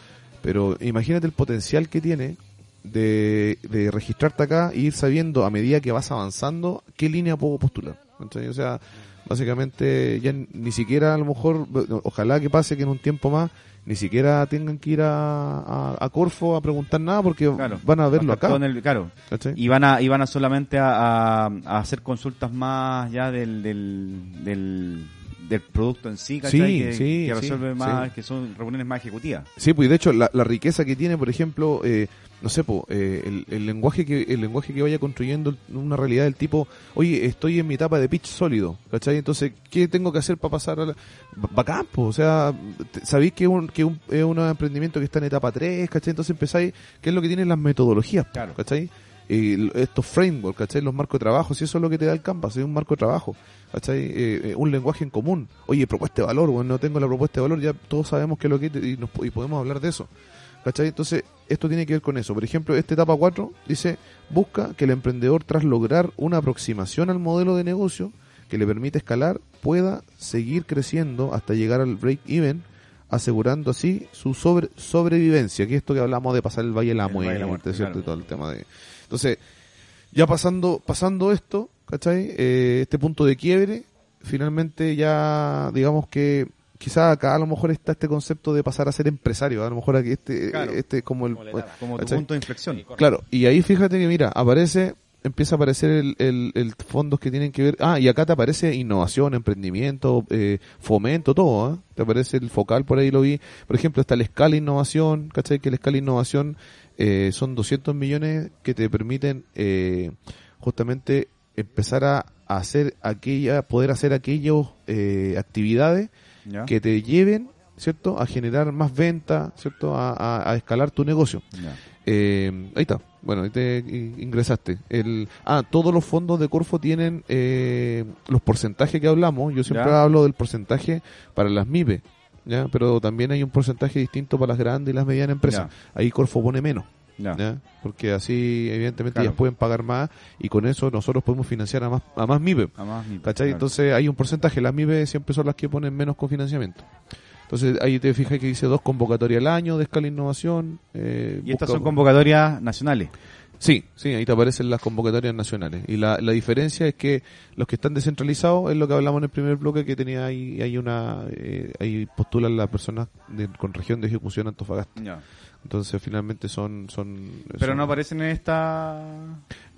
pero imagínate el potencial que tiene de, de registrarte acá e ir sabiendo a medida que vas avanzando qué línea puedo postular. ¿cachai? O sea, básicamente ya ni siquiera a lo mejor, ojalá que pase que en un tiempo más ni siquiera tengan que ir a, a, a Corfo a preguntar nada porque Claro. van a verlo acá. el- claro. ¿cachai? Y van a, y van a solamente a, hacer consultas más ya del, del, del, del producto en sí, ¿cachai? Sí, que, sí, que sí, resuelve más, que son reuniones más ejecutivas. Sí, pues de hecho la, la riqueza que tiene, por ejemplo, eh, no sé, po, eh, el, el lenguaje que el lenguaje que vaya construyendo una realidad del tipo, oye, estoy en mi etapa de pitch sólido, ¿cachai? Entonces, ¿qué tengo que hacer para pasar a la... Bacán, po, o sea, sabéis que, un, que un, es un emprendimiento que está en etapa 3, ¿cachai? Entonces empezáis, ¿qué es lo que tienen las metodologías, Claro. ¿cachai? L- estos frameworks, ¿cachai? Los marcos de trabajo, si eso es lo que te da el Canvas, es un marco de trabajo, ¿cachai? Eh, eh, un lenguaje en común. Oye, propuesta de valor, bueno, no tengo la propuesta de valor, ya todos sabemos qué es lo que es y, nos, y podemos hablar de eso. ¿Cachai? Entonces, esto tiene que ver con eso. Por ejemplo, esta etapa 4 dice, busca que el emprendedor, tras lograr una aproximación al modelo de negocio que le permite escalar, pueda seguir creciendo hasta llegar al break-even, asegurando así su sobre, sobrevivencia, que es esto que hablamos de pasar el Valle de la de la Muerte, Muerte, ¿cierto? claro. Y todo el tema de... Entonces, ya pasando, pasando esto, ¿cachai? Eh, este punto de quiebre, finalmente ya, digamos que quizá acá a lo mejor está este concepto de pasar a ser empresario, a lo mejor aquí este, Claro. este es como el... Como punto de inflexión. Claro, y ahí fíjate que mira, aparece, empieza a aparecer el, el, el fondos que tienen que ver, ah, y acá te aparece innovación, emprendimiento, eh, fomento, todo, ¿ah? te aparece el focal, por ahí lo vi, por ejemplo, está la escala innovación, ¿cachai? Que la escala innovación eh, son 200 millones que te permiten eh, justamente empezar a hacer aquella, poder hacer aquellas eh, actividades ¿Ya? que te lleven, ¿cierto? A generar más venta, ¿cierto? A, a- a escalar tu negocio. Ya. eh, ahí está. Bueno, ahí te ingresaste. El, ah, todos los fondos de Corfo tienen eh, los porcentajes que hablamos. Yo siempre Ya. hablo del porcentaje para las MIPE, ¿ya? pero también hay un porcentaje distinto para las grandes y las medianas empresas. Ahí Corfo pone menos. Ya. ¿ya? Porque así, evidentemente, Claro. ellas pueden pagar más y con eso nosotros podemos financiar a más, a más MIPE. Además, mi- ¿Cachai? claro. Entonces hay un porcentaje. Las MIPE siempre son las que ponen menos cofinanciamiento. Entonces ahí te fijas que dice dos convocatorias al año de escala innovación. eh, y estas son convocatorias nacionales. Sí, sí, ahí te aparecen las convocatorias nacionales. Y la, la diferencia es que los que están descentralizados es lo que hablamos en el primer bloque que tenía ahí, hay una, eh, ahí postulan las personas de- con región de ejecución Antofagasta. Entonces finalmente son, son. Pero son- no aparecen en esta...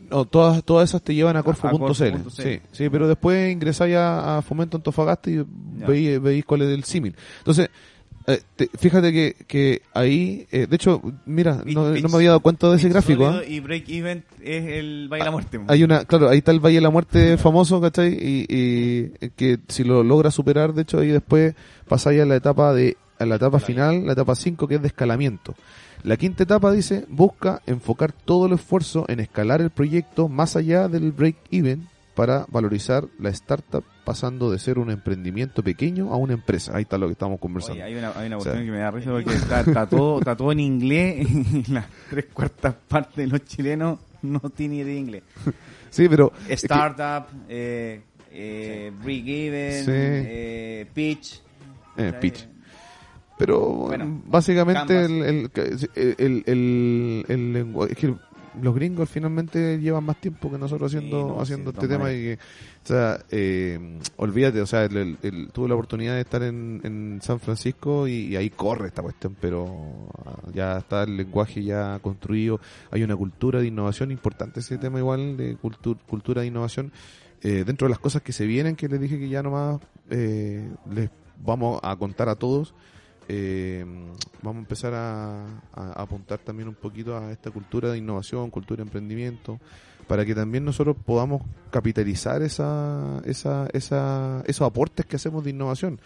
no, todas, todas esas te llevan a corfo.cl. Sí, sí, pero después ingresáis a, a Fomento Antofagasta y veis, veis cuál es el símil. Entonces, eh, te- fíjate que, que ahí, eh, de hecho, mira, no, no me había dado cuenta de ese gráfico. ¿ah? Y Break Even es el Baile a la Muerte. Hay una, claro, ahí está el Valle de la Muerte famoso, ¿cachai? Y, y que si lo logra superar, de hecho, ahí después pasáis a la etapa de, a la etapa final, la etapa 5, que es de escalamiento. La quinta etapa dice, busca enfocar todo el esfuerzo en escalar el proyecto más allá del break-even para valorizar la startup pasando de ser un emprendimiento pequeño a una empresa. Ahí está lo que estamos conversando. Oye, hay una, hay una O sea, cuestión que me da risa porque está, está todo, está todo en inglés y las tres cuartas partes de los chilenos no tienen idea de inglés. Sí, pero... Startup, eh, eh, break even, Sí. eh, pitch. eh, pitch. Pero Bueno, básicamente el, el, el, el, el lenguaje, es que los gringos finalmente llevan más tiempo que nosotros haciendo Sí, no, haciendo sí, este tema y que, o sea, eh, olvídate, o sea, tuve la oportunidad de estar en, en San Francisco y, y ahí corre esta cuestión, pero ah, ya está el lenguaje ya construido, hay una cultura de innovación importante ese tema igual de cultu- cultura de innovación. Eh, dentro de las cosas que se vienen que les dije que ya nomás eh, les vamos a contar a todos eh, vamos a empezar a, apuntar también un poquito a esta cultura de innovación, cultura de emprendimiento, para que también nosotros podamos capitalizar esa, esa, esa, esos aportes que hacemos de innovación.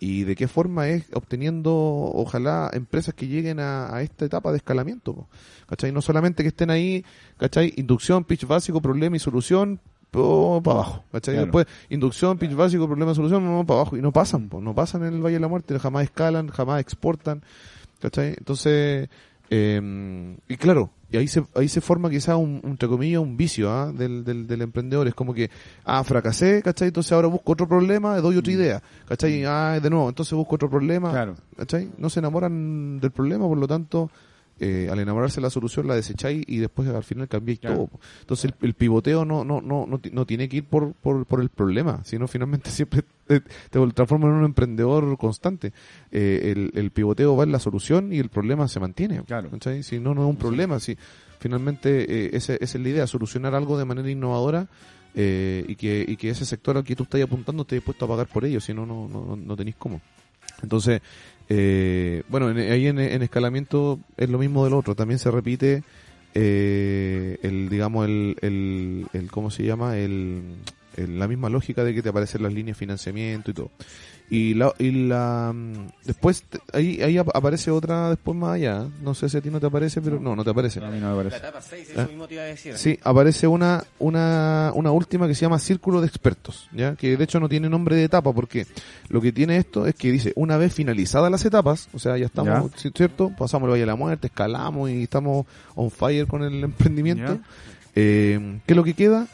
¿Y de qué forma es obteniendo, ojalá, empresas que lleguen a, esta etapa de escalamiento? ¿Cachai? No solamente que estén ahí, ¿cachai? Inducción, pitch básico, problema y solución, para abajo, ¿cachai? Claro. Después, inducción, pitch básico, problema, solución, no, para abajo. Y no pasan, po, no pasan en el Valle de la Muerte, jamás escalan, jamás exportan, ¿cachai? Entonces, eh, y claro, y ahí se, ahí se forma quizá un, un, entre comillas, un vicio ¿ah? del, del, del emprendedor. Es como que, ah, fracasé, ¿cachai? Entonces ahora busco otro problema, doy otra idea, ¿cachai? Ah, de nuevo, entonces busco otro problema, Claro. ¿cachai? No se enamoran del problema, por lo tanto, eh, al enamorarse de la solución la desecháis y después al final cambiáis Claro. todo. Entonces el, el pivoteo no, no, no, no, no tiene que ir por, por, por el problema, sino finalmente siempre te, te transforma en un emprendedor constante. Eh, el, el pivoteo va en la solución y el problema se mantiene. Claro. ¿cachai? Si no, no es un problema. Si finalmente eh, ese- esa es la idea, solucionar algo de manera innovadora. eh, y, que, y que ese sector al que tú estás apuntando esté dispuesto a pagar por ello, si no, no, no, no tenéis cómo. Entonces, eh, bueno, en- ahí en, en escalamiento es lo mismo del otro, también se repite eh, el, digamos, el, el, el, ¿cómo se llama? El, el- la misma lógica de que te aparecen las líneas de financiamiento y todo. Y la, y la mm, después te- ahí, ahí ap- aparece otra después más allá, no sé si a ti no te aparece, pero no, no te aparece. A mí no me La parece. etapa 6, ¿Ah? eso mismo te iba a decir. Sí, aparece una, una, una última que se llama Círculo de Expertos, ¿ya? que de hecho no tiene nombre de etapa, porque lo que tiene esto es que dice, una vez finalizadas las etapas, o sea, ya estamos, ¿sí- ¿cierto? Pasamos el Valle de la Muerte, escalamos y estamos on fire con el emprendimiento. Ya. Eh, ¿Qué es lo que queda?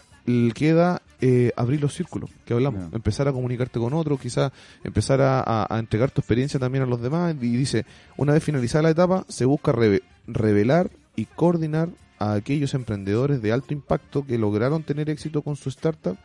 Queda eh, abrir los círculos que hablamos, empezar a comunicarte con otros, quizás empezar a, a- a entregar tu experiencia también a los demás. Y dice, una vez finalizada la etapa, se busca reve- revelar y coordinar a aquellos emprendedores de alto impacto que lograron tener éxito con su startup.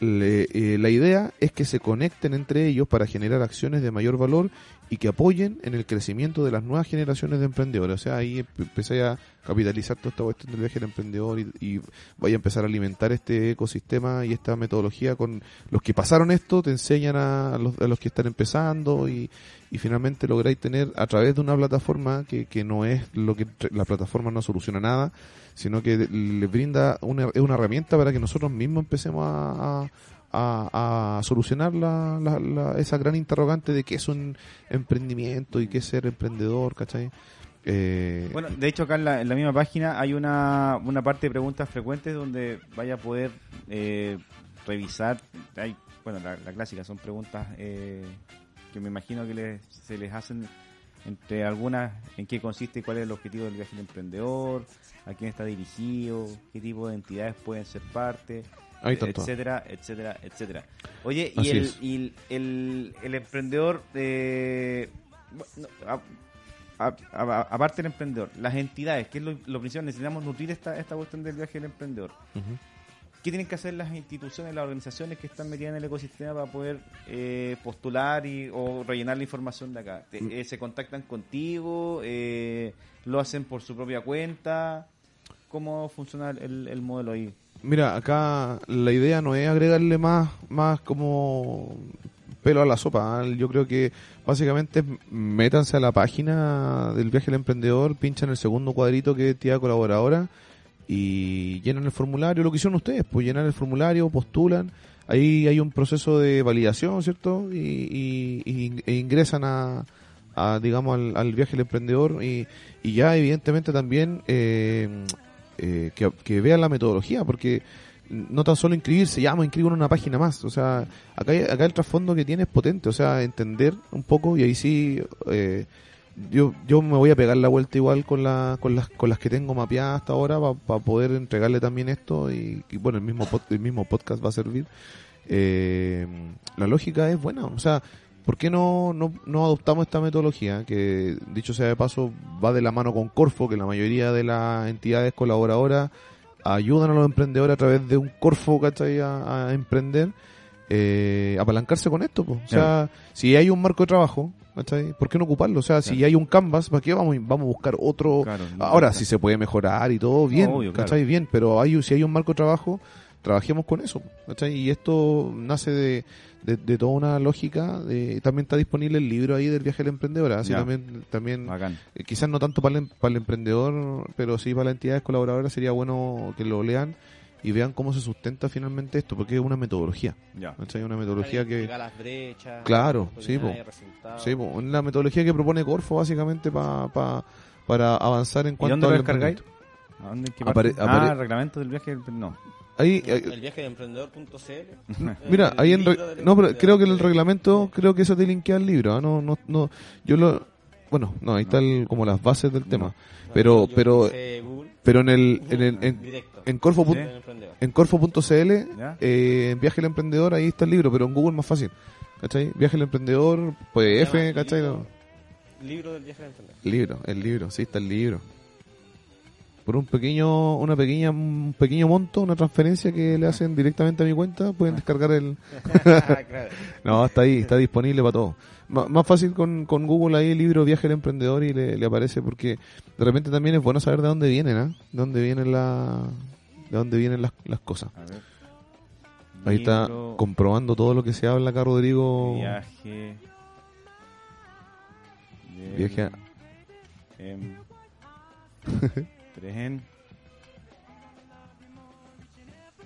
Le- eh, la idea es que se conecten entre ellos para generar acciones de mayor valor y que apoyen en el crecimiento de las nuevas generaciones de emprendedores. O sea, ahí empe- empecé a capitalizar toda esta cuestión del viaje del emprendedor y, y vaya a empezar a alimentar este ecosistema y esta metodología con los que pasaron esto, te enseñan a los, a los que están empezando y, y finalmente lográis tener a través de una plataforma que, que no es lo que la plataforma no soluciona nada, sino que le brinda una, una herramienta para que nosotros mismos empecemos a- a, a solucionar la, la- la- esa gran interrogante de qué es un emprendimiento y qué es ser emprendedor, ¿cachai? Eh, Bueno, de hecho acá en la, en la misma página hay una, una parte de preguntas frecuentes donde vaya a poder eh, revisar. Hay, bueno, la, clásica son preguntas eh, que me imagino que les- se les hacen entre algunas en qué consiste cuál es el objetivo del viaje del emprendedor, a quién está dirigido, qué tipo de entidades pueden ser parte, Etcétera, etcétera, etcétera. Oye, y, el, y el, emprendedor, eh, bueno, aparte del emprendedor, las entidades, que es lo, lo principal, necesitamos nutrir esta, esta cuestión del viaje del emprendedor. ¿Qué tienen que hacer las instituciones, las organizaciones que están metidas en el ecosistema para poder eh, postular y, o rellenar la información de acá? Te- Mm. eh, ¿Se contactan contigo? Eh, ¿Lo hacen por su propia cuenta? ¿Cómo funciona el, el modelo ahí? Mira, acá la idea no es agregarle más, más como pelo a la sopa. ¿ah? Yo creo que básicamente métanse a la página del viaje del emprendedor, pinchan el segundo cuadrito que entidad colaboradora y llenan el formulario, lo que hicieron ustedes, pues llenan el formulario, postulan, ahí hay un proceso de validación, ¿cierto? Y- e ingresan a, a, digamos, al, al viaje del emprendedor y, y ya evidentemente también eh, eh, que, que vean la metodología, porque no tan solo inscribirse, ya me inscribo en una página más, o sea, acá, acá el trasfondo que tiene es potente, o sea, entender un poco y ahí sí... eh, yo, yo me voy a pegar la vuelta igual con, la, con, las, con las que tengo mapeadas hasta ahora para poder entregarle también esto y, y bueno, el mismo, pod- el mismo podcast va a servir. Eh, la lógica es buena, o sea, ¿por qué no, no, no adoptamos esta metodología que, dicho sea de paso, va de la mano con Corfo, que la mayoría de las entidades colaboradoras ayudan a los emprendedores a través de un Corfo, ¿cachai? A, a emprender, eh, apalancarse con esto, po. o sea, si hay un marco de trabajo, ¿cachai? ¿Por qué no ocuparlo? O sea, si Claro. hay un canvas, ¿para qué vamos, vamos a buscar otro? Claro, Ahora, si se puede mejorar y todo, bien, obvio, claro. Bien, pero hay, si hay un marco de trabajo, trabajemos con eso, ¿cachai? Y esto nace de, de, de toda una lógica, de, también está disponible el libro ahí del viaje del emprendedor, así Ya. también, también eh, quizás no tanto para el, em- para el emprendedor, pero sí para las entidades colaboradoras sería bueno que lo lean y vean cómo se sustenta finalmente esto, porque es una metodología, Ya. ¿cachai? Una metodología que... Las brechas, Claro, sí, po. Sí, po, la metodología que propone Corfo básicamente pa, pa- para avanzar en ¿Y cuanto dónde lo al descargáis? ¿A dónde, en qué Apare- parte? apare- Ah, reglamento del viaje no. Ahí, No, eh, el viaje de emprendedor.cl. Mira, El ahí en no, pero creo que en el emprendedor. reglamento creo que eso te linkea al libro, ¿ah? no, no, no, yo lo, bueno, no, ahí está el- como las bases del tema, No, pero, pero, pero en el, en el, en, Corfo, Sí. emprendedor. en Corfo.cl, eh, en Viaje del Emprendedor, ahí está el libro, pero en Google más fácil, ¿cachai? Viaje Emprendedor, pues Se llama F, ¿cachai? libro- No. Libro del viaje de emprendedor. Libro, el libro, sí está el libro. Por un pequeño, una pequeña, un pequeño monto, una transferencia que le hacen directamente a mi cuenta, pueden descargar el. No, está ahí, está disponible para todo. M- más fácil con, con Google ahí el libro Viaje del Emprendedor y le, le aparece porque de repente también es bueno saber de dónde vienen, ¿ah? De dónde vienen la, de dónde vienen las, las cosas. A ver. Ahí está comprobando todo lo que se habla acá Rodrigo. Viaje. Viaje a- em- tren.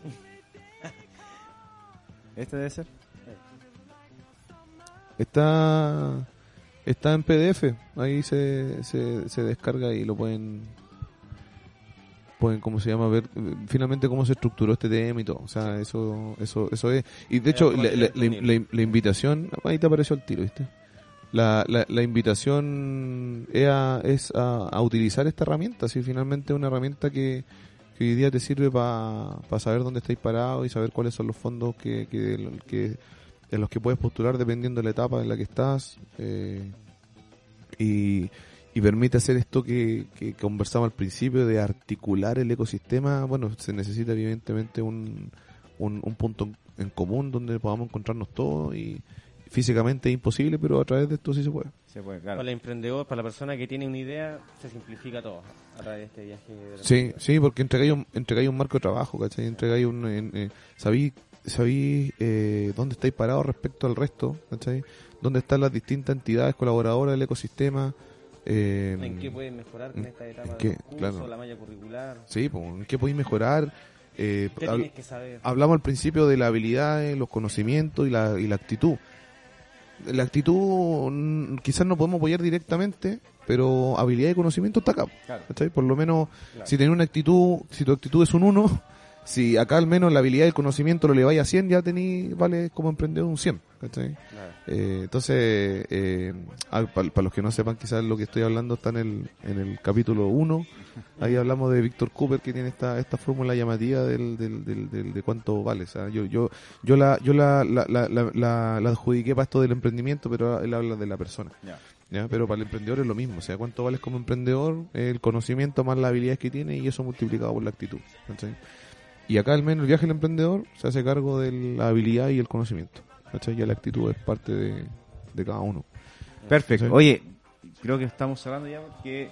¿Este debe ser? Está, está en PDF, ahí se, se, se descarga y lo pueden, pueden, ¿cómo se llama? Ver eh, finalmente cómo se estructuró este tema y todo. O sea, eso, eso, eso es. Y de hecho, como la, la- la- disponible. la- la invitación, ahí te apareció el tiro, ¿viste? La, la, la invitación es, a, es a, utilizar esta herramienta, si finalmente es una herramienta que, que hoy día te sirve para saber dónde estáis parados y saber cuáles son los fondos que, que, que en los que puedes postular dependiendo de la etapa en la que estás eh, y, y permite hacer esto que, que conversamos al principio de articular el ecosistema. Bueno se necesita evidentemente un, un, un punto en común donde podamos encontrarnos todos y físicamente es imposible pero a través de esto sí se puede Se puede, claro. Para el emprendedor, para la persona que tiene una idea, se simplifica todo a través de este viaje. Sí, sí, porque entregáis un, entregáis un marco de trabajo, ¿cachai? Entregáis un... en- eh, sabí, sabí eh, dónde estáis parados respecto al resto, ¿cachai? Dónde están las distintas entidades colaboradoras del ecosistema. eh, ¿En qué pueden mejorar con ¿en esta etapa qué? de los cursos, Claro. la malla curricular? Sí, pues, ¿en qué podéis mejorar? Eh, ¿Qué hab- tienes que saber? hablamos al principio de la habilidad, los conocimientos y la, y la actitud. La actitud quizás no podemos apoyar directamente, pero habilidad y conocimiento está acá. Claro. Por lo menos, si tenés una actitud, si tu actitud es un 1, si acá al menos la habilidad y el conocimiento lo le vaya a 100, ya tení, vale como emprendedor un 100. ¿cachai? Eh, entonces, para los que no sepan quizás lo que estoy hablando está en el, en el capítulo 1. Ahí hablamos de Víctor Cooper que tiene esta, esta fórmula llamativa del, del, del, del- de cuánto vale. O sea, yo, yo, yo la, yo la, la, la, la, la- adjudiqué para esto del emprendimiento, pero él habla de la persona. Ya. ¿ya? Pero para el emprendedor es lo mismo. O sea, cuánto vales como emprendedor, el conocimiento más las habilidades que tiene y eso multiplicado por la actitud. ¿cachai? Y acá al menos el viaje del emprendedor se hace cargo de la habilidad y el conocimiento. ¿cachai? Ya la actitud es parte de, de cada uno. Perfecto. Oye, creo que estamos cerrando ya porque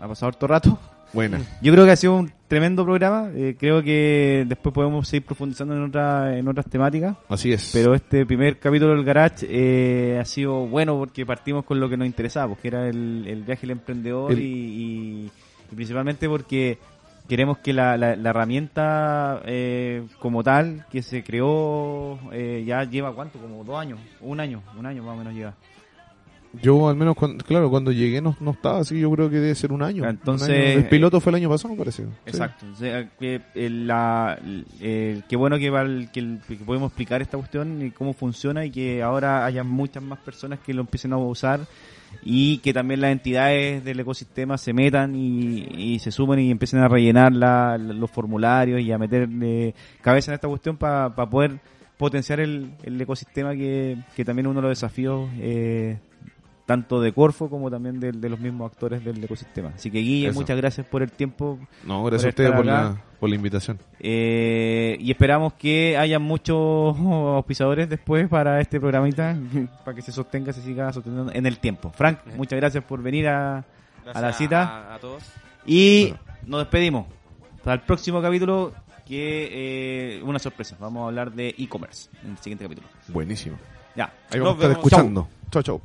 ha pasado harto rato. Buena. Yo creo que ha sido un tremendo programa. eh, creo que después podemos seguir profundizando en, otra, en otras temáticas. Así es. Pero este primer capítulo del Garage eh, ha sido bueno porque partimos con lo que nos interesaba, pues, que era el, el viaje del emprendedor El- y, y- y principalmente porque queremos que la, la- la herramienta eh, como tal que se creó eh, ya lleva cuánto, como dos años, un año, un año más o menos lleva. Yo al menos, cuando, claro, cuando llegué no, no estaba así, yo creo que debe ser un año. Entonces- Un año. el piloto fue el año pasado, me parece. Sí. Exacto. O sea, que el- la, el- qué bueno que, va el- que, el- que podemos explicar esta cuestión y cómo funciona y que ahora haya muchas más personas que lo empiecen a usar y que también las entidades del ecosistema se metan y, y se sumen y empiecen a rellenar la- los formularios y a meter eh, cabeza en esta cuestión para poder potenciar el, el ecosistema que, que también es uno de los desafíos eh, tanto de Corfo como también de, de los mismos actores del ecosistema. Así que Guille, Eso. muchas gracias por el tiempo No, gracias a ustedes por la, por la invitación. eh, y esperamos que haya muchos auspiciadores después para este programita, para que se sostenga, se siga sosteniendo en el tiempo. Frank, muchas gracias por venir a, a la cita. A, a todos. Y nos despedimos. Hasta el próximo capítulo, que eh, una sorpresa. Vamos a hablar de e-commerce en el siguiente capítulo. Buenísimo. Ya. Ahí Nos vamos a estar vemos. escuchando. Chau, chau.